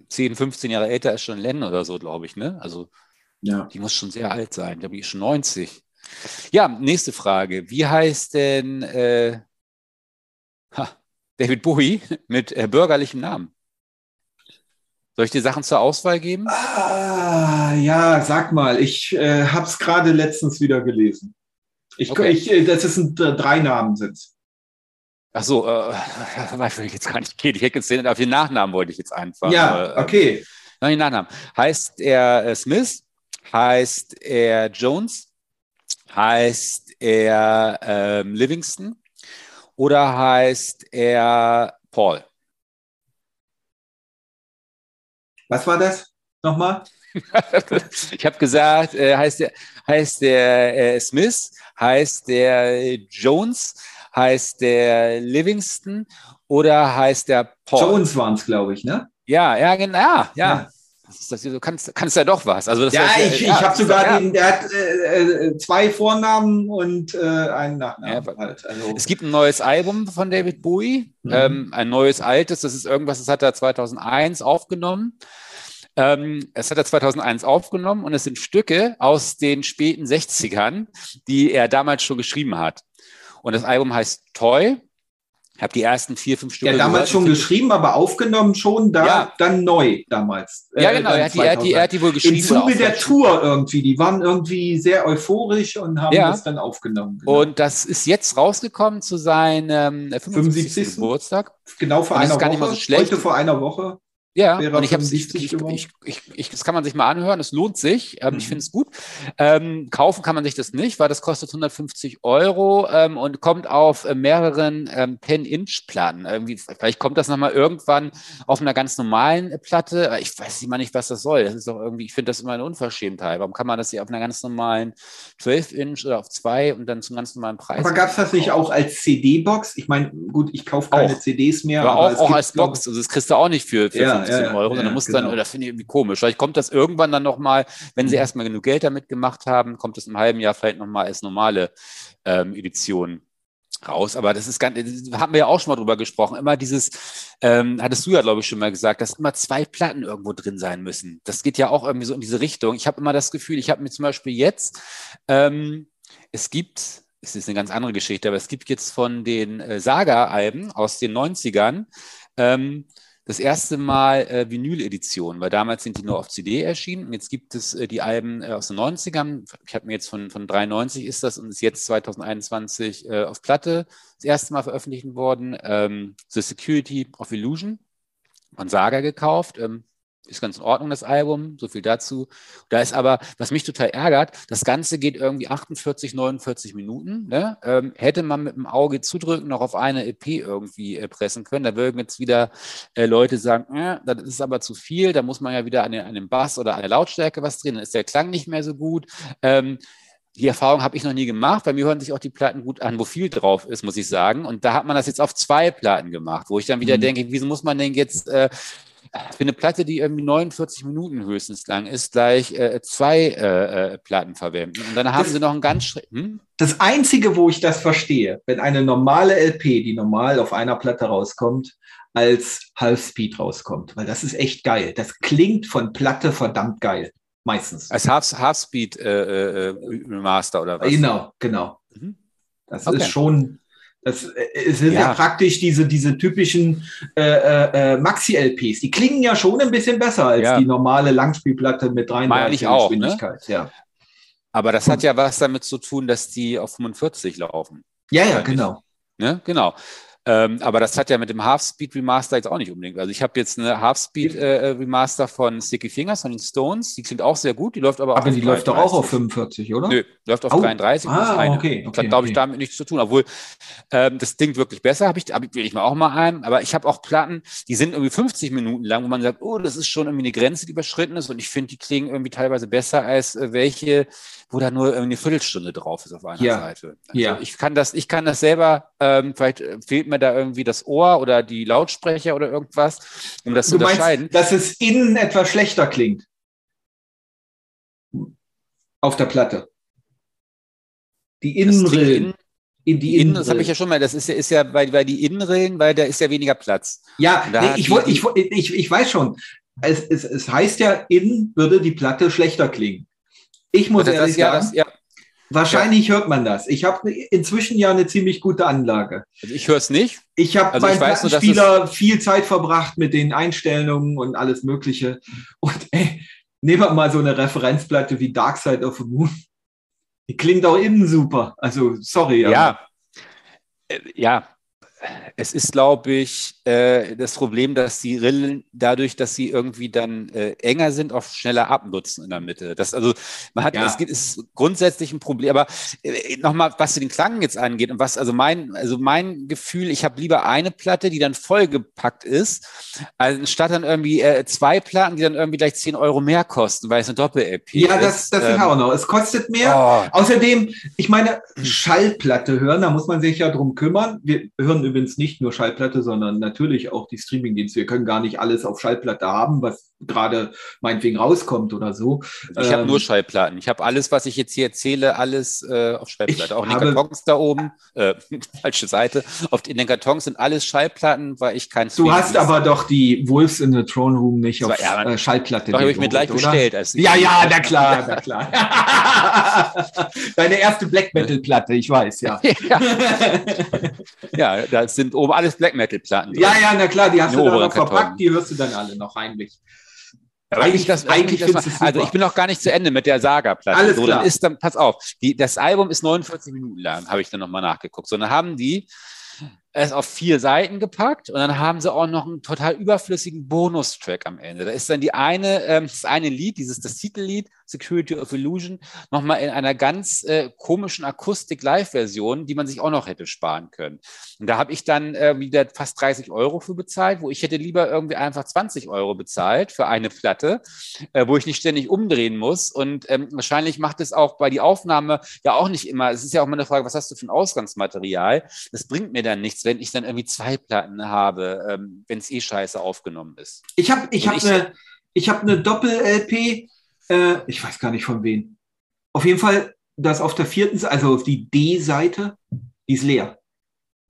[SPEAKER 2] 10, 15 Jahre älter als schon Len oder so, glaube ich, ne? Also, ja. die muss schon sehr alt sein. Da bin ich schon 90. Ja, nächste Frage. Wie heißt denn äh, ha, David Bowie mit äh, bürgerlichem Namen? Soll ich dir Sachen zur Auswahl geben?
[SPEAKER 3] Ah, ja, sag mal, ich äh, habe es gerade letztens wieder gelesen. Ich, okay. ich, äh, das sind äh, drei Namen sind.
[SPEAKER 2] Ach so, äh, *laughs* weiß ich jetzt gar nicht geht. Ich hätte jetzt den, auf den Nachnamen wollte ich jetzt einfach.
[SPEAKER 3] Ja, äh, okay.
[SPEAKER 2] Nein, den Nachnamen. Heißt er äh, Smith? Heißt er Jones? Heißt er ähm, Livingston? Oder heißt er Paul?
[SPEAKER 3] Was war das nochmal? *laughs*
[SPEAKER 2] ich habe gesagt, äh, heißt der, heißt der äh, Smith, heißt der Jones, heißt der Livingston oder heißt der
[SPEAKER 3] Paul? Jones waren es, glaube ich, ne?
[SPEAKER 2] Ja, ja, genau, ja. ja. Das ist, du kannst, kannst ja doch was. Also das
[SPEAKER 3] ja, heißt, ich, ja, ich habe sogar ja. den, der hat äh, äh, zwei Vornamen und äh, einen Nachnamen. Halt.
[SPEAKER 2] also. Es gibt ein neues Album von David Bowie, mhm. ähm, ein neues altes, das ist irgendwas, das hat er 2001 aufgenommen. Ähm, es hat er 2001 aufgenommen und es sind Stücke aus den späten 60ern, die er damals schon geschrieben hat. Und das Album heißt Toy habe die ersten vier, fünf Stücke.
[SPEAKER 3] Ja, damals schon geschrieben, aber aufgenommen schon da, ja. dann neu damals.
[SPEAKER 2] Ja, genau, äh, er, hat die, er, hat die, er, hat die, wohl geschrieben. Im
[SPEAKER 3] Zuge der Tour irgendwie, die waren irgendwie sehr euphorisch und haben ja. das dann aufgenommen.
[SPEAKER 2] Genau. Und das ist jetzt rausgekommen zu seinem 75. 75. Geburtstag.
[SPEAKER 3] Genau vor einer Woche.
[SPEAKER 2] So heute
[SPEAKER 3] vor einer Woche.
[SPEAKER 2] Ja, und ich habe ich, ich, ich, ich, das kann man sich mal anhören, es lohnt sich. Ähm, mhm. Ich finde es gut. Ähm, kaufen kann man sich das nicht, weil das kostet 150 Euro ähm, und kommt auf äh, mehreren ähm, 10-Inch-Platten. Irgendwie, vielleicht kommt das nochmal irgendwann auf einer ganz normalen äh, Platte. Ich weiß immer nicht, was das soll. Das ist doch irgendwie, ich finde das immer eine Unverschämtheit. Warum kann man das hier auf einer ganz normalen 12-Inch oder auf zwei und dann zum ganz normalen Preis?
[SPEAKER 3] Aber gab es das nicht auch als CD-Box? Ich meine, gut, ich kaufe keine auch. CDs mehr.
[SPEAKER 2] Aber, aber auch, auch als Box. Also das kriegst du auch nicht für, für ja, 15 ja, Euro, ja, sondern musst genau. dann, das finde ich irgendwie komisch. Vielleicht kommt das irgendwann dann nochmal, wenn sie mhm. erstmal genug Geld damit gemacht haben, kommt es im halben Jahr vielleicht nochmal als normale ähm, Edition raus. Aber das ist ganz, das haben wir ja auch schon mal drüber gesprochen. Immer dieses, ähm, hattest du ja, glaube ich, schon mal gesagt, dass immer zwei Platten irgendwo drin sein müssen. Das geht ja auch irgendwie so in diese Richtung. Ich habe immer das Gefühl, ich habe mir zum Beispiel jetzt, ähm, es gibt, es ist eine ganz andere Geschichte, aber es gibt jetzt von den äh, Saga-Alben aus den 90ern, ähm, das erste Mal äh, Vinyl-Edition, weil damals sind die nur auf CD erschienen. Und jetzt gibt es äh, die Alben äh, aus den 90ern. Ich habe mir jetzt von, von 93 ist das und ist jetzt 2021 äh, auf Platte das erste Mal veröffentlicht worden. Ähm, The Security of Illusion von Saga gekauft. Ähm, ist ganz in Ordnung, das Album, so viel dazu. Da ist aber, was mich total ärgert, das Ganze geht irgendwie 48, 49 Minuten. Ne? Ähm, hätte man mit dem Auge zudrücken noch auf eine EP irgendwie äh, pressen können, da würden jetzt wieder äh, Leute sagen, äh, das ist aber zu viel, da muss man ja wieder an, den, an dem Bass oder an der Lautstärke was drehen, dann ist der Klang nicht mehr so gut. Ähm, die Erfahrung habe ich noch nie gemacht. Bei mir hören sich auch die Platten gut an, wo viel drauf ist, muss ich sagen. Und da hat man das jetzt auf zwei Platten gemacht, wo ich dann wieder mhm. denke, wieso muss man denn jetzt äh, für eine Platte, die irgendwie 49 Minuten höchstens lang ist, gleich äh, zwei äh, äh, Platten verwenden. Und dann haben das, sie noch einen ganz hm?
[SPEAKER 3] Das Einzige, wo ich das verstehe, wenn eine normale LP, die normal auf einer Platte rauskommt, als Half-Speed rauskommt, weil das ist echt geil. Das klingt von Platte verdammt geil. Meistens.
[SPEAKER 2] Als Half-Speed äh, äh, Remaster oder was?
[SPEAKER 3] Genau, genau. Mhm. Das okay. ist schon das äh, sind ja. ja, praktisch diese, diese typischen äh, äh, äh Maxi-LPs. Die klingen ja schon ein bisschen besser als ja. die normale Langspielplatte mit 33
[SPEAKER 2] ne? Geschwindigkeit. Ne? Ja. Aber das hat ja was damit zu tun, dass die auf 45 laufen.
[SPEAKER 3] Ja, ja, genau.
[SPEAKER 2] Ne? Genau. Ähm, aber das hat ja mit dem Half-Speed Remaster jetzt auch nicht unbedingt. Also ich habe jetzt eine Half-Speed äh, Remaster von Sticky Fingers von den Stones. Die klingt auch sehr gut. Die läuft aber,
[SPEAKER 3] aber die läuft doch auch auf 45, oder? Nö,
[SPEAKER 2] läuft auf oh. 33.
[SPEAKER 3] Ah, okay. okay
[SPEAKER 2] das hat, glaube ich, damit nichts zu tun. Obwohl ähm, das klingt wirklich besser. Habe ich, hab ich, mal auch mal ein. Aber ich habe auch Platten, die sind irgendwie 50 Minuten lang, wo man sagt, oh, das ist schon irgendwie eine Grenze, die überschritten ist. Und ich finde, die klingen irgendwie teilweise besser als äh, welche, wo da nur eine Viertelstunde drauf ist auf einer ja. Seite. Also ja. Ich kann das, ich kann das selber, ähm, vielleicht fehlt mir da irgendwie das Ohr oder die Lautsprecher oder irgendwas, um das du zu unterscheiden.
[SPEAKER 3] Meinst, dass es innen etwas schlechter klingt. Auf der Platte. Die Innenrillen.
[SPEAKER 2] In die Innen, das habe ich ja schon mal, das ist ja, ist ja bei, bei die Innenrillen, weil da ist ja weniger Platz.
[SPEAKER 3] Ja, nee, ich, wollt, ich, ich, ich weiß schon. Es, es, es heißt ja, innen würde die Platte schlechter klingen. Ich muss das, ehrlich das, sagen, ja, das, ja. Wahrscheinlich ja. hört man das. Ich habe inzwischen ja eine ziemlich gute Anlage.
[SPEAKER 2] Also ich höre es nicht.
[SPEAKER 3] Ich habe also beim Spieler viel Zeit verbracht mit den Einstellungen und alles Mögliche. Und ey, nehmen wir mal so eine Referenzplatte wie Dark Side of the Moon. Die klingt auch innen super. Also, sorry.
[SPEAKER 2] Ja, ja, äh, ja es ist, glaube ich, äh, das Problem, dass die Rillen dadurch, dass sie irgendwie dann äh, enger sind, auch schneller abnutzen in der Mitte. Das, also man hat, ja. es gibt, ist grundsätzlich ein Problem. Aber äh, nochmal, was den Klang jetzt angeht und was, also mein, also mein Gefühl, ich habe lieber eine Platte, die dann vollgepackt ist, anstatt dann irgendwie äh, zwei Platten, die dann irgendwie gleich 10 Euro mehr kosten, weil es eine Doppel-LP
[SPEAKER 3] ist. Ja, das, das ähm, ist auch noch. Es kostet mehr. Oh. Außerdem, ich meine, Schallplatte hören, da muss man sich ja drum kümmern. Wir hören übrigens nicht nur Schallplatte, sondern natürlich auch die Streamingdienste. Wir können gar nicht alles auf Schallplatte haben, was gerade meinetwegen rauskommt oder so.
[SPEAKER 2] Ich ähm, habe nur Schallplatten. Ich habe alles, was ich jetzt hier erzähle, alles äh, auf Schallplatte. Auch in den Kartons da oben, äh, *laughs* falsche Seite. Auf, in den Kartons sind alles Schallplatten, weil ich kein
[SPEAKER 3] Du hast aber doch die Wolves in the Throne Room nicht auf ja, äh, Schallplatte.
[SPEAKER 2] Doch, habe ich mir gleich oder? bestellt.
[SPEAKER 3] Ja, ja, *laughs* na klar, na klar. *laughs* Deine erste Black Metal Platte, ich weiß, ja.
[SPEAKER 2] ja. ja, da sind oben alles Black Metal Platten.
[SPEAKER 3] Ja, ja, na klar, die hast du dann noch verpackt, die hörst du dann alle noch heimlich.
[SPEAKER 2] Eigentlich, das, eigentlich das mal, also ich bin noch gar nicht zu Ende mit der Saga-Platte. Alles so, klar. dann ist dann, pass auf, die, das Album ist 49 Minuten lang, habe ich dann nochmal nachgeguckt. So, dann haben die es auf vier Seiten gepackt und dann haben sie auch noch einen total überflüssigen Bonustrack am Ende. Da ist dann die eine, ähm, das eine Lied, dieses das Titellied, Security of Illusion, nochmal in einer ganz äh, komischen Akustik-Live-Version, die man sich auch noch hätte sparen können. Und da habe ich dann äh, wieder fast 30 Euro für bezahlt, wo ich hätte lieber irgendwie einfach 20 Euro bezahlt für eine Platte, äh, wo ich nicht ständig umdrehen muss. Und ähm, wahrscheinlich macht es auch bei die Aufnahme ja auch nicht immer. Es ist ja auch mal eine Frage, was hast du für ein Ausgangsmaterial? Das bringt mir dann nichts, wenn ich dann irgendwie zwei Platten habe, ähm, wenn es eh scheiße aufgenommen ist.
[SPEAKER 3] Ich habe ich hab eine hab ne Doppel-LP äh, ich weiß gar nicht von wem. Auf jeden Fall, das auf der vierten, also auf die D-Seite, die ist leer.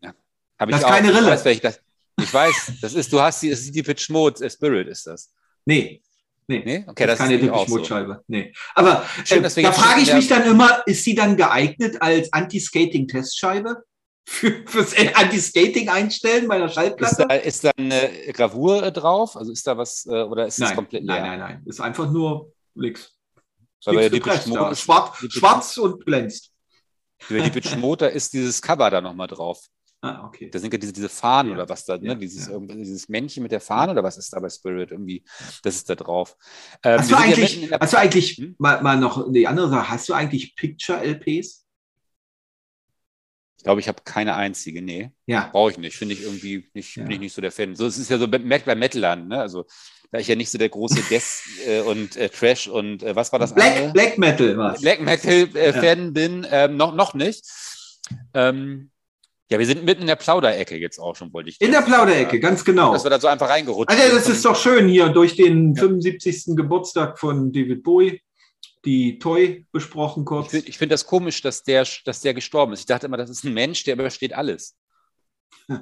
[SPEAKER 2] Ja. Hab das ist keine Rille. Ich weiß, das, ich weiß, das ist, du hast die, das ist die Pitch Mode äh, Spirit, ist das.
[SPEAKER 3] Nee. Nee, nee? Okay, das, das ist keine Pitch Mode Scheibe. So. Nee. Aber Schön, äh, da frage ich mich dann immer, ist sie dann geeignet als Anti-Skating-Testscheibe? *laughs* Für, fürs Anti-Skating einstellen bei der Schallplatte?
[SPEAKER 2] Ist da, ist da eine Gravur drauf? Also ist da was, äh, oder ist das komplett
[SPEAKER 3] leer? Nein, nein, nein. Ist einfach nur nix.
[SPEAKER 2] Aber ja gepresst, ja.
[SPEAKER 3] Schwarz, schwarz und glänzt.
[SPEAKER 2] Über die Bitch Motor ist dieses Cover da nochmal drauf.
[SPEAKER 3] Ah, okay.
[SPEAKER 2] Da sind ja diese, diese Fahnen ja. oder was da, ne? dieses, ja. dieses Männchen mit der Fahne oder was ist da bei Spirit irgendwie, das ist da drauf.
[SPEAKER 3] Ähm, hast, du eigentlich, ja hast du eigentlich, hm? mal, mal noch die andere Sache, hast du eigentlich Picture-LPs?
[SPEAKER 2] Ich glaube, ich habe keine einzige, nee.
[SPEAKER 3] Ja.
[SPEAKER 2] Brauche ich nicht, finde ich irgendwie nicht, bin ich nicht so der Fan. So, es ist ja so bei Metal, ne? Also da ich ja nicht so der große Death äh, und äh, Trash und äh, was war das
[SPEAKER 3] Black, andere? Black Metal
[SPEAKER 2] was? Black Metal äh, Fan ja. bin, ähm, noch, noch nicht. Ähm, ja, wir sind mitten in der Plauderecke jetzt auch schon, wollte ich.
[SPEAKER 3] In der Plauderecke, ganz genau.
[SPEAKER 2] Dass wir da so einfach reingerutscht
[SPEAKER 3] Also das ist doch schön hier durch den ja. 75. Geburtstag von David Bowie die Toy besprochen kurz.
[SPEAKER 2] Ich finde find das komisch, dass der, dass der gestorben ist. Ich dachte immer, das ist ein Mensch, der übersteht alles.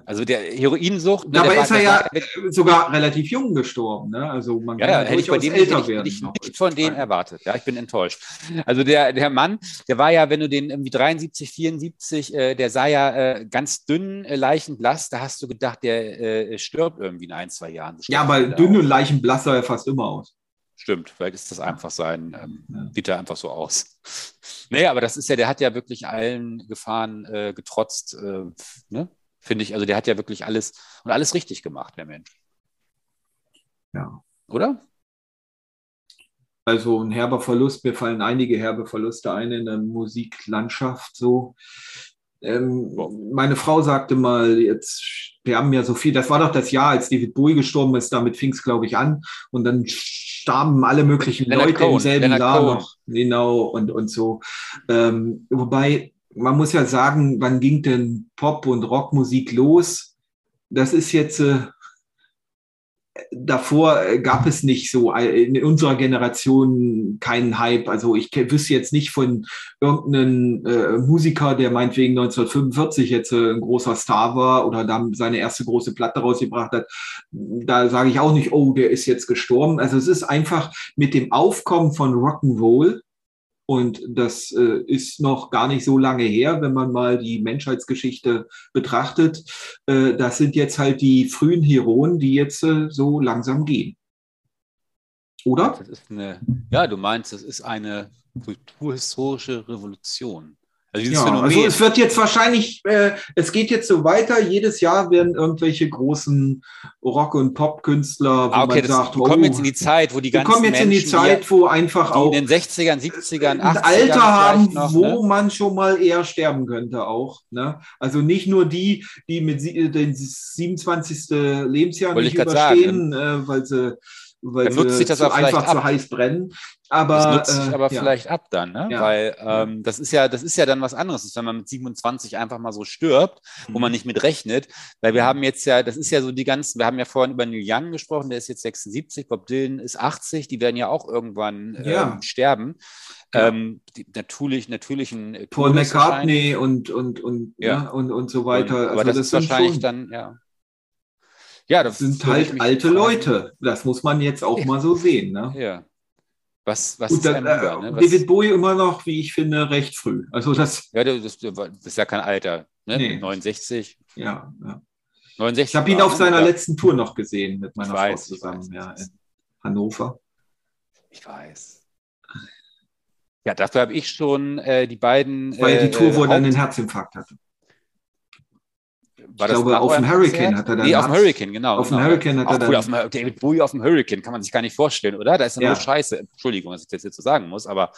[SPEAKER 2] Also der Heroinsucht.
[SPEAKER 3] Ne, Dabei ist er ja war, sogar relativ jung gestorben. Ne? Also man
[SPEAKER 2] ja, kann ja, hätte ich bei dem älter ich, werden. Ich nicht von denen erwartet. Ja, ich bin enttäuscht. Also der, der Mann, der war ja, wenn du den irgendwie 73, 74, äh, der sah ja äh, ganz dünn, äh, leichenblass. Da hast du gedacht, der äh, stirbt irgendwie in ein, zwei Jahren.
[SPEAKER 3] Ja, aber dünn und leichenblass sah er fast immer aus.
[SPEAKER 2] Stimmt, vielleicht ist das einfach sein, ähm, ja. sieht er einfach so aus. *laughs* Nee, aber das ist ja, der hat ja wirklich allen Gefahren äh, getrotzt. Äh, ne? Finde ich. Also der hat ja wirklich alles und alles richtig gemacht, der Mensch.
[SPEAKER 3] Ja.
[SPEAKER 2] Oder?
[SPEAKER 3] Also ein herber Verlust, mir fallen einige herbe Verluste ein in der Musiklandschaft so. Ähm, meine Frau sagte mal, jetzt, wir haben ja so viel, das war doch das Jahr, als David Bowie gestorben ist, damit fing es, glaube ich, an. Und dann starben alle möglichen Leonard Leute Cohen, im selben Leonard Jahr Cohen. noch. Genau, und, und so. Ähm, wobei, man muss ja sagen, wann ging denn Pop- und Rockmusik los? Das ist jetzt, äh, davor gab es nicht so äh, in unserer Generation keinen Hype. Also ich wüsste jetzt nicht von irgendeinem äh, Musiker, der meinetwegen 1945 jetzt äh, ein großer Star war oder dann seine erste große Platte rausgebracht hat. Da sage ich auch nicht, oh, der ist jetzt gestorben. Also es ist einfach mit dem Aufkommen von Rock'n'Roll Und das äh, ist noch gar nicht so lange her, wenn man mal die Menschheitsgeschichte betrachtet. Äh, das sind jetzt halt die frühen Heroen, die jetzt äh, so langsam gehen. Oder?
[SPEAKER 2] Eine, ja, du meinst, das ist eine kulturhistorische Revolution.
[SPEAKER 3] Also, ja, also es wird jetzt wahrscheinlich, äh, es geht jetzt so weiter. Jedes Jahr werden irgendwelche großen Rock- und Pop-Künstler,
[SPEAKER 2] wo ah, okay, man sagt, wir kommen oh, jetzt in die Zeit, wo die ganzen
[SPEAKER 3] kommen jetzt Menschen, in die Zeit, wo einfach auch
[SPEAKER 2] in den 60ern, 70ern, 80ern
[SPEAKER 3] Alter haben, noch, wo ne? man schon mal eher sterben könnte auch. Ne? Also nicht nur die, die mit den 27. Lebensjahr
[SPEAKER 2] Wollte nicht überstehen,
[SPEAKER 3] sagen, äh, weil sie
[SPEAKER 2] weil dann nutzt sich das einfach
[SPEAKER 3] zu heiß brennen. Aber, das
[SPEAKER 2] nutzt sich äh, aber ja. vielleicht ab dann, ne? Ja. weil ähm, das ist ja, das ist ja dann was anderes, wenn man mit 27 einfach mal so stirbt, mhm. wo man mhm. nicht mit rechnet, weil wir haben jetzt ja, das ist ja so die ganzen, wir haben ja vorhin über Neil Young gesprochen, der ist jetzt 76, Bob Dylan ist 80, die werden ja auch irgendwann ähm, sterben. Ähm, die natürlich, natürlichen
[SPEAKER 3] Paul McCartney und, und, und, ja. Ne, und, und so weiter. Und,
[SPEAKER 2] aber also das, das ist wahrscheinlich schon, dann, ja.
[SPEAKER 3] Ja, das sind halt alte fragen. Leute. Das muss man jetzt auch ja. mal so sehen. Ne?
[SPEAKER 2] Ja. Was, was
[SPEAKER 3] Gut, ist dann, lieber, ne? David Bowie immer noch, wie ich finde, recht früh. Also das,
[SPEAKER 2] ja, das, das ist ja kein Alter. Ne?
[SPEAKER 3] Nee.
[SPEAKER 2] 69.
[SPEAKER 3] Ja, ja. 69 ich habe ihn auf seiner ja. letzten Tour noch gesehen mit meiner weiß, Frau zusammen ja, in Hannover.
[SPEAKER 2] Ich weiß. Ja, dafür habe ich schon äh, die beiden.
[SPEAKER 3] Weil äh, die Tour, wo er dann einen Herzinfarkt hatte.
[SPEAKER 2] War ich glaube, auf dem Hurricane hat er dann. Nee,
[SPEAKER 3] auf dem Hurricane, genau.
[SPEAKER 2] Auf dem
[SPEAKER 3] genau.
[SPEAKER 2] Hurricane hat er dann. Auf dem, David Bowie auf dem Hurricane kann man sich gar nicht vorstellen, oder? Da ist ja nur Scheiße. Entschuldigung, dass ich das jetzt so sagen muss, aber.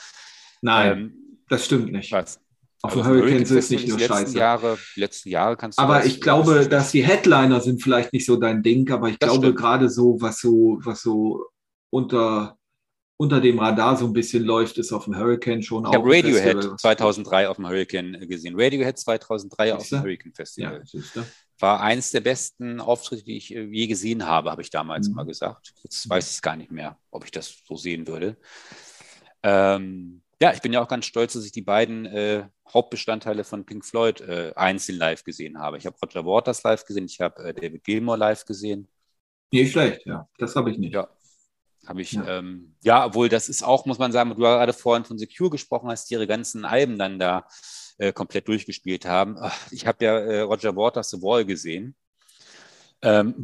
[SPEAKER 3] Nein, ähm, das stimmt nicht. Was? Auf also dem Hurricane ist es nicht nur Scheiße.
[SPEAKER 2] Jahre, die letzten Jahre kannst
[SPEAKER 3] du. Aber ich glaube, dass die Headliner sind vielleicht nicht so dein Ding, aber ich glaube gerade so, was so, was so unter unter dem Radar so ein bisschen läuft, ist auf dem Hurricane schon
[SPEAKER 2] ich auch. Ich habe Radiohead Festival. 2003 auf dem Hurricane gesehen. Radiohead 2003 auf dem Hurricane Festival. Ja, War eins der besten Auftritte, die ich äh, je gesehen habe, habe ich damals mhm. mal gesagt. Jetzt weiß ich es gar nicht mehr, ob ich das so sehen würde. Ähm, ja, ich bin ja auch ganz stolz, dass ich die beiden äh, Hauptbestandteile von Pink Floyd äh, einzeln live gesehen habe. Ich habe Roger Waters live gesehen, ich habe äh, David Gilmour live gesehen.
[SPEAKER 3] Nicht schlecht, ja. Das habe ich nicht.
[SPEAKER 2] Ja, habe ich, ja. Ähm, ja, obwohl das ist auch, muss man sagen, du gerade vorhin von Secure gesprochen hast, die ihre ganzen Alben dann da äh, komplett durchgespielt haben. Ich habe ja äh, Roger Waters The Wall gesehen. Ähm,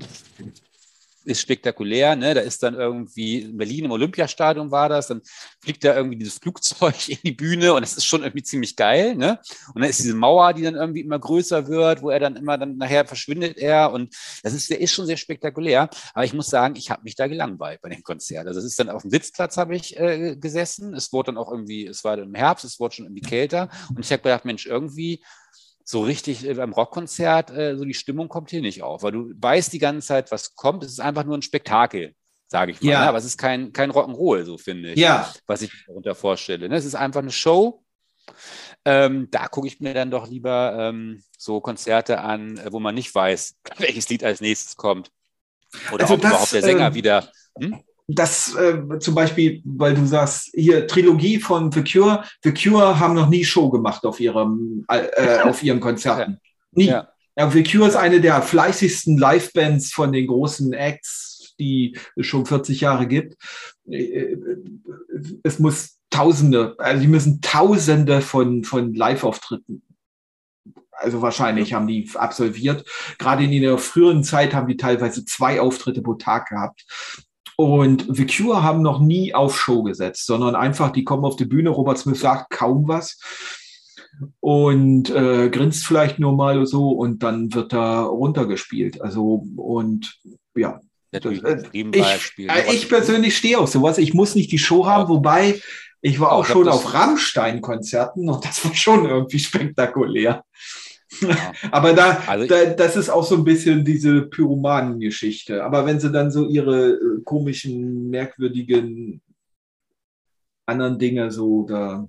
[SPEAKER 2] ist spektakulär. Ne? Da ist dann irgendwie in Berlin im Olympiastadion war das, dann fliegt da irgendwie dieses Flugzeug *laughs* in die Bühne und das ist schon irgendwie ziemlich geil. Ne? Und dann ist diese Mauer, die dann irgendwie immer größer wird, wo er dann immer dann nachher verschwindet er und das ist, der ist schon sehr spektakulär. Aber ich muss sagen, ich habe mich da gelangweilt bei dem Konzert. Also es ist dann auf dem Sitzplatz habe ich äh, gesessen. Es wurde dann auch irgendwie, es war dann im Herbst, es wurde schon irgendwie kälter und ich habe gedacht, Mensch, irgendwie so richtig äh, beim Rockkonzert, äh, so die Stimmung kommt hier nicht auf, weil du weißt die ganze Zeit, was kommt. Es ist einfach nur ein Spektakel, sage ich mal. Ja. Ne? Aber es ist kein, kein Rock'n'Roll, so finde ich,
[SPEAKER 3] ja.
[SPEAKER 2] was ich mir darunter vorstelle. Ne? Es ist einfach eine Show. Ähm, da gucke ich mir dann doch lieber ähm, so Konzerte an, äh, wo man nicht weiß, *laughs* welches Lied als nächstes kommt. Oder also ob das, überhaupt der Sänger äh, wieder. Hm?
[SPEAKER 3] Das äh, zum Beispiel, weil du sagst, hier Trilogie von The Cure, The Cure haben noch nie Show gemacht auf ihrem, äh, *laughs* auf ihren Konzerten. Nie. Ja. ja. The Cure ist eine der fleißigsten Livebands von den großen Acts, die es schon 40 Jahre gibt. Äh, es muss Tausende, also die müssen Tausende von, von Live-Auftritten also wahrscheinlich haben die absolviert. Gerade in der früheren Zeit haben die teilweise zwei Auftritte pro Tag gehabt. Und The Cure haben noch nie auf Show gesetzt, sondern einfach, die kommen auf die Bühne, Robert Smith sagt kaum was und äh, grinst vielleicht nur mal so und dann wird da runtergespielt. Also und ja. Das, äh, ich, äh, ich persönlich stehe auf sowas. Ich muss nicht die Show haben, wobei ich war auch, auch schon auf Rammstein-Konzerten und das war schon irgendwie *laughs* spektakulär. *laughs* Aber da, also da, das ist auch so ein bisschen diese Pyromanen-Geschichte. Aber wenn sie dann so ihre äh, komischen, merkwürdigen anderen Dinge so da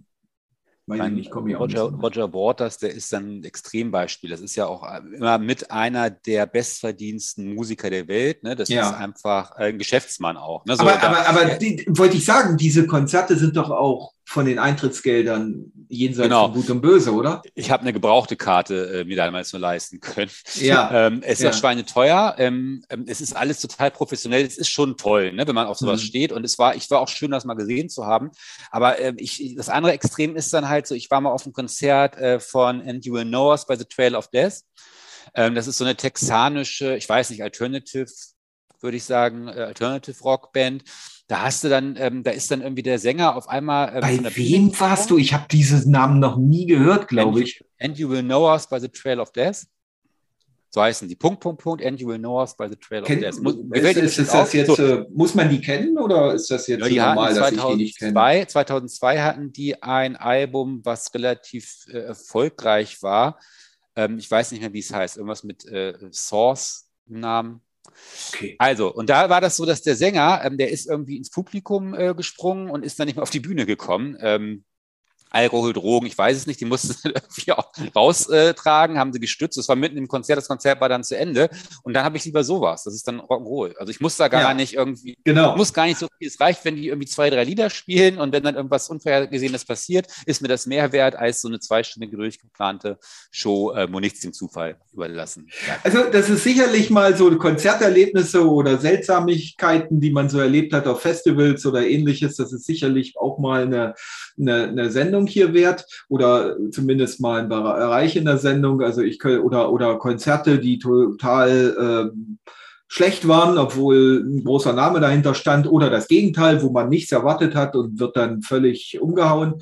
[SPEAKER 2] mein, ich, komme Roger, Roger Waters, der ist dann ein Extrembeispiel. Das ist ja auch äh, immer mit einer der bestverdiensten Musiker der Welt. Ne? Das ja. ist einfach ein Geschäftsmann auch. Ne?
[SPEAKER 3] So, aber, aber, aber die, wollte ich sagen, diese Konzerte sind doch auch von den Eintrittsgeldern jenseits genau. von Gut und Böse, oder?
[SPEAKER 2] Ich habe eine gebrauchte Karte äh, mir damals nur leisten können.
[SPEAKER 3] Ja. *laughs*
[SPEAKER 2] ähm, es ist ja. schweineteuer. Ähm, ähm, es ist alles total professionell. Es ist schon toll, ne, wenn man auf sowas mhm. steht. Und es war, ich war auch schön, das mal gesehen zu haben. Aber äh, ich, das andere Extrem ist dann halt so, ich war mal auf einem Konzert äh, von And You Will Know Us by the Trail of Death. Ähm, das ist so eine texanische, ich weiß nicht, Alternative, würde ich sagen, äh, Alternative Rock Band da hast du dann, ähm, da ist dann irgendwie der Sänger auf einmal.
[SPEAKER 3] Ähm, bei wem warst du? Ich habe diesen Namen noch nie gehört, glaube ich.
[SPEAKER 2] And you will know us by the Trail of Death. So heißen die. Punkt, Punkt, Punkt. And you will know us by the Trail
[SPEAKER 3] Ken, of Death. Muss, ist, ist, ist das jetzt, so. äh, muss man die kennen oder ist das jetzt
[SPEAKER 2] ja, normal, 2002, dass ich die nicht kenne? 2002 hatten die ein Album, was relativ äh, erfolgreich war. Ähm, ich weiß nicht mehr, wie es heißt. Irgendwas mit äh, Source im Namen. Okay. Also, und da war das so, dass der Sänger, ähm, der ist irgendwie ins Publikum äh, gesprungen und ist dann nicht mehr auf die Bühne gekommen. Ähm, Alkohol, Drogen, ich weiß es nicht, die mussten *laughs* irgendwie auch raustragen, haben sie gestützt. Das war mitten im Konzert, das Konzert war dann zu Ende. Und dann habe ich lieber sowas. Das ist dann Rock'n'Roll. Also ich muss da gar ja, nicht irgendwie,
[SPEAKER 3] genau.
[SPEAKER 2] muss gar nicht so viel. Es reicht, wenn die irgendwie zwei, drei Lieder spielen und wenn dann irgendwas Unvorhergesehenes passiert, ist mir das mehr wert als so eine zweistündige durchgeplante Show, äh, wo nichts dem Zufall überlassen.
[SPEAKER 3] Ja. Also das ist sicherlich mal so Konzerterlebnisse oder Seltsamigkeiten, die man so erlebt hat auf Festivals oder ähnliches. Das ist sicherlich auch mal eine, eine, eine Sendung Sendung hier wert oder zumindest mal ein Bereich in der Sendung. Also ich oder, oder Konzerte, die total ähm, schlecht waren, obwohl ein großer Name dahinter stand, oder das Gegenteil, wo man nichts erwartet hat und wird dann völlig umgehauen.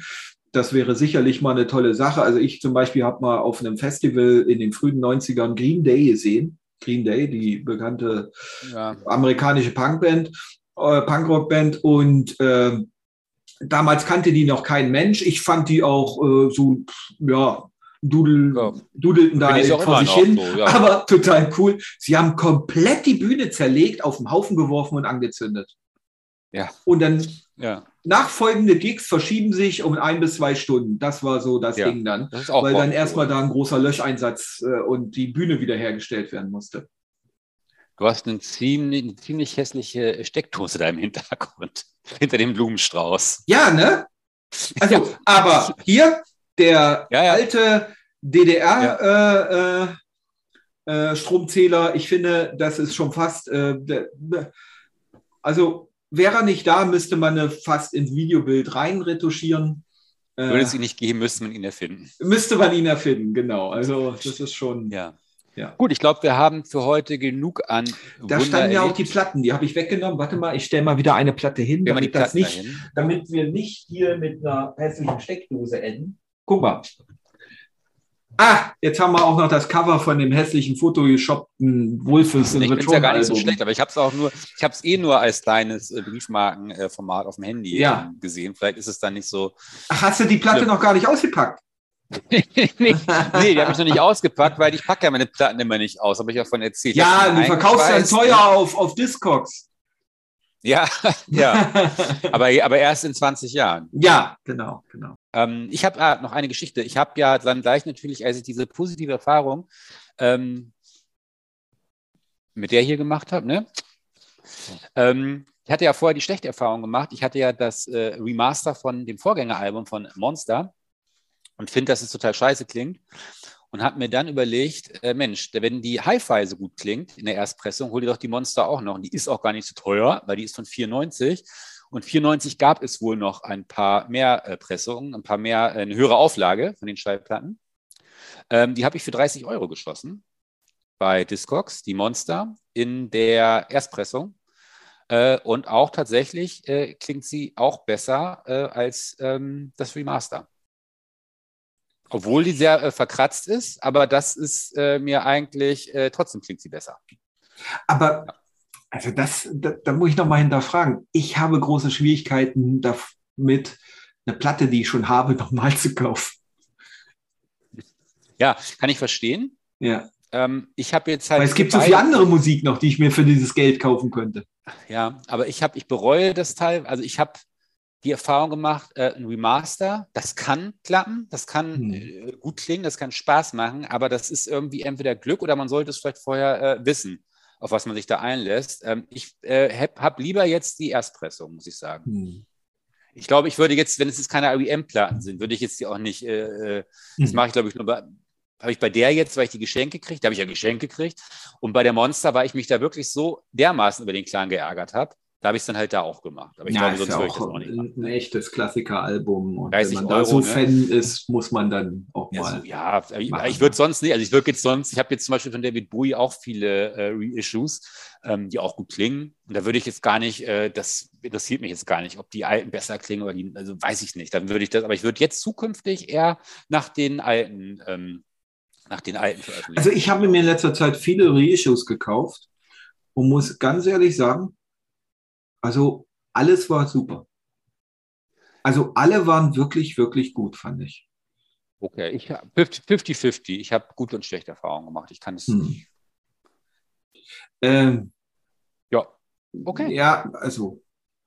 [SPEAKER 3] Das wäre sicherlich mal eine tolle Sache. Also ich zum Beispiel habe mal auf einem Festival in den frühen 90ern Green Day gesehen. Green Day, die bekannte ja. amerikanische Punkband, äh, Punkrockband und äh, Damals kannte die noch kein Mensch. Ich fand die auch äh, so, ja, dudel, ja. dudelten da vor sich hin, so, ja. aber total cool. Sie haben komplett die Bühne zerlegt, auf den Haufen geworfen und angezündet.
[SPEAKER 2] Ja.
[SPEAKER 3] Und dann ja. nachfolgende Gigs verschieben sich um ein bis zwei Stunden. Das war so das ja. Ding dann, das weil dann erstmal da ein großer Löscheinsatz äh, und die Bühne wiederhergestellt werden musste.
[SPEAKER 2] Du hast eine ziemlich, eine ziemlich hässliche Steckdose da im Hintergrund, *laughs* hinter dem Blumenstrauß.
[SPEAKER 3] Ja, ne? Also, *laughs* ja. aber hier der ja, ja. alte DDR-Stromzähler, äh, äh, ich finde, das ist schon fast, äh, also wäre er nicht da, müsste man fast ins Videobild rein retuschieren.
[SPEAKER 2] Würde es ihn nicht geben, müsste man ihn erfinden.
[SPEAKER 3] Müsste man ihn erfinden, genau. Also das ist schon.
[SPEAKER 2] Ja. Ja. Gut, ich glaube, wir haben für heute genug an.
[SPEAKER 3] Da Wunder standen ja auch die Platten, die habe ich weggenommen. Warte mal, ich stelle mal wieder eine Platte hin, damit, das nicht, damit wir nicht hier mit einer hässlichen Steckdose enden. Guck mal. Ah, jetzt haben wir auch noch das Cover von dem hässlichen photoshoppten Wolfes
[SPEAKER 2] Ich finde es ja gar nicht so schlecht, aber ich habe es auch nur, ich habe es eh nur als kleines äh, Briefmarkenformat auf dem Handy
[SPEAKER 3] ja.
[SPEAKER 2] gesehen. Vielleicht ist es dann nicht so.
[SPEAKER 3] Ach, hast du die Platte noch gar nicht ausgepackt?
[SPEAKER 2] Nee, *laughs* nee, die habe ich noch nicht ausgepackt, weil ich packe ja meine Platten immer nicht aus, habe ich ja von erzählt.
[SPEAKER 3] Ja, du verkaufst ja teuer auf, auf Discogs.
[SPEAKER 2] Ja, *laughs* ja. *laughs* aber, aber erst in 20 Jahren.
[SPEAKER 3] Ja, genau, genau.
[SPEAKER 2] Ähm, ich habe ah, noch eine Geschichte. Ich habe ja dann gleich natürlich, als ich diese positive Erfahrung ähm, mit der hier gemacht habe, ne? Ähm, ich hatte ja vorher die schlechte Erfahrung gemacht. Ich hatte ja das äh, Remaster von dem Vorgängeralbum von Monster und finde, dass es total scheiße klingt. Und habe mir dann überlegt, äh, Mensch, wenn die Hi-Fi so gut klingt in der Erstpressung, hol dir doch die Monster auch noch. Und die ist auch gar nicht so teuer, weil die ist von 94. Und 94 gab es wohl noch ein paar mehr äh, Pressungen, ein paar mehr, äh, eine höhere Auflage von den Schallplatten. Ähm, die habe ich für 30 Euro geschlossen bei Discogs, die Monster in der Erstpressung. Äh, und auch tatsächlich äh, klingt sie auch besser äh, als ähm, das Remaster. Obwohl die sehr äh, verkratzt ist, aber das ist äh, mir eigentlich, äh, trotzdem klingt sie besser.
[SPEAKER 3] Aber, also das, da, da muss ich nochmal hinterfragen. Ich habe große Schwierigkeiten damit, eine Platte, die ich schon habe, *laughs* nochmal zu kaufen.
[SPEAKER 2] Ja, kann ich verstehen.
[SPEAKER 3] Ja.
[SPEAKER 2] Ähm, ich habe jetzt halt.
[SPEAKER 3] Weil es gibt so viel andere Musik noch, die ich mir für dieses Geld kaufen könnte.
[SPEAKER 2] Ja, aber ich habe, ich bereue das Teil. Also ich habe die Erfahrung gemacht, äh, ein Remaster, das kann klappen, das kann hm. äh, gut klingen, das kann Spaß machen, aber das ist irgendwie entweder Glück oder man sollte es vielleicht vorher äh, wissen, auf was man sich da einlässt. Ähm, ich äh, habe hab lieber jetzt die Erstpressung, muss ich sagen. Hm. Ich glaube, ich würde jetzt, wenn es jetzt keine REM-Platten sind, würde ich jetzt die auch nicht, äh das mhm. mache ich glaube ich nur bei, habe ich bei der jetzt, weil ich die Geschenke kriege, da habe ich ja Geschenke gekriegt. Und bei der Monster, weil ich mich da wirklich so dermaßen über den Clan geärgert habe, da habe ich es dann halt da auch gemacht.
[SPEAKER 3] Aber ich ja, glaube, sonst würde ich das auch nicht machen. Ein echtes Klassikeralbum. Und wenn man Euro, da so ne? Fan ist, muss man dann auch
[SPEAKER 2] ja,
[SPEAKER 3] mal.
[SPEAKER 2] So, ja, ich, ich würde sonst nicht, also ich würde jetzt sonst, ich habe jetzt zum Beispiel von David Bowie auch viele äh, Reissues, ähm, die auch gut klingen. Und da würde ich jetzt gar nicht, äh, das interessiert mich jetzt gar nicht, ob die alten besser klingen oder die, also weiß ich nicht. Dann würde ich das, aber ich würde jetzt zukünftig eher nach den alten, ähm, nach den alten
[SPEAKER 3] veröffentlichen. Also ich habe mir in letzter Zeit viele Reissues gekauft und muss ganz ehrlich sagen, also alles war super. Also alle waren wirklich, wirklich gut, fand ich.
[SPEAKER 2] Okay, ich 50-50. Ich habe gute und schlechte Erfahrungen gemacht. Ich kann es hm. nicht.
[SPEAKER 3] Ähm, ja, okay. Ja, also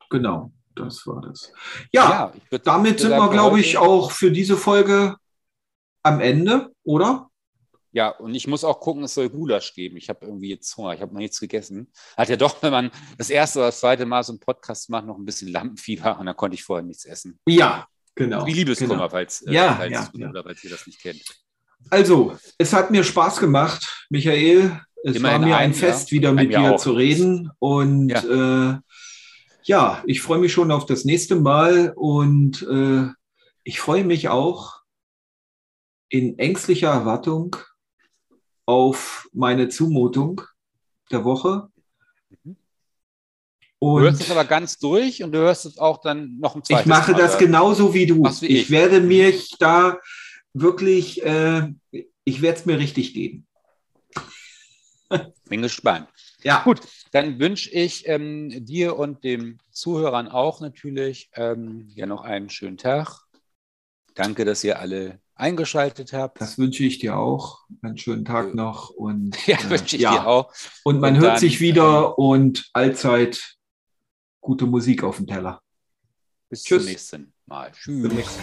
[SPEAKER 3] genau, das war das. Ja, ja damit sind wir, glaube ich, auch für diese Folge am Ende, oder?
[SPEAKER 2] Ja, und ich muss auch gucken, es soll Gulasch geben. Ich habe irgendwie jetzt Hunger, ich habe noch nichts gegessen. Hat ja doch, wenn man das erste oder das zweite Mal so einen Podcast macht, noch ein bisschen Lampenfieber und dann konnte ich vorher nichts essen.
[SPEAKER 3] Ja, genau.
[SPEAKER 2] Wie Liebeskummer, genau. falls,
[SPEAKER 3] äh, ja, falls, ja, ja. Oder falls ihr das nicht kennt. Also, es hat mir Spaß gemacht, Michael. Es Immerhin war mir ein, ein Fest, wieder mit dir auch. zu reden. Und ja, äh, ja ich freue mich schon auf das nächste Mal und äh, ich freue mich auch in ängstlicher Erwartung auf meine Zumutung der Woche.
[SPEAKER 2] Mhm. Du hörst es aber ganz durch und du hörst es auch dann noch
[SPEAKER 3] im zweiten Ich mache Mal das genauso wie du. Wie ich. ich. werde mich da wirklich, äh, ich werde es mir richtig geben.
[SPEAKER 2] Bin gespannt. Ja. Gut, dann wünsche ich ähm, dir und den Zuhörern auch natürlich ähm, ja noch einen schönen Tag. Danke, dass ihr alle eingeschaltet habt.
[SPEAKER 3] Das wünsche ich dir auch. Einen schönen Tag äh, noch. Und, *laughs*
[SPEAKER 2] ja, äh, wünsche ich ja. dir auch.
[SPEAKER 3] Und man und hört dann, sich wieder äh, und allzeit gute Musik auf dem Teller.
[SPEAKER 2] Bis Tschüss. zum nächsten Mal. Tschüss.